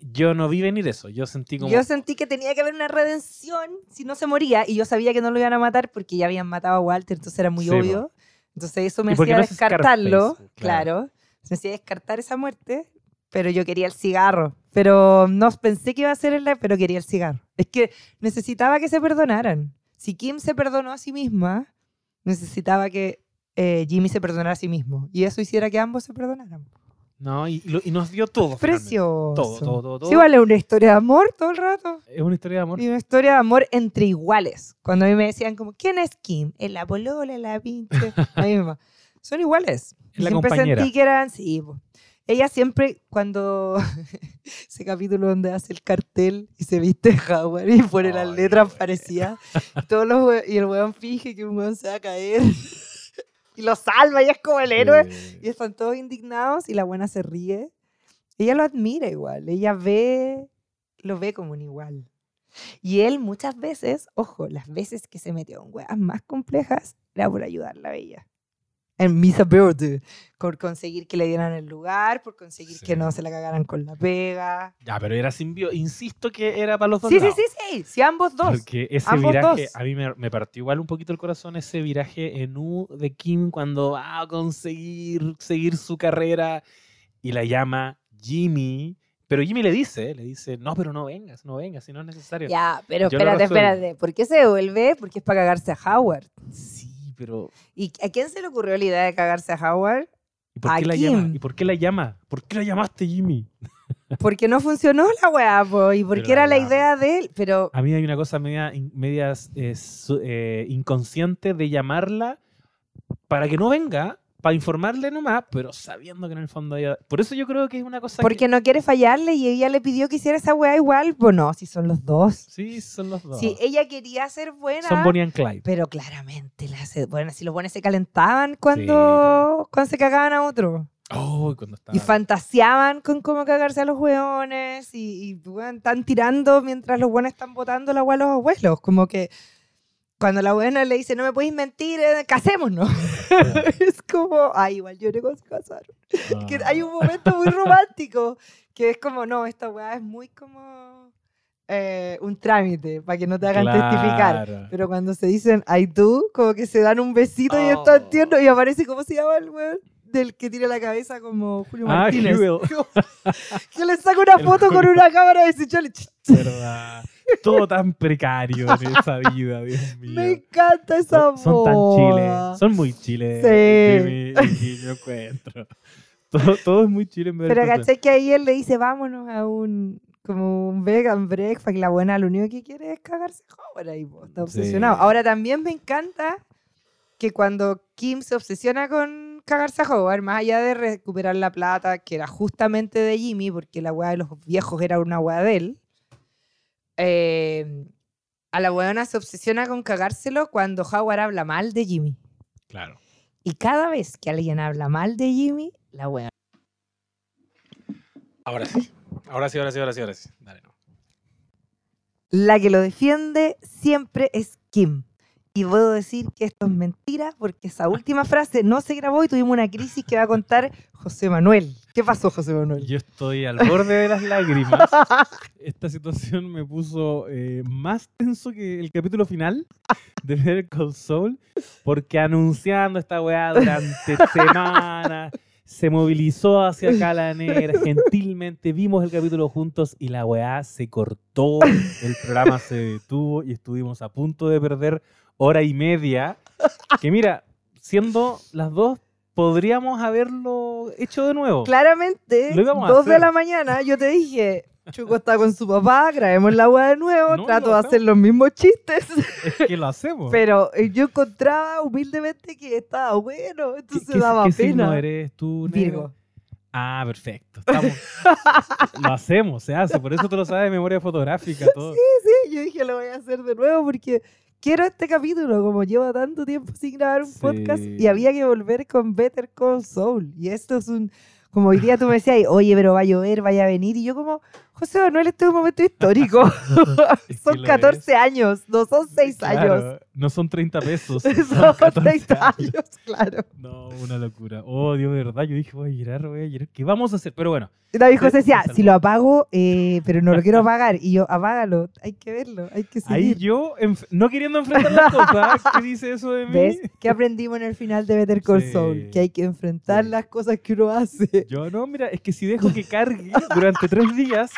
Yo no vi venir eso. Yo sentí como. Yo sentí que tenía que haber una redención si no se moría y yo sabía que no lo iban a matar porque ya habían matado a Walter, entonces era muy Sí, obvio. Entonces eso me hacía no es descartarlo, claro. claro. Me hacía descartar esa muerte, pero yo quería el cigarro. Pero no pensé que iba a ser el, pero quería el cigarro. Es que necesitaba que se perdonaran. Si Kim se perdonó a sí misma, necesitaba que eh, Jimmy se perdonara a sí mismo. Y eso hiciera que ambos se perdonaran. No, y, y lo- y nos dio todo. Precioso. Todo, todo, todo, todo. Sí, vale, una historia de amor todo el rato. Es una historia de amor. Y una historia de amor entre iguales. Cuando a mí me decían como, ¿quién es Kim? El la polola, la pinche. La misma. Son iguales. Es la siempre compañera. sentí que eran, sí. po. Ella siempre, cuando ese capítulo donde hace el cartel y se viste Howard y pone las letras qué parecía y, todos los y el weón finge que un weón se va a caer y lo salva y es como el héroe. Sí. Y están todos indignados y la buena se ríe. Ella lo admira igual. Ella ve, lo ve como un igual. Y él muchas veces, ojo, las veces que se metió en weas más complejas, era por ayudar a la bella. En Misa Verde. Por conseguir que le dieran el lugar, por conseguir Sí. que no se la cagaran con la pega. Ya, pero era simbio. Insisto que era para los dos Sí, sí, lados. sí, sí. Sí, ambos dos. Porque ese Ambos viraje, dos. a mí me, me partió igual un poquito el corazón ese viraje en U de Kim cuando va a conseguir seguir su carrera y la llama Jimmy. Pero Jimmy le dice, le dice, no, pero no vengas, no vengas, si no es necesario. Ya, pero Yo espérate, espérate. ¿Por qué se devuelve? Porque es para cagarse a Howard. Sí, pero ¿Y a quién se le ocurrió la idea de cagarse a Howard? ¿y por ¿A qué la llama? ¿Y por qué la llama? ¿Por qué la llamaste Jimmy? Porque no funcionó la weá, po, y porque Pero era la idea de él. Pero A mí hay una cosa media, media eh, eh, inconsciente de llamarla para que no venga, para informarle nomás, pero sabiendo que en el fondo ella... Por eso yo creo que es una cosa porque que... no quiere fallarle y ella le pidió que hiciera esa weá igual. Pues no, si son los dos. Sí, son los dos. Si ella quería ser buena. Son Bonnie and Clyde. Pero claramente la hace buena. Si los buenos se calentaban cuando, cuando se cagaban a otro. Oh, cuando. Y fantaseaban con cómo cagarse a los hueones y, y weón, están tirando mientras los buenos están botando la agua a los abuelos. Como que cuando la buena le dice, no me podéis mentir, eh, casémonos. es como, ay, igual lloré cuando se casaron. Que Ah. hay un momento muy romántico que es como, no, esta weá es muy como eh, un trámite para que no te hagan testificar. Claro. Pero cuando se dicen I do, como que se dan un besito y es Oh. tan tierno y aparece, ¿cómo se llama el weón? Del que tira la cabeza como Julio Ah, Martínez. Que le saca una El foto con una cámara de Sichole. ¿Verdad? Todo tan precario en esa vida, Dios mío. Me encanta esa son, son tan chiles. Son muy chiles. Sí. Y yo encuentro. Todo, todo es muy chile en verdad. Pero caché que ahí él le dice, vámonos a un como un vegan breakfast, que la buena lo único que quiere es cagarse Howard ahí, po, está Sí. obsesionado. Ahora también me encanta que cuando Kim se obsesiona con cagarse a Howard, más allá de recuperar la plata, que era justamente de Jimmy, porque la weá de los viejos era una weá de él, eh, a la weona se obsesiona con cagárselo cuando Howard habla mal de Jimmy. Claro. Y cada vez que alguien habla mal de Jimmy, la weona Ahora sí. Ahora sí, ahora sí, ahora sí, ahora sí. Dale, no. La que lo defiende siempre es Kim. Y puedo decir que esto es mentira porque esa última frase no se grabó y tuvimos una crisis que va a contar José Manuel. ¿Qué pasó, José Manuel? Yo estoy al borde de las lágrimas. Esta situación me puso eh, más tenso que el capítulo final de Better Call Saul, porque anunciando esta weá durante semanas, se movilizó hacia acá la negra, gentilmente vimos el capítulo juntos y la weá se cortó, el programa se detuvo y estuvimos a punto de perder hora y media. Que mira, siendo las dos, podríamos haberlo hecho de nuevo. Claramente, Lo íbamos a dos de la mañana, yo te dije, Chuco está con su papá, grabemos la agua de nuevo, No, trato lo de hacemos. hacer los mismos chistes, Es que lo hacemos. pero eh, yo encontraba humildemente que estaba bueno, ¿Qué, entonces qué- daba qué signo pena. eres tú, negro? Virgo. Ah, perfecto. Estamos- lo hacemos, se hace. Por eso tú lo sabes de memoria fotográfica. Todo. Sí, yo dije, lo voy a hacer de nuevo porque quiero este capítulo, como llevo tanto tiempo sin grabar un podcast y había que volver con Better Call Saul. Y esto es un, como hoy día tú me decías, oye, pero va a llover, vaya a venir. Y yo como, José Manuel, este es un momento histórico. Es que son lo 14 años, no son 6 años. No son 30 pesos. Son, Son 14 30 años. años, claro. No, una locura. Oh, Dios, de verdad. Yo dije, voy a llorar, voy a llorar. ¿Qué vamos a hacer? Pero bueno, David Sí, José decía, si lo apago, eh, pero no lo quiero apagar. Y yo, apágalo, hay que verlo, hay que ahí seguir. yo, enf- no queriendo enfrentar las cosas, ¿qué dice eso de mí? ¿Ves? ¿Qué aprendimos en el final de Better Call Sí. Saul? Que hay que enfrentar Sí. las cosas que uno hace. Yo no, mira, es que si dejo que cargue durante tres días,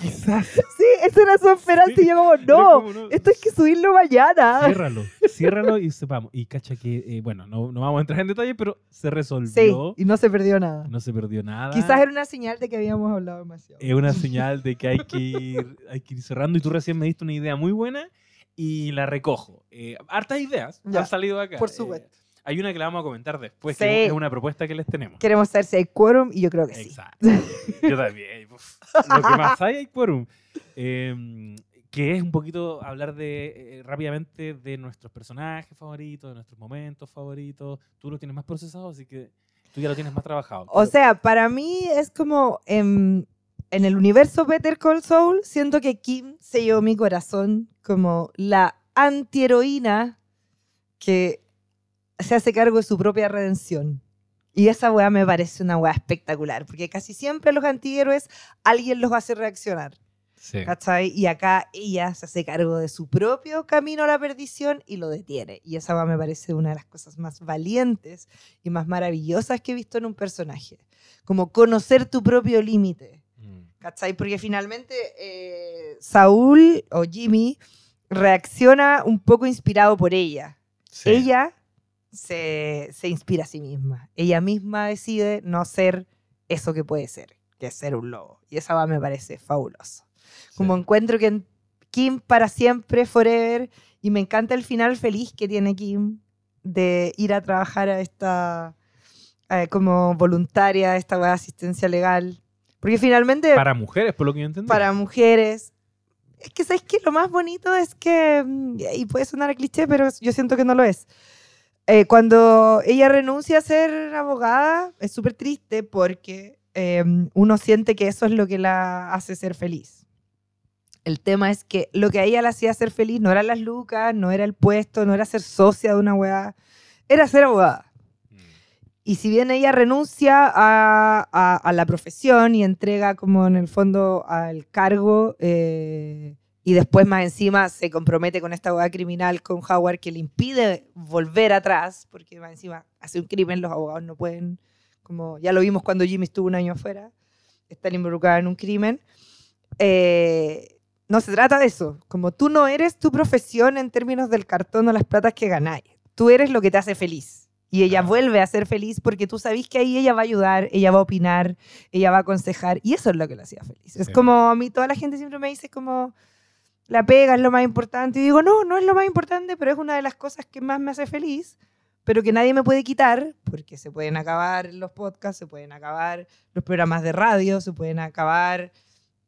quizás. Sí, esa era su esperanza Sí, y yo como, no, como no- esto hay que subirlo mañana. Ciérralo, ciérralo y sepamos. Y cacha que, eh, bueno, no, no vamos a entrar en detalle, pero se Sí, resolvió. y no se perdió nada. No se perdió nada. Quizás era una señal de que habíamos hablado demasiado. Es una señal de que hay que ir, hay que ir cerrando. Y tú recién me diste una idea muy buena y la recojo. Eh, hartas ideas Ya, han salido acá. por Eh, supuesto. hay una que la vamos a comentar después, Sí. que es una propuesta que les tenemos. Queremos saber si hay quórum y yo creo que sí. Exacto. Yo también. uf. Lo que más hay hay quórum. Eh, que es un poquito hablar de eh, rápidamente de nuestros personajes favoritos, de nuestros momentos favoritos. Tú lo tienes más procesado, así que tú ya lo tienes más trabajado. O Pero- sea, para mí es como em, en el universo Better Call Saul, siento que Kim se llevó mi corazón como la antiheroína que se hace cargo de su propia redención. Y esa weá me parece una weá espectacular, porque casi siempre los antihéroes alguien los hace reaccionar. Sí. ¿Cachai? Y acá ella se hace cargo de su propio camino a la perdición y lo detiene. Y esa weá me parece una de las cosas más valientes y más maravillosas que he visto en un personaje. Como conocer tu propio límite. Mm. ¿Cachai? Porque finalmente eh, Saúl o Jimmy reacciona un poco inspirado por ella. Sí. Ella se, se inspira a sí misma. Ella misma decide no ser eso que puede ser, que es ser un lobo. Y esa va me parece fabuloso. Como Sí. encuentro que Kim para siempre, forever, y me encanta el final feliz que tiene Kim de ir a trabajar a esta, eh, como voluntaria, a esta de asistencia legal. Porque finalmente Para mujeres, por lo que yo entendí. para mujeres. Es que, ¿sabes qué? Lo más bonito es que, mm, y puede sonar a cliché, pero yo siento que no lo es. Eh, cuando ella renuncia a ser abogada, es súper triste porque eh, uno siente que eso es lo que la hace ser feliz. El tema es que lo que a ella la hacía ser feliz no eran las lucas, no era el puesto, no era ser socia de una weá, era ser abogada. Mm. Y si bien ella renuncia a, a- a la profesión y entrega como en el fondo al cargo eh, y después más encima se compromete con esta abogada criminal con Howard que le impide volver atrás, porque más encima hace un crimen, los abogados no pueden, como ya lo vimos cuando Jimmy estuvo un año afuera, estar involucrada en un crimen. Eh, no se trata de eso, como tú no eres tu profesión en términos del cartón o las platas que ganáis, tú eres lo que te hace feliz. Y ella vuelve a ser feliz porque tú sabís que ahí ella va a ayudar, ella va a opinar, ella va a aconsejar. Y eso es lo que la hacía feliz. Es Sí. como a mí, toda la gente siempre me dice como, la pega es lo más importante. Y digo, no, no es lo más importante, pero es una de las cosas que más me hace feliz, pero que nadie me puede quitar, porque se pueden acabar los podcasts, se pueden acabar los programas de radio, se pueden acabar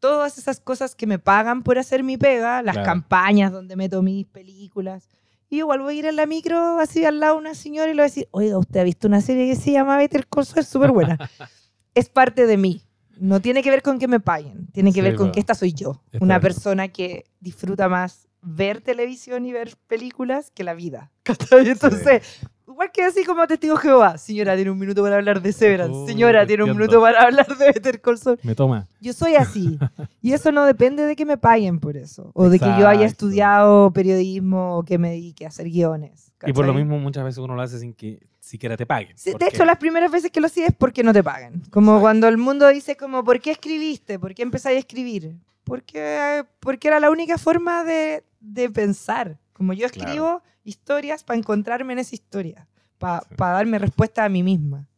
todas esas cosas que me pagan por hacer mi pega, las Claro. campañas donde meto mis películas. Y igual voy a ir en la micro así al lado de una señora y le voy a decir, oiga, usted ha visto una serie que se llama Better Call Saul, es súper buena. es parte de mí. No tiene que ver con que me paguen, tiene que Sí, ver con que esta soy yo. Una persona que disfruta más ver televisión y ver películas que la vida. Entonces, igual que así como testigo de Jehová, señora tiene un minuto para hablar de Severance, Oh, señora tiene un minuto para hablar de Better Call Saul. Me toma. Yo soy así. Y eso no depende de que me paguen por eso. O de que yo haya Exacto. estudiado periodismo o que me dedique a hacer guiones. Y por lo ¿cachai? mismo muchas veces uno lo hace sin que siquiera te paguen. Sí, de hecho, las primeras veces que lo hacía es porque no te pagan. Como Exacto. cuando el mundo dice como, ¿por qué escribiste? ¿Por qué empezáis a escribir? Porque, porque era la única forma de, de pensar. Como yo Claro. escribo historias para encontrarme en esa historia, para Sí. darme respuesta a mí misma.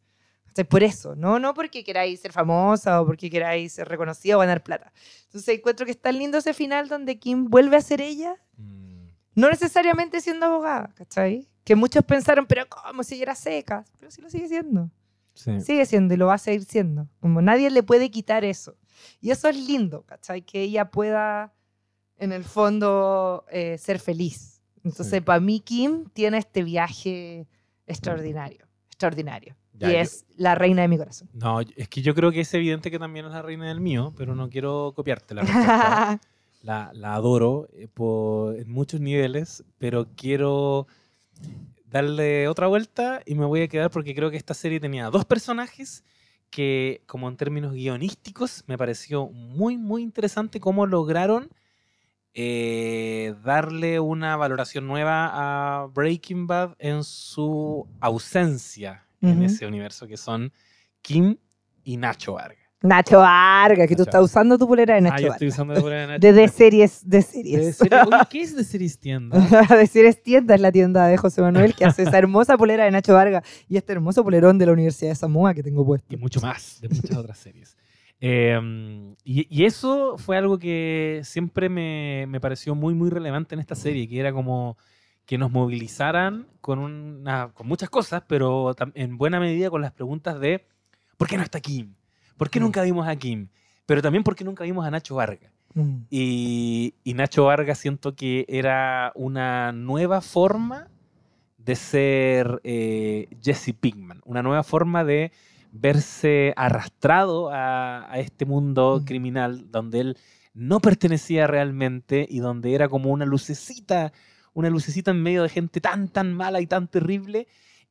O sea, por eso, ¿no? no porque queráis ser famosa o porque queráis ser reconocida o ganar plata. Entonces encuentro que es tan lindo ese final donde Kim vuelve a ser ella Mm, no necesariamente siendo abogada, ¿cachai? Que muchos pensaron, pero ¿cómo si ella era seca? Pero sí lo sigue siendo. sí. Sigue siendo y lo va a seguir siendo. Como nadie le puede quitar eso. Y eso es lindo, ¿cachai? Que ella pueda, en el fondo, eh, ser feliz. Entonces, Sí. para mí, Kim tiene este viaje extraordinario. Extraordinario. Ya, y yo- es la reina de mi corazón. No, es que yo creo que es evidente que también es la reina del mío, pero no quiero copiarte la la, la adoro eh, por, en muchos niveles, pero quiero darle otra vuelta y me voy a quedar porque creo que esta serie tenía dos personajes que, como en términos guionísticos, me pareció muy, muy interesante cómo lograron eh, darle una valoración nueva a Breaking Bad en su ausencia en Ujú. ese universo, que son Kim y Nacho Vargas. Nacho Vargas, que tú Nacho estás usando tu polera de Nacho Ah, yo Vargas. estoy usando la palabra de Nacho. De, de series, de De series. serie- Oye, ¿qué es de series tienda? de series tienda es la tienda de José Manuel que hace esa hermosa polera de Nacho Vargas y este hermoso polerón de la Universidad de Samoa que tengo puesto. y mucho más, de muchas otras series. Eh, y, y eso fue algo que siempre me, me pareció muy, muy relevante en esta serie, que era como que nos movilizaran con, una, con muchas cosas, pero en buena medida con las preguntas de ¿por qué no está Kim? ¿Por qué Mm. nunca vimos a Kim? Pero también ¿por qué nunca vimos a Nacho Vargas? Mm. Y, y Nacho Vargas siento que era una nueva forma de ser eh, Jesse Pinkman, una nueva forma de verse arrastrado a, a este mundo Mm. criminal donde él no pertenecía realmente y donde era como una lucecita, una lucecita en medio de gente tan, tan mala y tan terrible.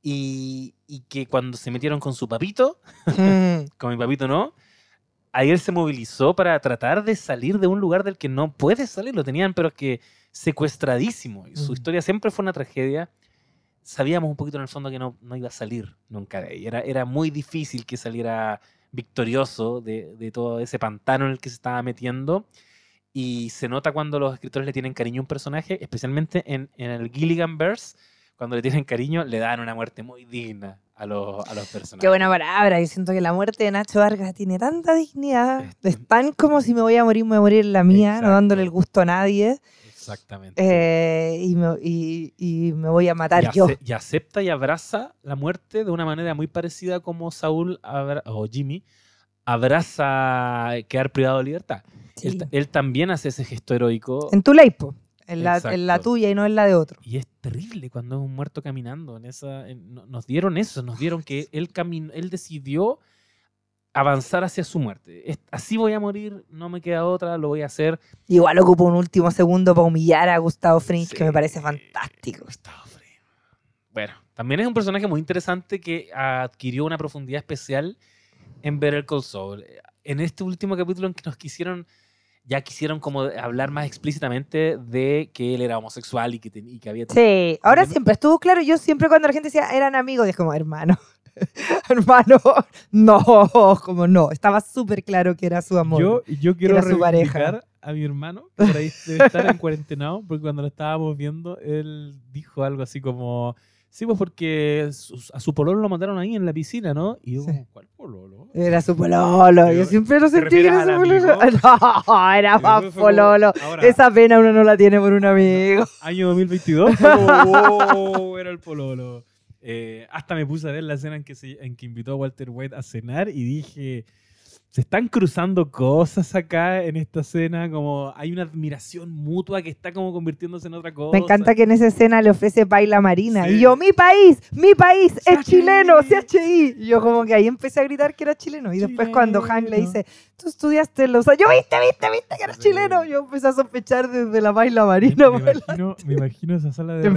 Y, y que cuando se metieron con su papito, Mm. con mi papito no, ahí él se movilizó para tratar de salir de un lugar del que no puede salir. Lo tenían, pero que secuestradísimo. Y su Mm. historia siempre fue una tragedia. Sabíamos un poquito en el fondo que no, no iba a salir nunca de ahí. Era, era muy difícil que saliera victorioso de, de todo ese pantano en el que se estaba metiendo. Y se nota cuando los escritores le tienen cariño a un personaje, especialmente en, en el Gilligan Verse, cuando le tienen cariño, le dan una muerte muy digna a los, a los personajes. Qué buena palabra. Yo siento que la muerte de Nacho Vargas tiene tanta dignidad. Es- tan como si me voy a morir, me voy a morir la mía, Exacto. no dándole el gusto a nadie. Exactamente. eh, y, me, y- y me voy a matar y, yo. y acepta y abraza la muerte de una manera muy parecida como Saúl o Jimmy abraza quedar privado de libertad. Sí. Él, ta- él también hace ese gesto heroico. En tu ley, po. En la, en la Exacto. tuya y no en la de otro. Y es terrible cuando es un muerto caminando. En esa, en- no- nos dieron eso, nos dieron que él, camin- él decidió avanzar hacia su muerte. Así voy a morir, no me queda otra, lo voy a hacer. Igual ocupo un último segundo para humillar a Gustavo Fringe, que me Sí, parece fantástico. Gustavo Fring. Bueno, también es un personaje muy interesante que adquirió una profundidad especial en Better Call Saul. En este último capítulo en que nos quisieron, ya quisieron como hablar más explícitamente de que él era homosexual y que, ten- y que había... Sí, ahora siempre estuvo claro. Yo siempre cuando la gente decía eran amigos, es como, hermano, hermano, no, como no. Estaba súper claro que era su amor. Yo, yo quiero Era su pareja. a mi hermano, que por ahí debe estar en cuarentenado, porque cuando lo estábamos viendo, él dijo algo así como, sí, pues porque a su pololo lo mataron ahí en la piscina, ¿no? Y yo, Sí. ¿cuál pololo? Era su pololo. Yo Pero, siempre lo ¿te sentí que era su pololo. No, era más como, pololo. ahora, Esa pena uno no la tiene por un amigo. Año 2022, fue como, "Oh, era el pololo. Eh, hasta me puse a ver la escena en que, se- en que invitó a Walter White a cenar y dije, se están cruzando cosas acá en esta escena, como hay una admiración mutua que está como convirtiéndose en otra cosa. Me encanta que en esa escena le ofrece baila marina. Sí. Y yo, mi país, mi país es CHI. chileno, CHI. Y yo como que ahí empecé a gritar que era chileno. Y después cuando Hank le dice, tú estudiaste los... Yo, viste, viste, viste que eres Sí. chileno. Yo empecé a sospechar desde la baila Me, marina. me baila- imagino, me imagino esa sala de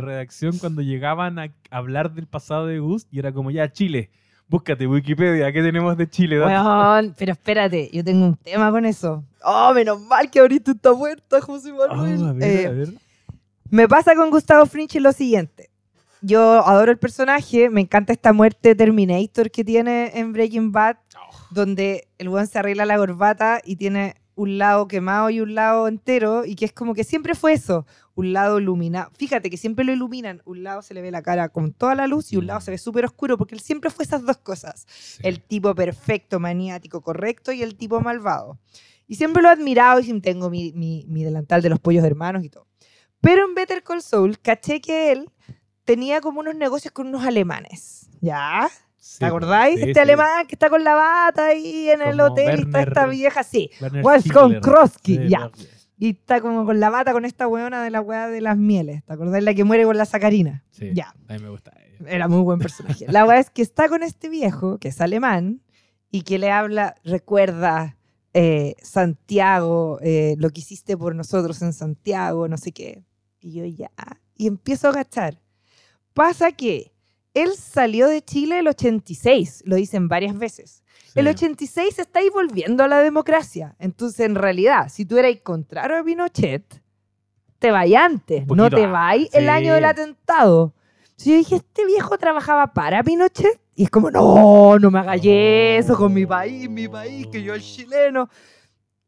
redacción cuando llegaban a hablar del pasado de Gus y era como ya Chile. Búscate Wikipedia, ¿qué tenemos de Chile? Pero espérate, yo tengo un tema con eso. Oh, menos mal que abriste esta puerta, José Ah, Manuel. a ver, Eh, a ver. Me pasa con Gustavo Fringe lo siguiente. Yo adoro el personaje, me encanta esta muerte Terminator que tiene en Breaking Bad, donde el buen se arregla la corbata y tiene un lado quemado y un lado entero, y que es como que siempre fue eso, un lado iluminado. Fíjate que siempre lo iluminan, un lado se le ve la cara con toda la luz y un lado se ve súper oscuro, porque él siempre fue esas dos cosas, el tipo perfecto, maniático, correcto y el tipo malvado. Y siempre lo he admirado y siempre tengo mi, mi- mi delantal de los pollos hermanos y todo. Pero en Better Call Saul caché que él tenía como unos negocios con unos alemanes. ¿Ya? Sí, ¿Te acordáis? sí, este sí. alemán que está con la bata ahí en el Como hotel y está Werner- esta vieja. Werner Wolfgang. Kroski, Sí, ya. sí. Y está como con la bata con esta weona de la weá de las mieles. ¿Te acordáis? La que muere con la sacarina. Sí, Ya. A mí me gusta. ella. Era muy buen personaje. La weá es que está con este viejo, que es alemán, y que le habla, recuerda eh, Santiago, eh, lo que hiciste por nosotros en Santiago, no sé qué. Y yo ya. Y empiezo a agachar. Pasa que él salió de Chile el 86, lo dicen varias veces. El Sí. 86 está ahí volviendo a la democracia. Entonces, en realidad, si tú eras contrario a Pinochet, te vais antes, no te vais el sí. año del atentado. Si yo dije, este viejo trabajaba para Pinochet, y es como, no, no me hagas eso con mi país, mi país, que yo soy chileno.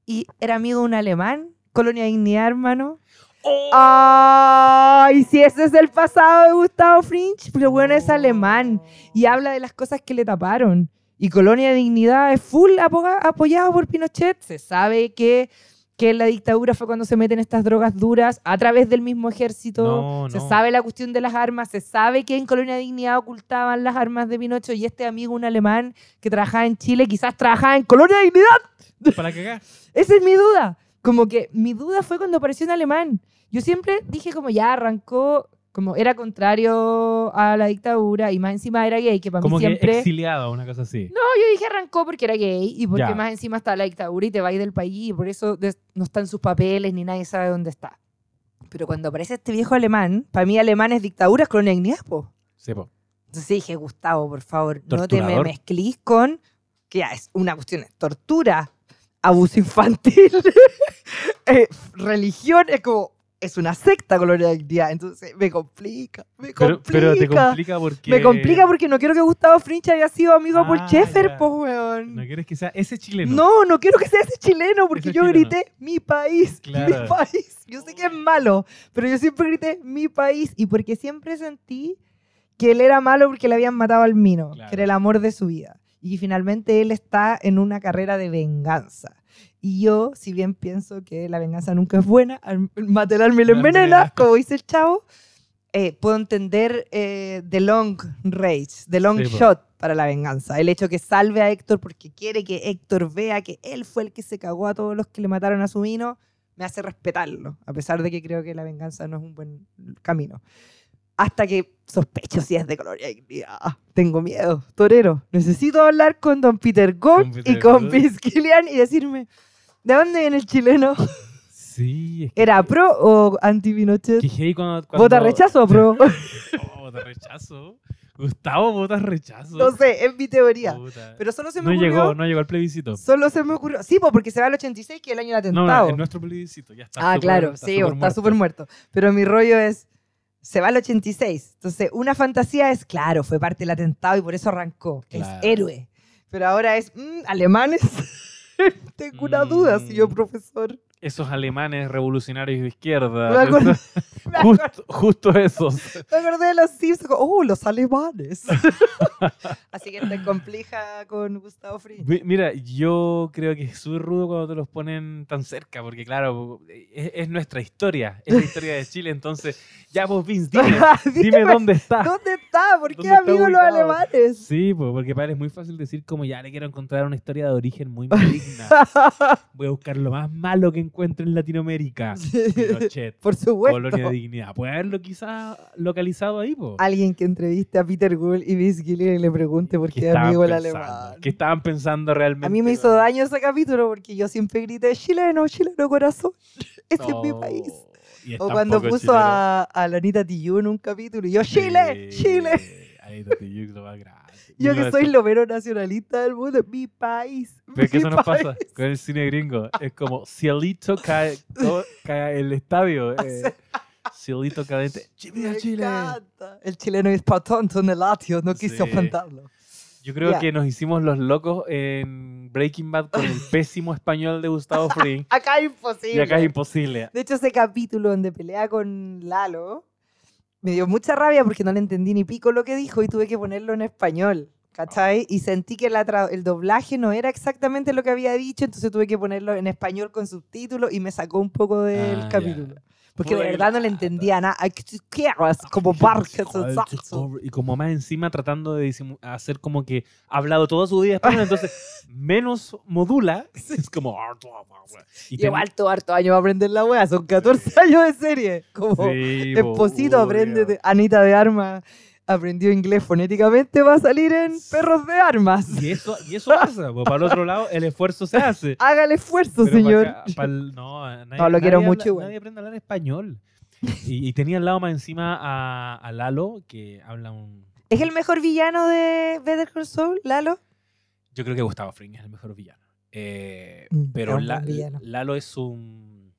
Y era amigo de un alemán, Colonia Dignidad, hermano. ¡Oh! ¡Ay! Si ese es el pasado de Gustavo Fringe, pero bueno, es alemán y habla de las cosas que le taparon. Y Colonia de Dignidad es full apoyado por Pinochet. Se sabe que, que en la dictadura fue cuando se meten estas drogas duras a través del mismo ejército. No, se no. sabe la cuestión de las armas. Se sabe que en Colonia de Dignidad ocultaban las armas de Pinochet. Y este amigo, un alemán que trabajaba en Chile, quizás trabajaba en Colonia de Dignidad. Para cagar. Esa es mi duda. Como que mi duda fue cuando apareció en alemán. Yo siempre dije como ya arrancó Como era contrario a la dictadura y más encima era gay, que para Como mí siempre... exiliado, una cosa así. No, yo dije arrancó porque era gay y porque Ya. más encima está la dictadura y te va del país y por eso no está en sus papeles ni nadie sabe dónde está. Pero cuando aparece este viejo alemán, para mí alemán es dictadura, es colonia po. Sí, po. Entonces dije, Gustavo, por favor, no te me mezclís con que ya es una cuestión de tortura, abuso infantil, eh, religión, es como, es una secta colonia dignidad. Entonces me complica, me complica. pero te complica porque... Me complica porque no quiero que Gustavo Frinch haya sido amigo Ah, Schaeffer, ya. pues, weón. No quieres que sea ese chileno. No, no quiero que sea ese chileno porque Ese yo chileno. grité mi país, Claro. mi país. Yo sé que es malo, pero yo siempre grité mi país y porque siempre sentí que él era malo porque le habían matado al Mino, Claro. que era el amor de su vida. Y finalmente él está en una carrera de venganza. Y yo, si bien pienso que la venganza nunca es buena, al le Al envenena, como dice el chavo, eh, puedo entender eh, the long range, the long Sí, po. shot para la venganza. El hecho que salve a Héctor porque quiere que Héctor vea que él fue el que se cagó a todos los que le mataron a su vino, me hace respetarlo, a pesar de que creo que la venganza no es un buen camino. Hasta que sospecho si es de Gloria y Dignidad. Tengo miedo, torero. Necesito hablar con don Peter Gold y con Gold. Vince Gillian y decirme, ¿de dónde viene el chileno? Sí, es que... ¿Era pro o anti-Pinochet? que heavy cuando, cuando- ¿Vota rechazo o pro? Oh, vota rechazo. Gustavo vota rechazo. no sé, es mi teoría. Puta. Pero solo se me No ocurrió. llegó, no llegó al plebiscito. Solo se me ocurrió. Sí, po, porque se va al 86, que es el año del No, atentado. no, en nuestro plebiscito. Ya está ah, claro, sí, está súper muerto. Pero mi rollo es. Se va al 86. Entonces, una fantasía es, claro, fue parte del atentado y por eso arrancó. Claro. Es héroe. Pero ahora es, mm, alemanes. Tengo una duda, Mm. señor profesor. Esos alemanes revolucionarios de izquierda. Me acuerdo- Me acuerdo, Justo, justo esos. me acordé de los Simpsons. como, Oh, los alemanes. Así que te compleja con Gustavo Fring. Mi- Mira, yo creo que es súper rudo cuando te los ponen tan cerca, porque claro, es, es nuestra historia, es la historia de Chile, entonces, ya vos, Vince, dime, dime dónde está. ¿Dónde está? ¿Por qué ¿Dónde está amigos los alemanes? Sí, porque para él es muy fácil decir como ya le quiero encontrar una historia de origen muy maligna. Voy a buscar lo más malo que encuentre en Latinoamérica. Pinochet, Por supuesto. colonia de dignidad. Puede haberlo quizá localizado ahí, pues. Alguien que entreviste a Peter Gould y Vince Gilligan y le pregunte por qué es amigo el alemán. ¿Qué estaban pensando realmente? A mí me hizo daño ese capítulo porque yo siempre grité chileno, chileno corazón. Ese es mi No, país. O cuando puso chileno. a, a Lanita en un capítulo y yo, Chile, Sí, Chile. Está Tijoux, lo más grande. Yo que soy 1900. lo menos nacionalista del mundo, mi país. Pero es que mi eso nos pasa con el cine gringo. Es como Cielito cae, todo- cae el estadio. Eh, Cielito. Chile Me Chile. encanta. El chileno es pa' tonto en el latio, no quiso Sí. afrontarlo. Yo creo que nos hicimos los locos en Breaking Bad con el pésimo español de Gustavo Fring. Acá es imposible. y acá es imposible. De hecho, ese capítulo donde pelea con Lalo me dio mucha rabia porque no le entendí ni pico lo que dijo y tuve que ponerlo en español. ¿Cachai? Y sentí que la el doblaje no era exactamente lo que había dicho, entonces tuve que ponerlo en español con subtítulos y me sacó un poco del Ah, capítulo. Porque de verdad no le entendía nada. Como barca, Y como más encima tratando de hacer como que ha hablado toda su vida español, entonces menos modula. Es como... Y ten- igual todo harto años va a aprender la wea, son 14 años de serie. Como Esposito aprende, Anita de Armas aprendió inglés fonéticamente, va a salir en Perros de Armas. Y eso, y eso pasa, pues, para el otro lado el esfuerzo se hace. Haga el esfuerzo, Pero señor. pa' acá, pa'l- no, nadie, No, lo quiero nadie mucho habla-. Nadie aprende a hablar español. Y, y tenía al lado más encima a, a Lalo, que habla un... ¿Es el mejor villano de Better Call Saul, Lalo? Yo creo que Gustavo Fring es el mejor villano. Eh, Mm, pero La- villano. Lalo es un...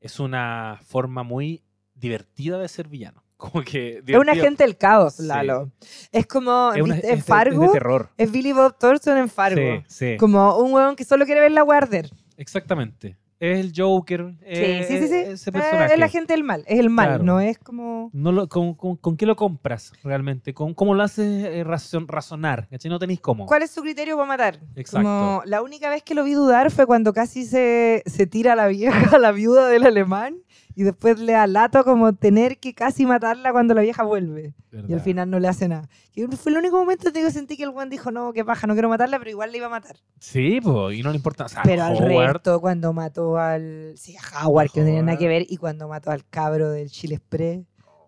Es una forma muy divertida de ser villano. Como que... Es un divertido. agente del caos, Sí. Lalo. Es como, Es una- es en de- Fargo, Es es, de terror. Billy Bob Thornton en Fargo. Sí, sí. Como un huevón que solo quiere ver la guarder. Exactamente. Es el Joker. Sí, eh, sí, sí, sí. Ese Eh, personaje. es la gente del mal, es el mal, Claro. no es como... No lo, con, con- con qué lo compras realmente? ¿Con, ¿Cómo lo haces eh, razon- razonar? ¿Cachai? No tenéis cómo. ¿Cuál es su criterio para matar? Exacto. Como la única vez que lo vi dudar fue cuando casi se, se tira a la vieja, a la viuda del alemán, y después le alato como tener que casi matarla cuando la vieja vuelve. Y al ¿Verdad? final no le hace nada. Y fue el único momento en que sentí que el buen dijo, no, qué paja, no quiero matarla, pero igual le iba a matar. Sí, pues, y no le importa. O sea, pero al Howard, resto, cuando mató al... Sí, a Howard, que no tenía nada que ver, y cuando mató al cabro del Chile Express.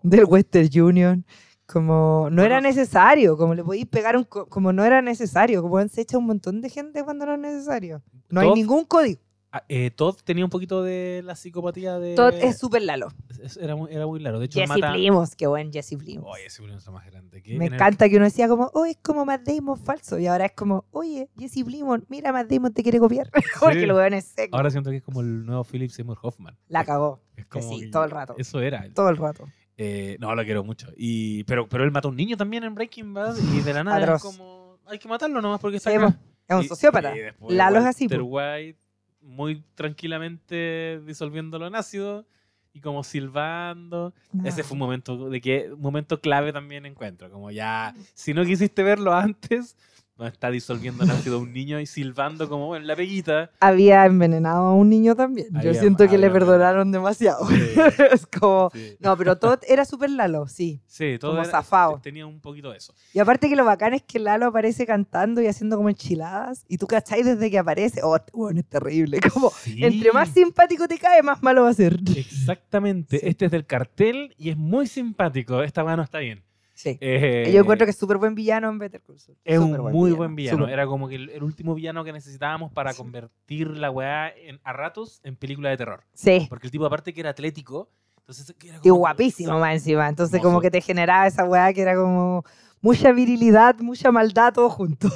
del Western Union. Como no era necesario, como le podéis pegar un. co- Como no era necesario, como se echa un montón de gente cuando no es necesario. No hay ningún código. Ah, eh, Todd tenía un poquito de la psicopatía de. Todd es súper Lalo. es- Era muy, era muy claro. De hecho, Jesse mata. Plimos, qué buen Jesse Plimos. Oye, ese es más grande. que Me el- encanta que uno decía como, oh, es como Matt Damon falso. Y ahora es como, oye, Jesse Plimon, mira, Matt Damon te quiere copiar. Porque el weón es seco. Ahora siento que es como el nuevo Philip Seymour Hoffman. La cagó. Es como sí, todo el rato. Eso era. Todo el rato. Eh, no, lo quiero mucho. Y, pero, pero él mató a un niño también en Breaking Bad y de la nada es como. Hay que matarlo nomás porque está Sí, acá. po. Es un Y- sociópata. y Lalo es así. Po. White muy tranquilamente disolviéndolo en ácido y como silbando. Ese fue un momento de que un momento clave también encuentro. Como ya, si no quisiste verlo antes, no está disolviendo en ácido a un niño y silbando como en la peguita. Había envenenado a un niño también. Yo Había- siento que le perdonaron demasiado. Sí. es como... Sí, No, pero Todd era súper Lalo, sí. Sí, todo Como era- zafado. tenía un poquito de eso. Y aparte que lo bacán es que Lalo aparece cantando y haciendo como enchiladas. Y tú cacháis desde que aparece. Oh, este weón es terrible. Como, Sí. entre más simpático te cae, más malo va a ser. Exactamente. Este es del cartel y es muy simpático. Esta mano está bien. Sí. Eh, Yo encuentro que es súper buen villano en Better Call Saul. Es un Súper muy buen villano. súper. Era como que el, el último villano que necesitábamos para Sí. convertir la weá en, a ratos en película de terror. Sí. Porque el tipo, aparte que era atlético, entonces era Y como guapísimo más encima. Entonces Hermoso. como que te generaba esa weá que era como mucha virilidad, mucha maldad, todo junto.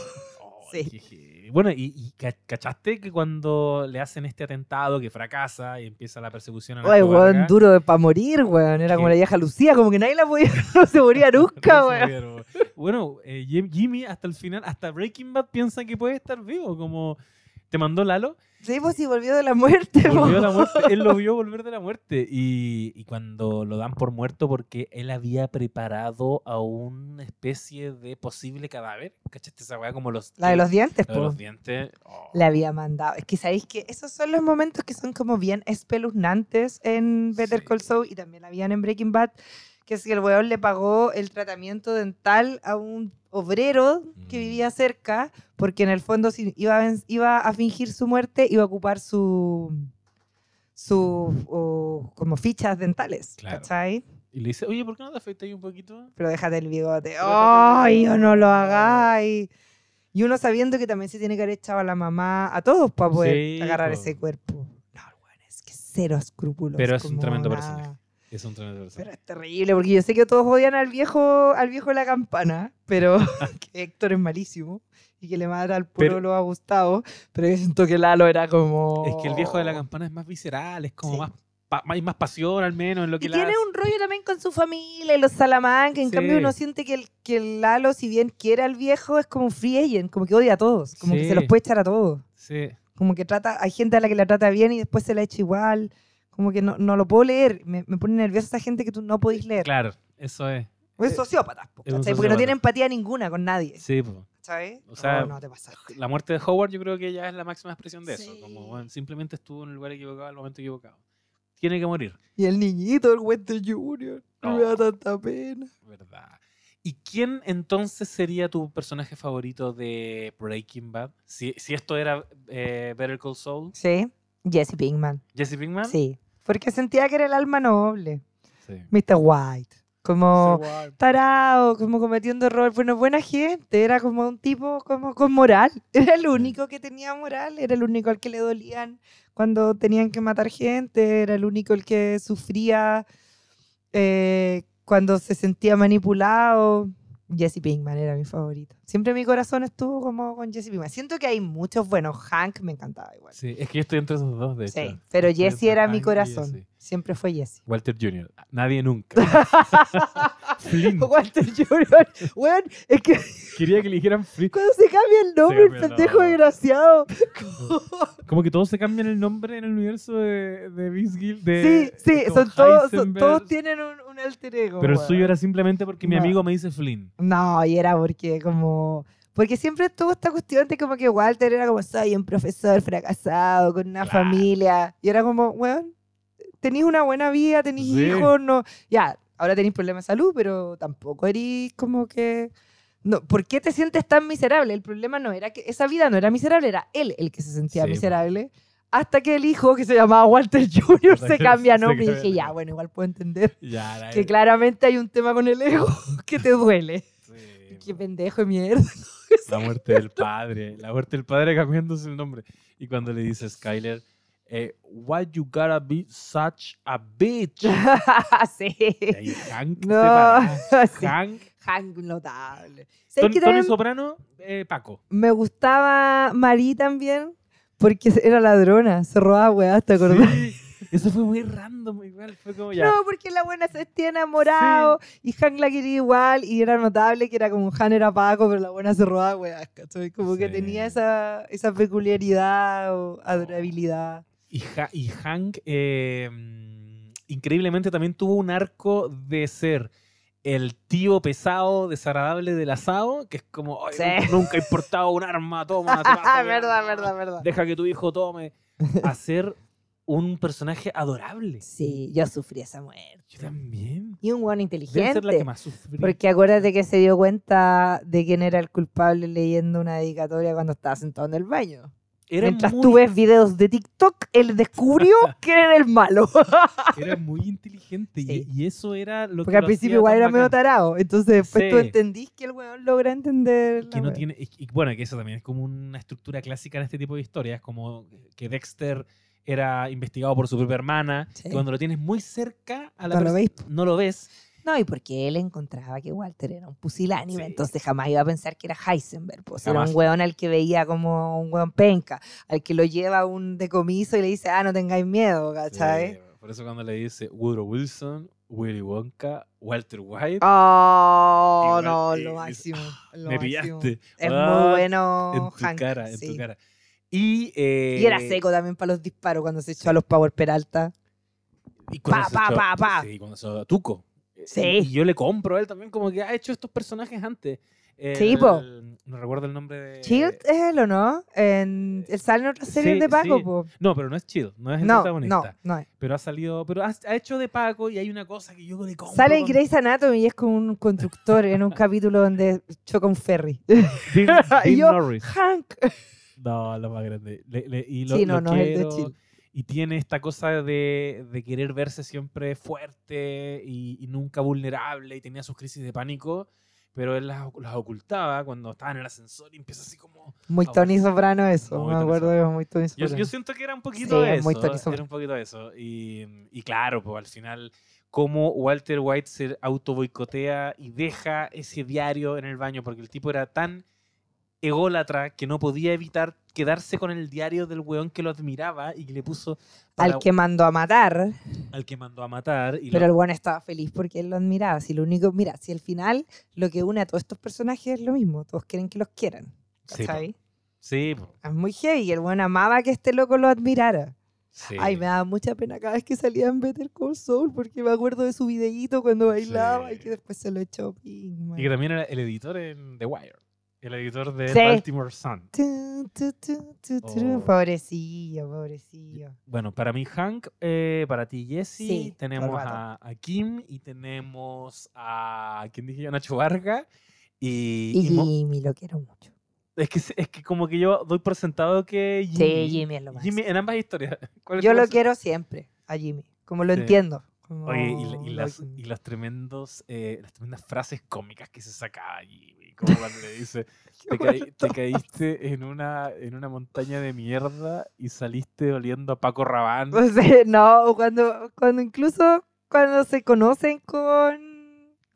Sí. Bueno, y, y ca- cachaste que cuando le hacen este atentado que fracasa y empieza la persecución a la Oye, weón, duro para morir, weón. Era como la vieja Lucía, como que nadie la podía, no se moría nunca, weón. Bueno, eh, Jim- Jimmy hasta el final, hasta Breaking Bad piensa que puede estar vivo, como te mandó Lalo, Sí, pues sí, volvió de la muerte, volvió de la po. muerte, él lo vio volver de la muerte y, y cuando lo dan por muerto porque él había preparado a una especie de posible cadáver, ¿cachaste esa weá como los... La de los dientes, la de los dientes. oh. Le había mandado. Es que sabéis que esos son los momentos que son como bien espeluznantes en Better Sí. Call Saul y también habían en Breaking Bad, que es que el weón le pagó el tratamiento dental a un obrero que Mm. vivía cerca, porque en el fondo si iba a, iba a fingir su muerte, iba a ocupar su su o, como fichas dentales, Claro. ¿cachai? Y le dice, oye, ¿por qué no te afeitas ahí un poquito? Pero déjate el bigote. ¡Ay, bigote. no lo hagáis! Y uno sabiendo que también se tiene que haber echado a la mamá, a todos para poder Sí, agarrar po. ese cuerpo. No, bueno, es que cero escrúpulos. Pero es un tremendo nada. personaje. Es un tremendo Pero es terrible, porque yo sé que todos odian al viejo, al viejo de la campana, pero que Héctor es malísimo y que le mata al Pero- pueblo a Gustavo, pero yo siento que Lalo era como... Es que el viejo de la campana es más visceral, es como Sí. más, hay más pasión al menos en lo que Y tiene hace. un rollo también con su familia y los Salamanca. En Sí. cambio, uno siente que el, que el Lalo, si bien quiere al viejo, es como un free agent, como que odia a todos, como que Sí. se los puede echar a todos. Sí. Como que trata, hay gente a la que la trata bien y después se la echa igual. Como que no, no lo puedo leer. Me, me pone nerviosa esa gente que tú no podís leer. Claro, eso es. O es sociópata, po, es un ¿cachai? Porque no sociópata. tiene empatía ninguna con nadie. Sí, po. ¿Sabes? O sea, no, no te pasaste. la muerte de Howard yo creo que ya es la máxima expresión de eso. Como bueno, simplemente estuvo en el lugar equivocado al momento equivocado. Tiene que morir, Y el niñito, el Wester Junior. Me da tanta pena. ¿verdad? ¿Y quién entonces sería tu personaje favorito de Breaking Bad? Si, si esto era eh, Better Call Saul, Sí, Jesse Pinkman. Jesse Pinkman. Sí. Porque sentía que era el alma noble. Sí. Mr. White. Como Mr. White. tarado, como cometiendo error. Bueno, buena gente. Era como un tipo como con moral. Era el único que tenía moral. Era el único al que le dolían cuando tenían que matar gente. Era el único el que sufría eh, cuando se sentía manipulado. Jesse Pinkman era mi favorito. Siempre mi corazón estuvo como con Jesse Pinkman. Siento que hay muchos buenos. Hank me encantaba igual. Sí, es que yo estoy entre esos dos, de hecho. Sí, pero Jesse era Hank mi y corazón. Jesse. Siempre fue Jesse. Walter Jr. Nadie nunca. Flynn. Walter Jr. Weón, es que Quería que le dijeran Flynn. cuando se cambia el nombre, el cambia el pendejo nombre. desgraciado. Como que todos se cambian el nombre en el universo de, de Vince Gill. De, sí, sí, como son todos, son- Heisenberg. todos tienen un, un alter ego. Pero el weón. suyo era simplemente porque mi No. amigo me dice Flynn. No, y era porque como... Porque siempre tuvo esta cuestión de como que Walter era como, soy un profesor fracasado, con una Claro. familia. Y era como, weón, tenéis una buena vida, tenéis Sí. hijos, no... Ya, ahora tenéis problemas de salud, pero tampoco eres como que... No, ¿Por qué te sientes tan miserable? El problema no era que esa vida no era miserable, era él el que se sentía Sí, po. miserable Hasta que el hijo, que se llamaba Walter Jr., se cambia nombre. Y dije, ya, bueno, igual puedo entender Ya, que claramente hay un tema con el ego que te duele. Sí, Qué pendejo de mierda. La muerte del padre. La muerte del padre cambiándose el nombre. Y cuando le dice Skyler, eh, Why you gotta be such a bitch? sí. Y Hank No, sí. Hank. Hank notable. ¿Sabes Tony, Soprano, eh, Paco. me gustaba Marie también? Porque era ladrona, se robaba weá, ¿te acordás? Sí, Eso fue muy random, igual. Fue como ya. No, porque la buena se sentía enamorado y Hank la quería igual y era notable que era como Han era Paco, pero la buena se robaba weá, ¿cachai? Como que tenía esa, esa peculiaridad o adorabilidad. Y, Ha- y Hank, eh, increíblemente, también tuvo un arco de ser el tío pesado, desagradable del asado, que es como, "Ay, Sí. nunca he portado un arma, toma, Ah, mira, verdad, verdad, verdad. deja que tu hijo tome, a ser un personaje adorable. Sí, yo sufrí esa muerte. Yo también. Y un buen Debe ser la inteligente. que más sufrí. Porque acuérdate que se dio cuenta de quién era el culpable leyendo una dedicatoria cuando estaba sentado en el baño. Era, Mientras muy, tú ves videos de TikTok, él descubrió quién era el malo. era muy inteligente y- Sí. y, eso era lo que Porque al lo principio igual era medio tarado. Entonces después tú entendís que el weón logra entender. que la no tiene y, y bueno que eso también es como una estructura clásica en este tipo de historias como que Dexter era investigado por su propia hermana Sí. que cuando lo tienes muy cerca a la No lo pers- veis. no lo ves No, y porque él encontraba que Walter era un pusilánime, Sí. entonces jamás iba a pensar que era Heisenberg. Pues era Jamás. un weón al que veía como un weón penca, al que lo lleva a un decomiso y le dice, ah, no tengáis miedo, ¿cachai? Sí, por eso cuando le dice Woodrow Wilson Willy Wonka Walter White Oh, no, lo máximo. lo me máximo. pillaste Es Ah, muy bueno, en tu Hank, cara en sí. tu cara y eh, Y era seco también para los disparos cuando se echó a los Power Peralta. y cuando Pa, se pa, echó- pa, pa. sí cuando se echó a Tuco Sí. y yo le compro a él también como que ha hecho estos personajes antes Sí, El- po. no recuerdo el nombre de Shield es él o no? En, él sale en otras series Sí, de Paco, sí. po. No, pero no es chido, no es el No, no, protagonista. no es. Pero ha salido, pero ha, ha hecho de Paco y hay una cosa que yo le compro. Sale en Grey's Anatomy y es como un constructor en un capítulo donde choca un ferry. Dean, Y Dean yo, Norris. Hank. No, lo más grande. Le- le- y lo, sí, no, lo no es el de quiero, Shield. Y tiene esta cosa de, de querer verse siempre fuerte y, y nunca vulnerable y tenía sus crisis de pánico, pero él las, las ocultaba cuando estaba en el ascensor y empieza así como... Muy Tony Soprano eso. Muy me acuerdo es muy Tony Yo, Soprano. yo siento que era un poquito Sí, de es muy eso. Tony Soprano. Era un poquito de eso. Y, y claro, pues al final, cómo Walter White se auto boicotea y deja ese diario en el baño, porque el tipo era tan ególatra que no podía evitar quedarse con el diario del weón que lo admiraba y que le puso para- Al que mandó a matar, al que mandó a matar. Y pero lo- el bueno estaba feliz porque él lo admiraba. Si lo único, mira, si al final lo que une a todos estos personajes es lo mismo, todos quieren que los quieran. Sí. ¿cachai? Sí, po, Es muy heavy y el buen amaba que este loco lo admirara. sí. Ay, me daba mucha pena cada vez que salía en Better Call Saul porque me acuerdo de su videíto cuando bailaba y Sí. que después se lo echó Pigman. Y que también era el editor en The Wire. El editor de Sí. Baltimore Sun. Tu. Oh. Pobrecillo, pobrecillo. Bueno, para mí Hank, eh, para ti Jesse, Sí, tenemos a, a Kim y tenemos a, ¿quién dije yo? Nacho Varga. Y, Y y Mo- Jimmy, lo quiero mucho. es, que, es que como que yo doy por sentado que Jimmy, Sí, Jimmy es lo más. Jimmy en ambas historias. ¿Cuál es Yo lo quiero siempre, a Jimmy. Como lo Sí. entiendo. como Oye, y, las, y los tremendos, eh, las tremendas frases cómicas que se sacaba Jimmy. Como cuando le dice, te, te caíste en una, en una montaña de mierda y saliste oliendo a Paco sea, no, cuando, cuando incluso cuando se conocen con,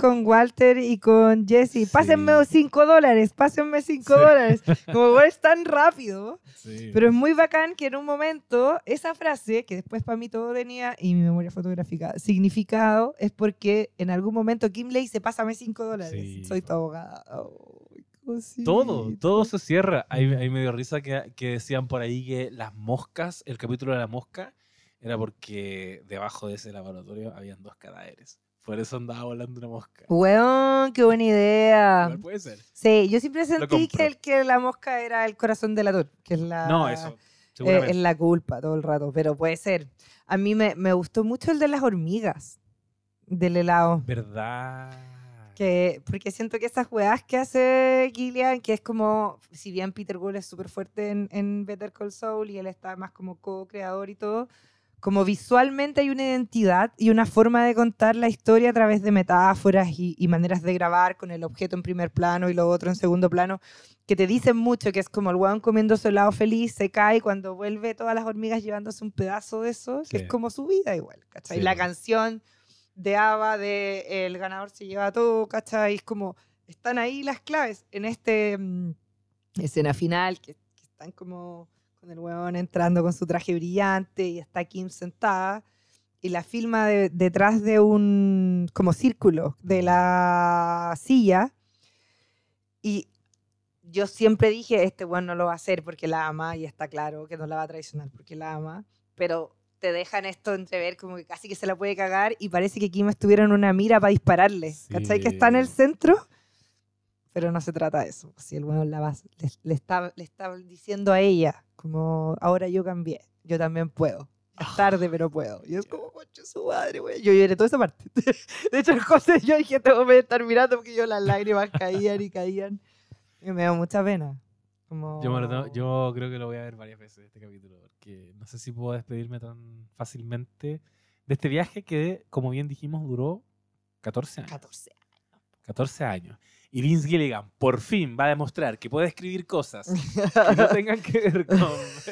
con Walter y con Jesse, pásenme Sí. cinco dólares, pásenme cinco Sí. dólares. Como es tan rápido, Sí. pero es muy bacán que en un momento esa frase, que después para mí todo tenía, y mi memoria fotográfica, significado, es porque en algún momento Kim le dice, pásame cinco dólares, Sí, soy tu abogada. Ay, Todo, todo se cierra. Ahí, ahí me dio risa que, que decían por ahí que las moscas, el capítulo de la mosca, era porque debajo de ese laboratorio habían dos cadáveres. Por eso andaba volando una mosca. Weón, qué buena idea. Igual puede ser. Sí, yo siempre sentí que, el, que la mosca era el corazón del atún, que es la, No, eso, eh, es la culpa todo el rato, pero puede ser. A mí me, me gustó mucho el de las hormigas del helado, ¿Verdad? Que, porque siento que esas juegas que hace Gillian, que es como, si bien Peter Gould es súper fuerte en, en Better Call Saul y él está más como co-creador y todo, como visualmente hay una identidad y una forma de contar la historia a través de metáforas y, y maneras de grabar con el objeto en primer plano y lo otro en segundo plano, que te dicen mucho, que es como el hueón comiendo su helado feliz, se cae cuando vuelve todas las hormigas llevándose un pedazo de eso, que Sí. es como su vida igual, ¿cachai? Sí, la canción de Ava de El ganador se lleva todo, ¿cachai? Es como, están ahí las claves en este mm, escena final, que, que están como con el huevón entrando con su traje brillante y está Kim sentada y la filma de- detrás de un como círculo de la silla y yo siempre dije este weón no lo va a hacer porque la ama y está claro que no la va a traicionar porque la ama pero te dejan esto entrever como que casi que se la puede cagar y parece que Kim estuviera en una mira para dispararle ¿cachai? que está en el Sí. centro pero no se trata de eso. Si el weón la va, le, le está, le está diciendo a ella, como, ahora yo cambié, yo también puedo. Es tarde, pero puedo. Y es como, concha su madre, güey. Yo lloré toda esa parte. De hecho, José, yo dije, tengo que estar mirando porque yo las lágrimas caían y caían. Y me dio mucha pena. Como... Yo, tengo- yo creo que lo voy a ver varias veces este capítulo, porque no sé si puedo despedirme tan fácilmente de este viaje que, como bien dijimos, duró 14 años. 14. 14 años. Y Vince Gilligan por fin va a demostrar que puede escribir cosas que no tengan que ver con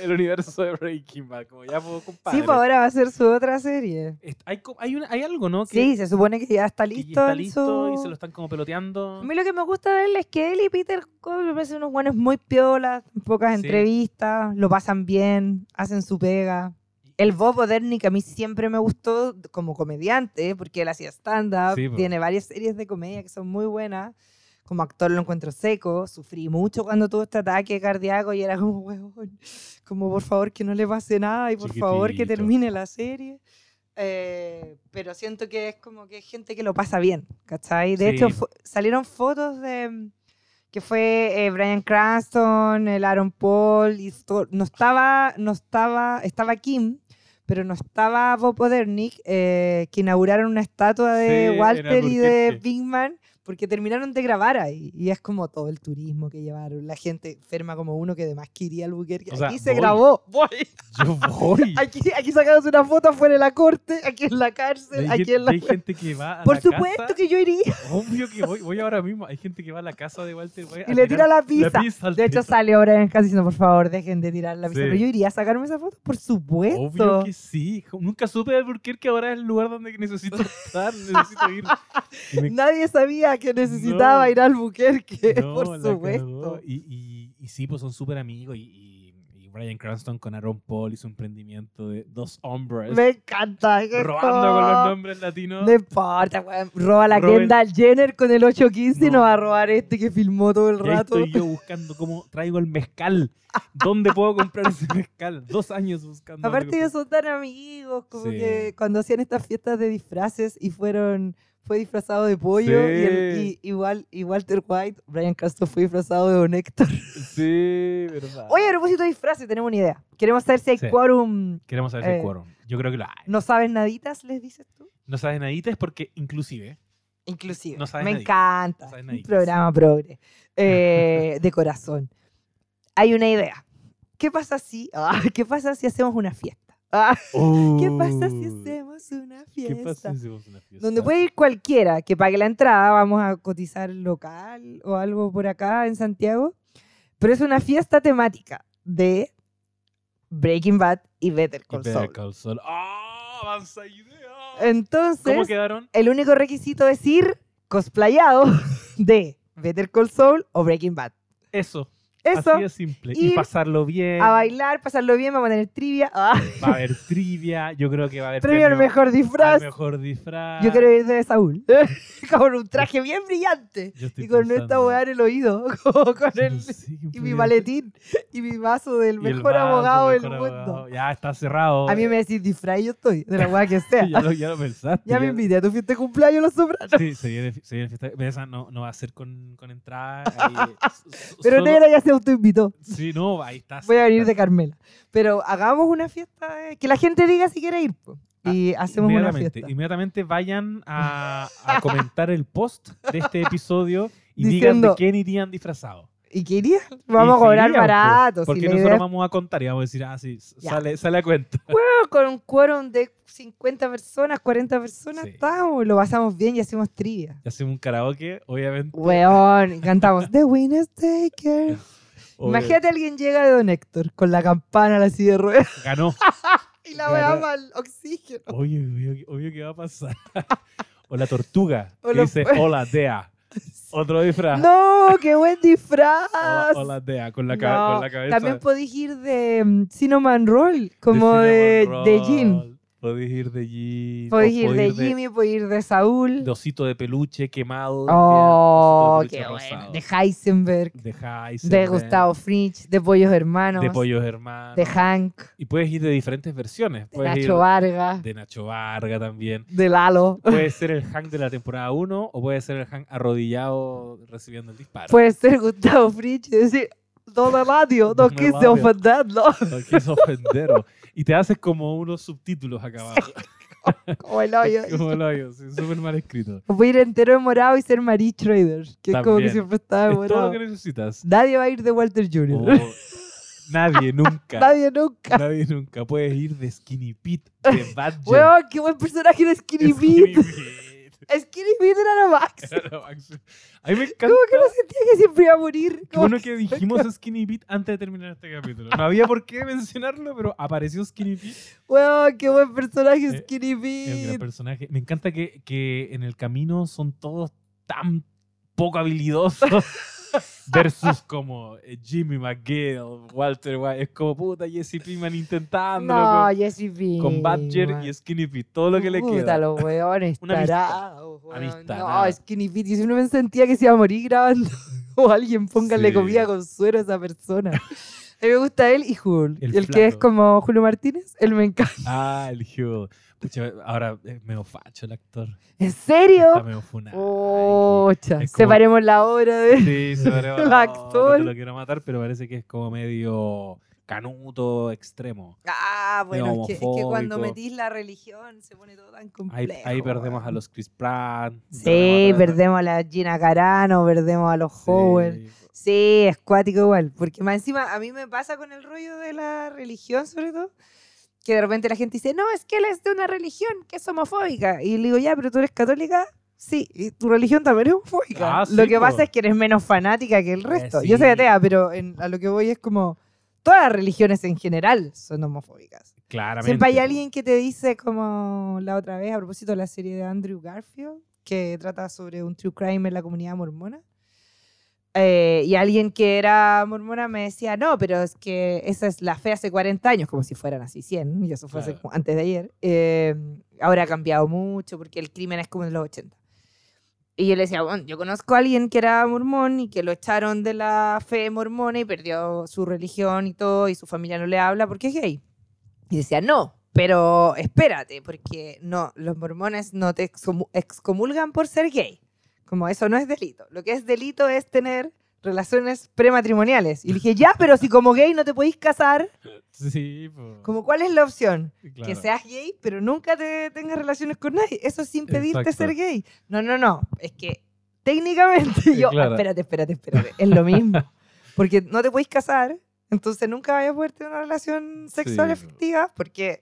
el universo de Breaking Bad, como ya puedo compadre. Sí, pues ahora va a ser su otra serie. Hay, hay, una- hay algo, ¿no? Que, Sí, se supone que ya está que ya listo. está listo y su- se lo están como peloteando. A mí lo que me gusta de él es que él y Peter Cole me parecen unos buenos muy piolas, pocas Sí. entrevistas, lo pasan bien, hacen su pega. El Bob Odernick a mí siempre me gustó como comediante, porque él hacía stand-up, Sí, po. tiene varias series de comedia que son muy buenas. Como actor lo encuentro seco, sufrí mucho cuando tuvo este ataque cardíaco y era como, huevón, como por favor que no le pase nada y por favor que termine la serie. Eh, pero siento que es como que hay gente que lo pasa bien, ¿cachai? De Sí. hecho, salieron fotos de que fue eh, Brian Cranston, el Aaron Paul, y no estaba, no estaba, estaba Kim, pero no estaba Bob Odernick, eh, que inauguraron una estatua de Sí, Walter y de Albuquerque. Porque terminaron de grabar ahí. Y es como todo el turismo que llevaron. La gente enferma como uno que además quería Albuquerque. O sea, aquí se voy. grabó. Voy. Yo voy. Aquí, aquí sacamos una foto afuera de la corte, aquí en la cárcel, hay, aquí gente, en la... hay gente que va a Por la supuesto casa- que yo iría. Obvio que voy, voy ahora mismo. Hay gente que va a la casa de Walter White Y le tira la pizza. al De hecho, techo. salió Brian casi diciendo, por favor, dejen de tirar la pizza. Sí. Pero yo iría a sacarme esa foto, por supuesto. Obvio que sí. Nunca supe de Albuquerque ahora es el lugar donde necesito estar, necesito ir. Me- Nadie sabía que necesitaba No. ir a Albuquerque, no, por supuesto. Y, y, y sí, pues son súper amigos. Y, y, Brian Cranston con Aaron Paul y su emprendimiento de dos hombres Me encanta. robando con los nombres latinos. No importa, weón. Roba la Roben- Kendall Jenner con el 815 y No. no va a robar este que filmó todo el rato. estoy yo buscando cómo traigo el mezcal. ¿Dónde puedo comprar ese mezcal? Dos años buscando. Aparte ellos son tan amigos, como Sí. que cuando hacían estas fiestas de disfraces y fueron fue disfrazado de pollo y, el- Sí. y- igual y Walter White, Brian Castro fue disfrazado de Don Héctor. Sí, verdad. Oye, a propósito de disfraces, tenemos una idea. Queremos saber si hay Sí. quórum. Queremos saber si hay eh, quórum. Yo creo que lo hay. ¿No sabes naditas, les dices tú? No sabes naditas porque inclusive Inclusive. No sabes Me naditas. encanta. No sabes Un naditas. programa progre. eh, de corazón. Hay una idea. ¿Qué pasa si, ah, ¿qué pasa si hacemos una fiesta? Ah, ¿Qué pasa si Uh, hacemos una ¿Qué pasa fiesta? si hacemos una fiesta? Donde puede ir cualquiera que pague la entrada, vamos a cotizar local o algo por acá en Santiago. Pero es una fiesta temática de Breaking Bad y Better Call Better Saul. Call Saul. ¡Ah! ¡Avanza idea! Entonces, ¿Cómo quedaron? el único requisito es ir cosplayado de Better Call Saul o Breaking Bad. Eso. Eso, Así de simple. Y pasarlo bien. a bailar, pasarlo bien, vamos a tener trivia. Ah, Va a haber trivia. Yo creo que va a haber premio al mejor al disfraz. mejor disfraz. Yo quiero ir de Saúl. con un traje bien brillante. Yo estoy Y con esta pensando. weá en el oído. con el, y mi maletín. Y mi vaso del mejor vaso, abogado del mundo. abogado. Ya está cerrado. A mí me decís disfraz y yo estoy. De la weá que sea. ya, lo, ya lo pensaste. ya me invité a tu fiesta de cumpleaños Los Sopranos. Sí, se viene, se viene fiesta. Pero esa no, no va a ser con, con entrada. ahí, Pero Negra ya se autoinvitó. Sí, no, ahí está. Voy a venir de Carmela. Pero hagamos una fiesta eh, que la gente diga si quiere ir. po. y hacemos una fiesta. inmediatamente vayan a, a comentar el post de este episodio y digan Diciendo- de quién irían disfrazados. ¿Y qué iría? Vamos a cobrar irían, barato. si Porque la nosotros idea vamos a contar y vamos a decir, ah, sí, Ya. sale, sale a cuenta. con un quórum de 50 personas, 40 personas, Sí. estamos, lo pasamos bien y hacemos trivia. Y hacemos un karaoke, obviamente. Weón, cantamos The Winner's Taker. Imagínate alguien llega de Don Héctor con la campana, la silla de ruedas Ganó. y la weá mal oxígeno. Obvio, obvio, obvio que va a pasar. o la tortuga, O que lo- dice, hola, Dea. Otro disfraz. No, qué buen disfraz. Hola, hola, Dea, con la, No, con la cabeza. También podéis ir de mm, Cinnamon Roll, como de, de. Podéis ir de Jin. Podéis ir de Jimmy, podéis ir de Saúl. de osito de peluche quemado. Oh, qué de peluche bueno. De Heisenberg, De de Heisenberg, Gustavo Fringe, de Pollos Hermanos, De Pollos Hermanos. de Hank, Y puedes ir de diferentes versiones. de Puedes Nacho ir Vargas, de Nacho Varga también. de Lalo. Puede ser el Hank de la temporada 1 o puede ser el Hank arrodillado recibiendo el disparo. Puede ser Gustavo Fringe y decir, Don Eladio, no Don quise ofenderlo. No quiso ofenderlo. Y te haces como unos subtítulos acá abajo. Como el hoyo. como el hoyo, sí, súper mal escrito. O puede ir entero de morado y ser Marie Trader, que es como que siempre está de Es todo lo morado. que necesitas. Nadie va a ir de Walter Jr. O- nadie, nunca. Nadie nunca. Nadie nunca. Puedes ir de Skinny Pete, de Badger. Weón, qué buen personaje de Skinny Pete. Pete. Skinny Pete era lo máximo. Era lo máximo. A mí me encanta. Como que no sentía que siempre iba a morir. Qué bueno que dijimos Skinny Pete antes de terminar este capítulo. No había por qué mencionarlo, pero apareció Skinny Pete. Weón, qué buen personaje Eh, Skinny Es un gran personaje. Me encanta que, que en el camino son todos tan poco habilidosos. Versus como eh, Jimmy McGill, Walter White. Es como puta Jesse Pinkman intentándolo No, con, Jesse Pinkman. con Badger y Skinny Pete. Todo lo que le Puta, queda. los weones Una amistad. tarados, weón. Amistad, No, nada. Skinny Pete. Yo siempre me sentía que se iba a morir grabando. o alguien póngale Sí. comida con suero a esa persona. A mí me gusta él y Jul. El Y el que es como Julio Martínez, él me encanta. Ah, el Hugh. Pucha, ahora es medio facho el actor. ¿En Está serio? medio funado. Como- separemos la obra de... Sí, se parece El actor. Te lo quiero matar, pero parece que es como medio canuto extremo. Ah, bueno, es que, es que cuando metís la religión se pone todo tan complejo. ahí perdemos a los Chris Pratt. Sí, a- perdemos a la Gina Carano, perdemos a los Sí. Howard. Sí, es cuático igual. Porque más encima, a mí me pasa con el rollo de la religión, sobre todo, que de repente la gente dice, no, es que él es de una religión que es homofóbica. Y le digo, ya, pero tú eres católica. Sí, y tu religión también es homofóbica. Ah, sí, lo que pasa es que eres menos fanática que el Eh, resto. sí. Yo soy atea, pero en- a lo que voy es como, todas las religiones en general son homofóbicas. Claramente. Siempre hay alguien que te dice, como la otra vez, a propósito de la serie de Andrew Garfield, que trata sobre un true crime en la comunidad mormona. Eh, y alguien que era mormona me decía, no, pero es que esa es la fe hace 40 años, como si fueran así 100, y eso fue hace Claro. como antes de ayer. Eh, ahora ha cambiado mucho porque el crimen es como en los 80. Y yo le decía, bueno, yo conozco a alguien que era mormón y que lo echaron de la fe mormona y perdió su religión y todo, y su familia no le habla porque es gay. Y decía, no, pero espérate, porque no, los mormones no te excomu- excomulgan por ser gay. Como eso no es delito. Lo que es delito es tener relaciones prematrimoniales. Y dije, ya, pero si como gay no te podéis casar, Sí, po. como ¿cuál es la opción? Claro. Que seas gay, pero nunca te tengas relaciones con nadie. Eso es impedirte Exacto. ser gay. No, no, no. Es que técnicamente yo. claro. ah, espérate, espérate, espérate. Es lo mismo. Porque no te podéis casar, entonces nunca vayas a poder tener una relación sexual Sí. efectiva, porque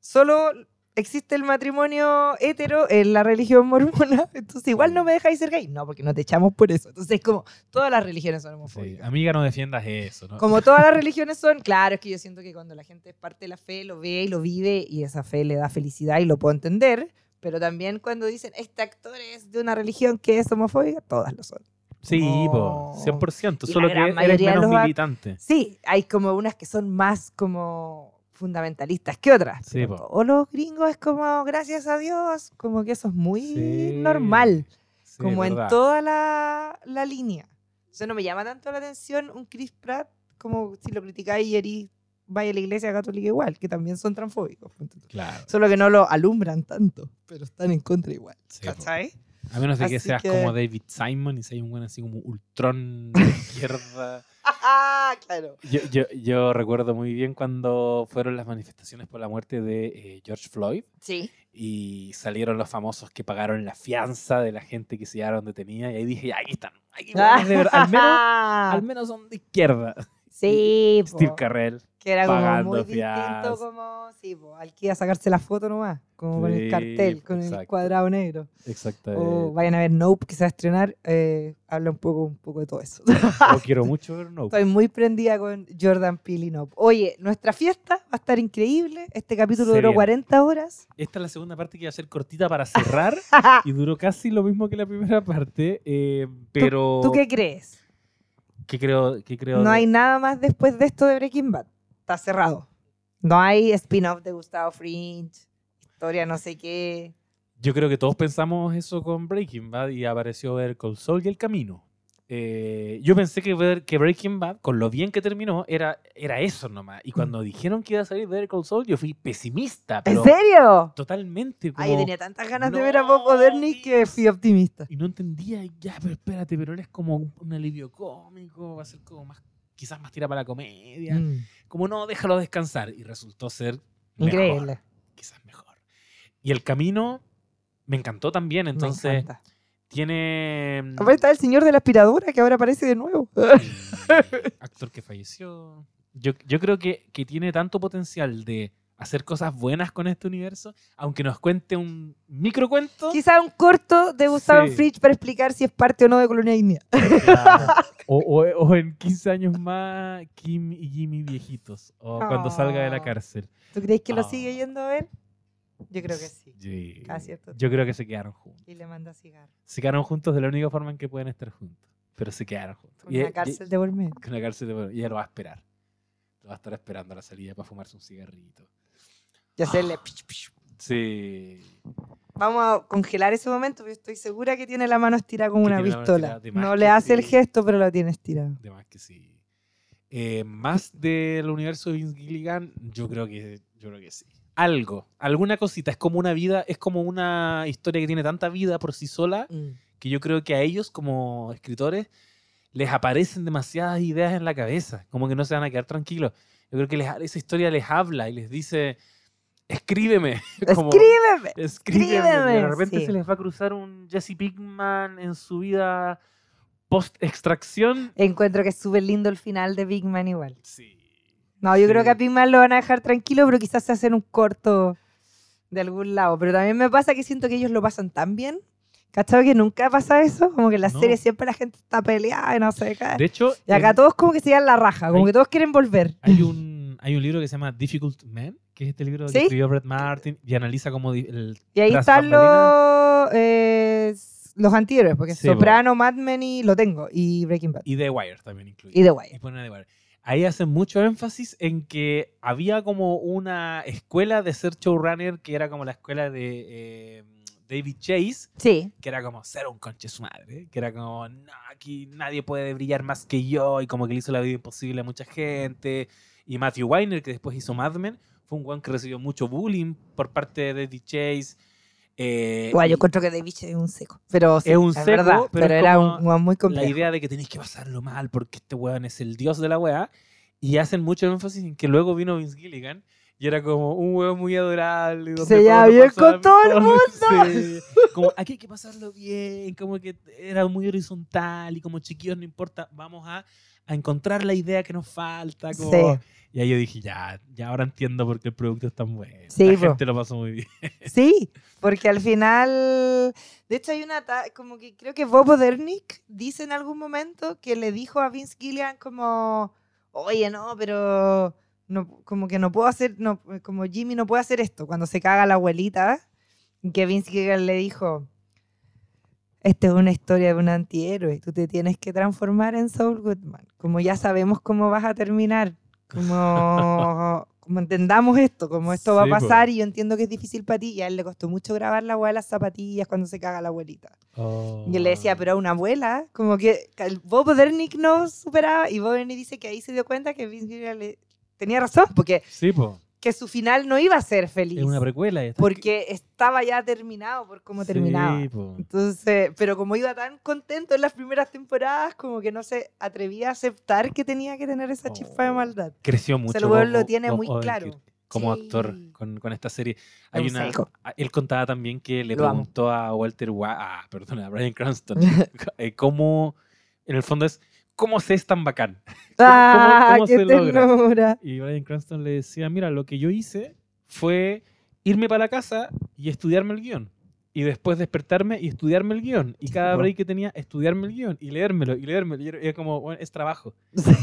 solo existe el matrimonio hetero en la religión mormona. Entonces, igual no me dejáis ser gay. No, porque no te echamos por eso. Entonces, como todas las religiones son Sí. homofóbicas. Amiga, no defiendas eso, ¿no? Como todas las religiones son, claro, es que yo siento que cuando la gente es parte de la fe, lo ve y lo vive y esa fe le da felicidad y lo puedo entender, pero también cuando dicen, este actor es de una religión que es homofóbica, todas lo son. Sí, po, No. 100%. Y la Solo que eres menos militante. Sí, hay como unas que son más como fundamentalistas que otras. Sí, todos los gringos es como, gracias a Dios, como que eso es muy Sí. normal, Sí, como en verdad. toda la, la línea. O sea, no me llama tanto la atención un Chris Pratt como si lo criticáis y eres vaya a la iglesia católica igual, que también son transfóbicos. Claro. Solo que no lo alumbran tanto, pero están en contra igual. ¿Cachai? A menos de que Así seas que- como David Simon y seas un buen así como ultrón de izquierda. Ah, claro. Yo, yo, yo recuerdo muy bien cuando fueron las manifestaciones por la muerte de eh, George Floyd Sí. y salieron los famosos que pagaron la fianza de la gente que se llevaron detenida y ahí dije, aquí están. Aquí al, menos, al menos son de izquierda. Sí, po. Steve Carrell. que era como pagando muy distinto fianza. como, sí, po, al que iba a sacarse la foto nomás, como con el cartel, con el exacto. cuadrado negro. Exactamente. O vayan a ver Nope, que se va a estrenar, eh, habla un poco, un poco de todo eso. Yo quiero mucho ver Nope. Estoy muy prendida con Jordan Peele y Nope. Oye, nuestra fiesta va a estar increíble. Este capítulo Se duró viene. 40 horas. Esta es la segunda parte que iba a ser cortita para cerrar y duró casi lo mismo que la primera parte, eh, pero... ¿Tú qué crees? ¿Qué creo? qué creo No de- hay nada más después de esto de Breaking Bad. Está cerrado. No hay spin-off de Gustavo Fringe, historia no sé qué. Yo creo que todos pensamos eso con Breaking Bad y apareció ver Cold Soul y El Camino. Eh, yo pensé que, ver, que Breaking Bad, con lo bien que terminó, era, era eso nomás. Y cuando dijeron que iba a salir ver Cold Soul, yo fui pesimista. ¿En Pero serio? Totalmente. Ay, como- tenía tantas ganas de no, ver a Bob Odernick que fui optimista. Y no entendía, ya, pero espérate, pero él es como un, alivio cómico, va a ser como más, quizás más tira para la comedia. Mm, Como no, déjalo descansar. Y resultó ser mejor, Increíble. quizás mejor. Y el camino me encantó también, Me entonces encanta. Tiene... Aparte está el señor de la aspiradora que ahora aparece de nuevo. actor que falleció. Yo, yo creo que, que tiene tanto potencial de hacer cosas buenas con este universo, aunque nos cuente un microcuento. Quizá un corto de Gustavo Sí. Fringe para explicar si es parte o no de Colonia. Claro. O, o- o en 15 años más, Kim y Jimmy viejitos. O cuando salga de la cárcel. ¿Tú crees que lo Ah. sigue yendo a ver? Yo creo que sí. Sí. Yo creo que se quedaron juntos. Y le manda cigarro. Se quedaron juntos de la única forma en que pueden estar juntos. Pero se quedaron juntos. Con Y- una cárcel de por medio. con una cárcel de- y ella lo va a esperar. Lo va a estar esperando a la salida para fumarse un cigarrito. Y hacerle... Ah. pish, pish. Sí. Vamos a congelar ese momento, porque estoy segura que tiene la mano estirada como Que una pistola. No le hace el gesto, pero la tiene estirada. De más que sí. Eh, más del universo de Vince Gilligan, yo creo que yo creo que sí. Algo, alguna cosita. Es como una vida, es como una historia que tiene tanta vida por sí sola que yo creo que a ellos como escritores les aparecen demasiadas ideas en la cabeza, como que no se van a quedar tranquilos. Yo creo que les- esa historia les habla y les dice, escríbeme. como, ¡Escríbeme! escríbeme. De repente sí. se les va a cruzar un Jesse Pinkman en su vida post-extracción. Encuentro que es súper lindo el final de Big Man igual. Sí. No, yo creo Sí. que a Big Man lo van a dejar tranquilo, pero quizás se hacen un corto de algún lado. Pero también me pasa que siento que ellos lo pasan tan bien. ¿Cachado que nunca pasa eso? Como que en la No. serie siempre la gente está peleada y no se cae. De hecho, Y acá todos como que se dan la raja, como Hay- que todos quieren volver. hay, un, hay un libro que se llama Difficult Man, que es este libro ¿Sí? que escribió Brett Martin y analiza como el Y ahí están los, eh, los antihéroes, porque Sí. Soprano, Mad Men y lo tengo, y Breaking Bad. y The Wire también incluye. Y The Y Wire. ponen The Wire. Ahí hacen mucho énfasis en que había como una escuela de ser showrunner que era como la escuela de eh, David Chase, Sí, que era como ser un conche su madre, que era como, no, aquí nadie puede brillar más que yo, y como que le hizo la vida imposible a mucha gente. Y Matthew Weiner, que después hizo Mad Men, fue un guan que recibió mucho bullying por parte de David Chase. Eh, igual yo encuentro que David es un seco. Pero sí, Es un es seco, verdad, pero pero, es era un weón muy la complejo. idea de que tenéis que pasarlo mal porque este weón es el dios de la weá. Y hacen mucho énfasis en que luego vino Vince Gilligan y era como un weón muy adorable. donde Se lleva todo lo bien con todo el mejor. Sí. Como aquí hay que pasarlo bien, como que era muy horizontal y como chiquillos no importa, vamos a, a encontrar la idea que nos falta. como- Sí. Y ahí yo dije, ya, ya ahora entiendo por qué el producto es tan bueno. Sí, la po. gente lo pasó muy bien. Sí, porque al final, de hecho hay una, como que creo que Bob Odernick dice en algún momento que le dijo a Vince Gilligan como, oye, no, pero no, como que no puedo hacer, no, como Jimmy no puede hacer esto, cuando se caga la abuelita, que Vince Gilligan le dijo, esta es una historia de un antihéroe, tú te tienes que transformar en Saul Goodman, como ya sabemos cómo vas a terminar, como, como entendamos esto, como esto va a Sí, po. pasar y yo entiendo que es difícil para ti y a él le costó mucho grabar la abuela de las zapatillas cuando se caga la abuelita. Y él le decía, pero a una abuela, como que Bob Odernick no superaba y Bob Odernick dice que ahí se dio cuenta que Vince Gilligan le tenía razón, porque Sí, po. Que su final no iba a ser feliz. Es una precuela. esta. porque estaba ya terminado por cómo Sí, terminaba. po. Entonces, pero como iba tan contento en las primeras temporadas, como que no se atrevía a aceptar que tenía que tener esa chispa de Oh. maldad. Creció mucho. Bob- lo tiene muy claro. Como Sí. actor con, con esta serie. Hay un una, psycho. a- él contaba también que le Lo amo. preguntó a Walter ah, perdón, a Brian Cranston, eh, cómo, en el fondo es, ¿cómo se es tan bacán? ¡Ah, cómo qué se logra? ternura! Y Brian Cranston le decía, mira, lo que yo hice fue irme para la casa y estudiarme el guion. Y después despertarme y estudiarme el guion. Y cada break que tenía, estudiarme el guion y leérmelo y leérmelo. Y era- como, bueno, es trabajo.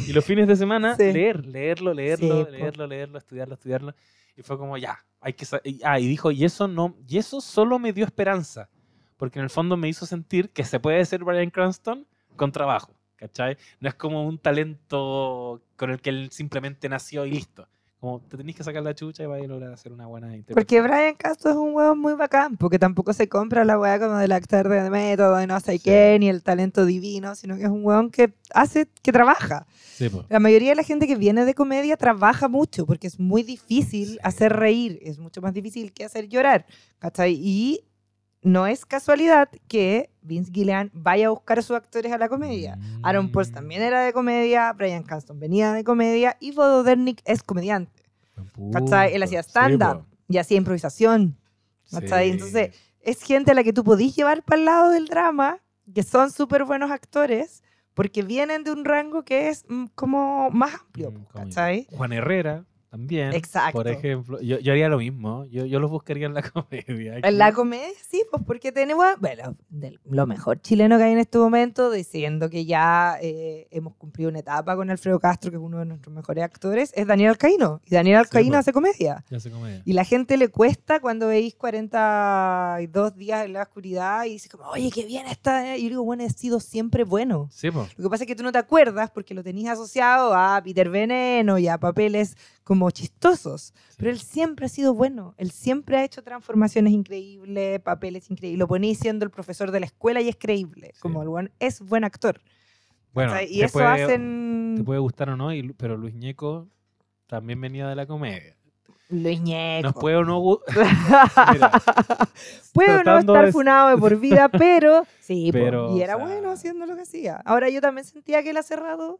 Y los fines de semana, Sí. leer, leerlo, leerlo, Sí, leerlo, leerlo, estudiarlo, estudiarlo. Y fue como, ya, hay que... Ah, y dijo, y eso no, y eso solo me dio esperanza. Porque en el fondo me hizo sentir que se puede ser Brian Cranston con trabajo. ¿Cachai? No es como un talento con el que él simplemente nació y listo. Como te tenés que sacar la chucha y vas a lograr hacer una buena interpretación. Porque Brian Castro es un hueón muy bacán, porque tampoco se compra la weá como del actor de método y no sé Sí. qué, ni el talento divino, sino que es un hueón que hace, que trabaja. Sí. La mayoría de la gente que viene de comedia trabaja mucho, porque es muy difícil Sí. hacer reír, es mucho más difícil que hacer llorar, ¿cachai? Y no es casualidad que Vince Gillian vaya a buscar a sus actores a la comedia. Aaron Paul Mm, también era de comedia, Brian Cranston venía de comedia y Bodo Dernick es comediante. ¿Cachai? Él hacía Sí, stand-up po. y hacía improvisación. ¿cachai? Sí. Entonces, es gente a la que tú podís llevar para el lado del drama, que son súper buenos actores, porque vienen de un rango que es mm, como más amplio, Mm, ¿cachai? Juan Herrera también. Exacto. Por ejemplo, yo, yo haría lo mismo. Yo, yo los buscaría en la comedia. En la comedia, sí, pues porque tenemos, bueno, de lo mejor chileno que hay en este momento, diciendo que ya eh, hemos cumplido una etapa con Alfredo Castro, que es uno de nuestros mejores actores, es Daniel Alcaíno. Y Daniel Alcaíno pues. hace comedia. Ya hace comedia. Y la gente le cuesta cuando veis 42 días en la oscuridad y dice como, oye, qué bien está. Y yo digo, bueno, he sido siempre bueno. Sí, po. Lo que pasa es que tú no te acuerdas porque lo tenías asociado a Peter Veneno y a papeles como chistosos. Pero él siempre ha sido bueno. Él siempre ha hecho transformaciones increíbles, papeles increíbles. Lo ponís siendo el profesor de la escuela y es creíble. Como el buen, es buen actor. Bueno, ¿cachai? y te eso puede, hacen te puede gustar o no, y pero Luis Ñeco también venía de la comedia. Luis Ñeco. Nos puede o no Mira, Puedo no tratando estar de- funado de por vida, pero sí, Pero, y era o sea- bueno haciendo lo que hacía. Ahora yo también sentía que el acerrado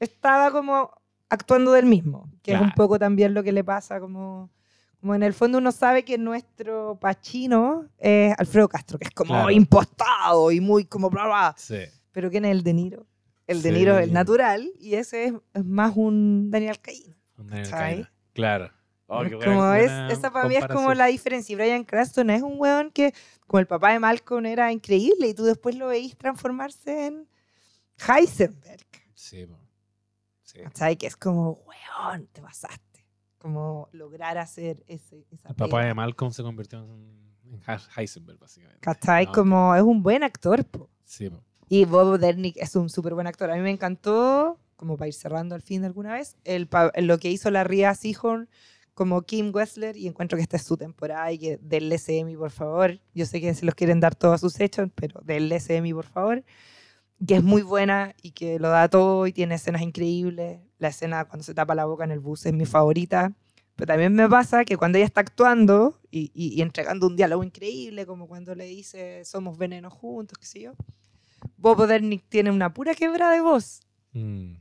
estaba como actuando del mismo, que es un Claro. poco también lo que le pasa como como en el fondo uno sabe que nuestro Pachino es Alfredo Castro, que es como Claro. impostado y muy como bla bla, Sí. pero ¿quién es el De Niro? El De Sí. Niro es el natural y ese es, es más un Daniel Caíno. un Daniel. Caíno. Claro. Oh, qué buena- como es, esa para mí es como la diferencia. Brian Cranston es un weón que, como el papá de Malcolm, era increíble y tú después lo veís transformarse en Heisenberg. Sí. Sí. ¿Sabes? Que es como, weón, te pasaste. Como lograr hacer ese, esa El papá pega. de Malcolm se convirtió en, en He- Heisenberg, básicamente. ¿Cachai? No, Como es un buen actor. po. Sí, po. Y Bob Dernick es un súper buen actor. A mí me encantó, como para ir cerrando al fin de alguna vez, el, lo que hizo la Ria Seahorn como Kim Wessler y encuentro que esta es su temporada y que denle ese Emmy, por favor. Yo sé que se los quieren dar todos a sus hechos, pero denle ese Emmy, por favor. Que es muy buena y que lo da todo y tiene escenas increíbles. La escena cuando se tapa la boca en el bus es mi favorita. Pero también me pasa que cuando ella está actuando y, y- y entregando un diálogo increíble, como cuando le dice somos venenos juntos, qué sé yo, Bob Odenkirk tiene una pura quebra de voz Mm.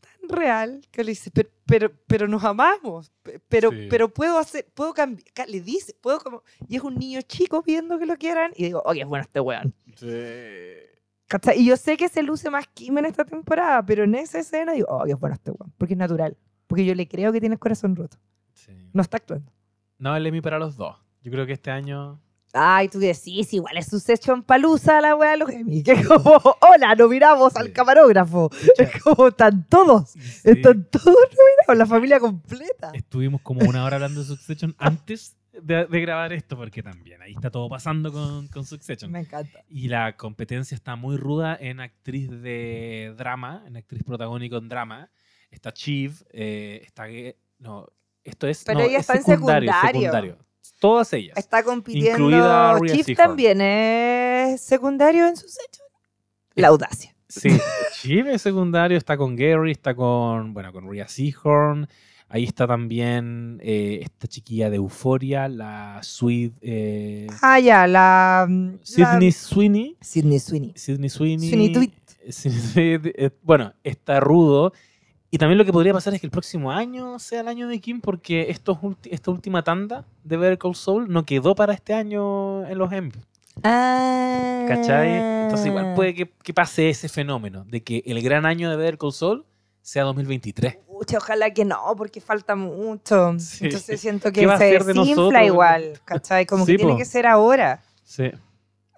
tan real que le dice, pero, pero, pero nos amamos, pe- pero, Sí. pero puedo hacer, puedo cambiar, le dice, puedo como, y es un niño chico pidiendo que lo quieran, y digo, oye, es bueno este weón. ¿Cachai? Y yo sé que se luce más Kim en esta temporada, pero en esa escena digo, oh, qué bueno este weón, porque es natural, porque yo le creo que tiene el corazón roto, Sí. no está actuando. No, el Emmy para los dos. Yo creo que este año. Ay, tú decís, igual es su session palusa la weá de los Emmy, que es como, hola, no miramos al Sí. camarógrafo, es como, están todos, sí, están todos nominados, la familia completa. estuvimos como una hora hablando de Succession antes de, de grabar esto, porque también ahí está todo pasando con, con Succession. Me encanta. Y la competencia está muy ruda en actriz de drama, en actriz protagónico en drama. Está Chiv, eh, está... No, esto es... Pero no, ella es está en secundario, secundario. Todas ellas. Está compitiendo. Incluida Chief también es secundario en sus hechos. La audacia. Sí, Chiv es secundario, está con Gary, está con, bueno, con Rhea Seahorn. Ahí está también eh, esta chiquilla de Euforia, la Sweet eh, Ah, ya, la. la- Sydney Sweeney. Sydney Sweeney. Sydney Sweeney. Sweeney Tweet. Sydney Tweet, eh, bueno, está rudo. Y también lo que podría pasar es que el próximo año sea el año de Kim, porque estos esta última tanda de Better Call Saul no quedó para este año en los Emmy. Ah. ¿Cachai? Entonces igual puede que, que pase ese fenómeno de que el gran año de Better Call Saul sea 2023. Pucha, ojalá que no, porque falta mucho. Sí. Entonces siento ¿Qué que se de desinfla igual, ¿cachai? Como Sí, que tiene que ser ahora. Sí.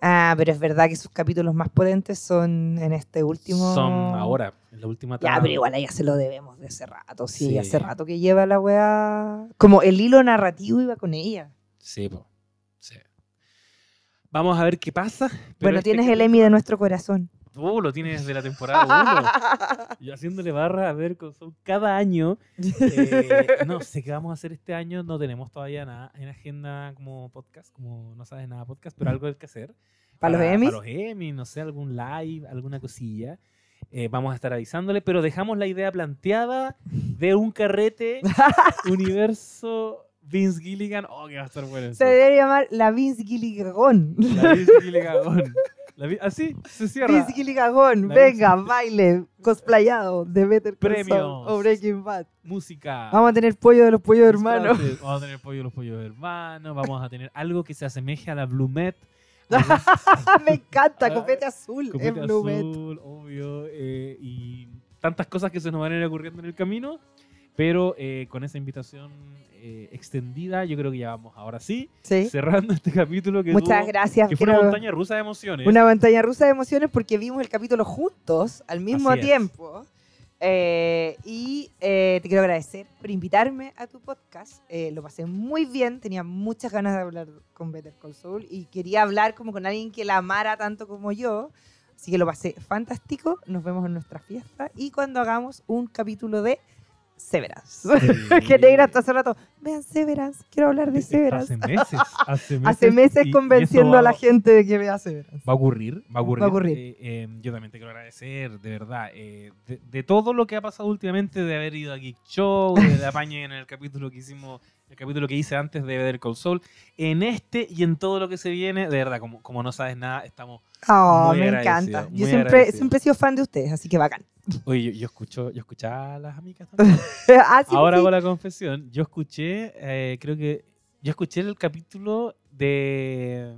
Ah, pero es verdad que sus capítulos más potentes son en este último. Son ahora, en la última Ya, tanda. pero igual a ella se lo debemos de hace rato, sí, Sí. hace rato que lleva la weá. Como el hilo narrativo iba con ella. Sí, po. Sí. Vamos a ver qué pasa. bueno, este tienes el Emmy de nuestro corazón. Uh, lo tienes de la temporada 1. y haciéndole barra a ver con Saul cada año. Eh, no sé qué vamos a hacer este año. No tenemos todavía nada en agenda como podcast, como no sabes nada podcast, pero algo hay que hacer. ¿Para los Emmys? Para los Emmys, no sé, algún live, alguna cosilla. Eh, vamos a estar avisándole, pero dejamos la idea planteada de un carrete universo Vince Gilligan. Oh, que va a estar bueno eso. Se debe llamar la Vince Gilligagón. La Vince Gilligan. La vi- Así se cierra. Vince Gilligagón, La venga, baile, cosplayado de Better Premios. o Breaking Bad. Música. Vamos a tener pollo de los pollos hermanos. Vamos a tener pollo los pollos hermanos. Vamos a tener algo que se asemeje a la Blue Met. Me encanta, copete azul, Copete es Blue Met. azul, obvio. eh, y tantas cosas que se nos van a ir ocurriendo en el camino. Pero eh, con esa invitación eh, extendida, yo creo que ya vamos ahora sí, Sí. cerrando este capítulo que, Muchas tuvo- gracias. que fue una montaña rusa de emociones. Una montaña rusa de emociones porque vimos el capítulo juntos al mismo Así tiempo. Eh, y eh, te quiero agradecer por invitarme a tu podcast. Lo pasé muy bien, tenía muchas ganas de hablar con Better Call Saul y quería hablar como con alguien que la amara tanto como yo. Así que lo pasé fantástico. Nos vemos en nuestra fiesta y cuando hagamos un capítulo de Severance. que negra hasta hace rato. Vean Severance, quiero hablar de Severance. Hace meses. Hace meses, Hace meses convenciendo esto a la va- gente de que vea Severance. Va a ocurrir, va a ocurrir. Va a ocurrir. Eh, eh, yo también te quiero agradecer, de verdad, eh, de, de todo lo que ha pasado últimamente, de haber ido a Geek Show, de la en el capítulo que hicimos, el capítulo que hice antes de Better Call Saul, en este y en todo lo que se viene, de verdad, como, como no sabes nada, estamos... Oh, Muy me encanta. muy Yo siempre, siempre he sido fan de ustedes, así que bacán. Oye, yo, yo escucho, yo escuchaba a las amigas también. ah, sí, Ahora sí. hago la confesión, yo escuché, eh, creo que, yo escuché el capítulo de,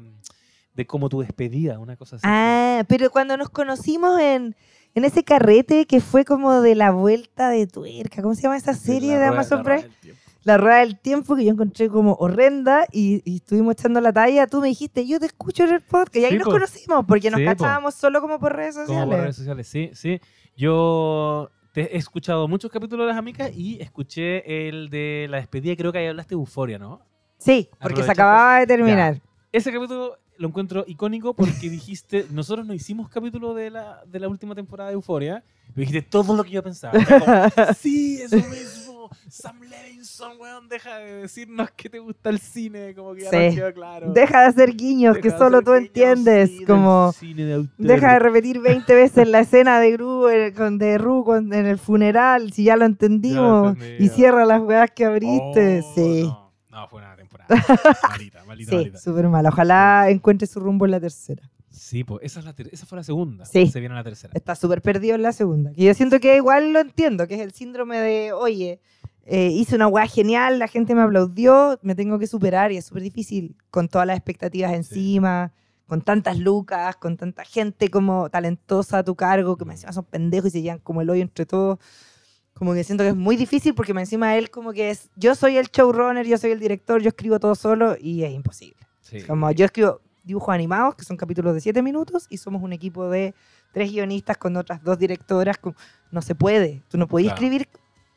de como tu despedida, una cosa así. Ah, pero cuando nos conocimos en, en ese carrete que fue como de la vuelta de tuerca, ¿cómo se llama esa serie de rueda- Amazon Prime? La rueda del tiempo que yo encontré como horrenda y, y estuvimos echando la talla. Tú me dijiste, yo te escucho en el podcast y ahí Sí, nos po. conocimos porque nos Sí, po. cachábamos solo como por redes sociales. Como por redes sociales, sí, sí. Yo te he escuchado muchos capítulos de las amigas y escuché el de la despedida, creo que ahí hablaste de Euforia, ¿no? Sí, porque se acababa de terminar. Ese capítulo lo encuentro icónico porque dijiste, nosotros no hicimos capítulo de la, de la última temporada de Euforia, pero dijiste todo lo que yo pensaba. Como, sí, eso mismo. Sam Levinson, weón, deja de decirnos que te gusta el cine, como que ya Sí. quedó claro. Deja de hacer guiños Deja que solo tú guiños, entiendes. sí, como de deja de repetir 20 veces la escena de Gru con de Ru con- en el funeral, si ya lo entendimos. y cierra las weas que abriste. Oh, sí. No, no, fue una temporada. malita, malita, Sí, malita. súper mal. Ojalá encuentre su rumbo en la tercera. Sí, pues esa, es la ter- esa fue la segunda. Sí. Se viene la tercera. Está súper perdido en la segunda. Y yo siento que igual lo entiendo, que es el síndrome de, oye, eh, hice una weá genial, la gente me aplaudió, me tengo que superar y es súper difícil con todas las expectativas encima, con tantas lucas, con tanta gente como talentosa a tu cargo, que me encima son pendejos y se llevan como el hoyo entre todos. Como que siento que es muy difícil porque me encima él como que es, yo soy el showrunner, yo soy el director, yo escribo todo solo y es imposible. Sí. Como yo escribo dibujos animados, que son capítulos de 7 minutos, y somos un equipo de tres guionistas con otras dos directoras. con- No se puede. Tú no podías Claro. escribir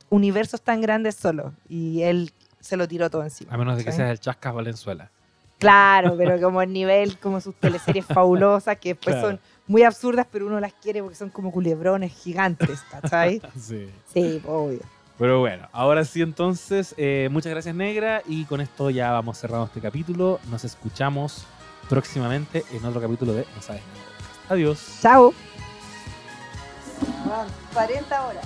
universos tan grandes solo. Y él se lo tiró todo encima. A menos de que seas el Chascas Valenzuela. Claro, pero como el nivel, como sus teleseries fabulosas, que después Claro. son muy absurdas, pero uno las quiere porque son como culebrones gigantes, ¿cachai? Sí. Sí, obvio. Pero bueno, ahora sí entonces, eh, muchas gracias Negra y con esto ya vamos cerrando este capítulo. Nos escuchamos próximamente en otro capítulo de No Sabes Nada. Adiós. Chao. 40 horas.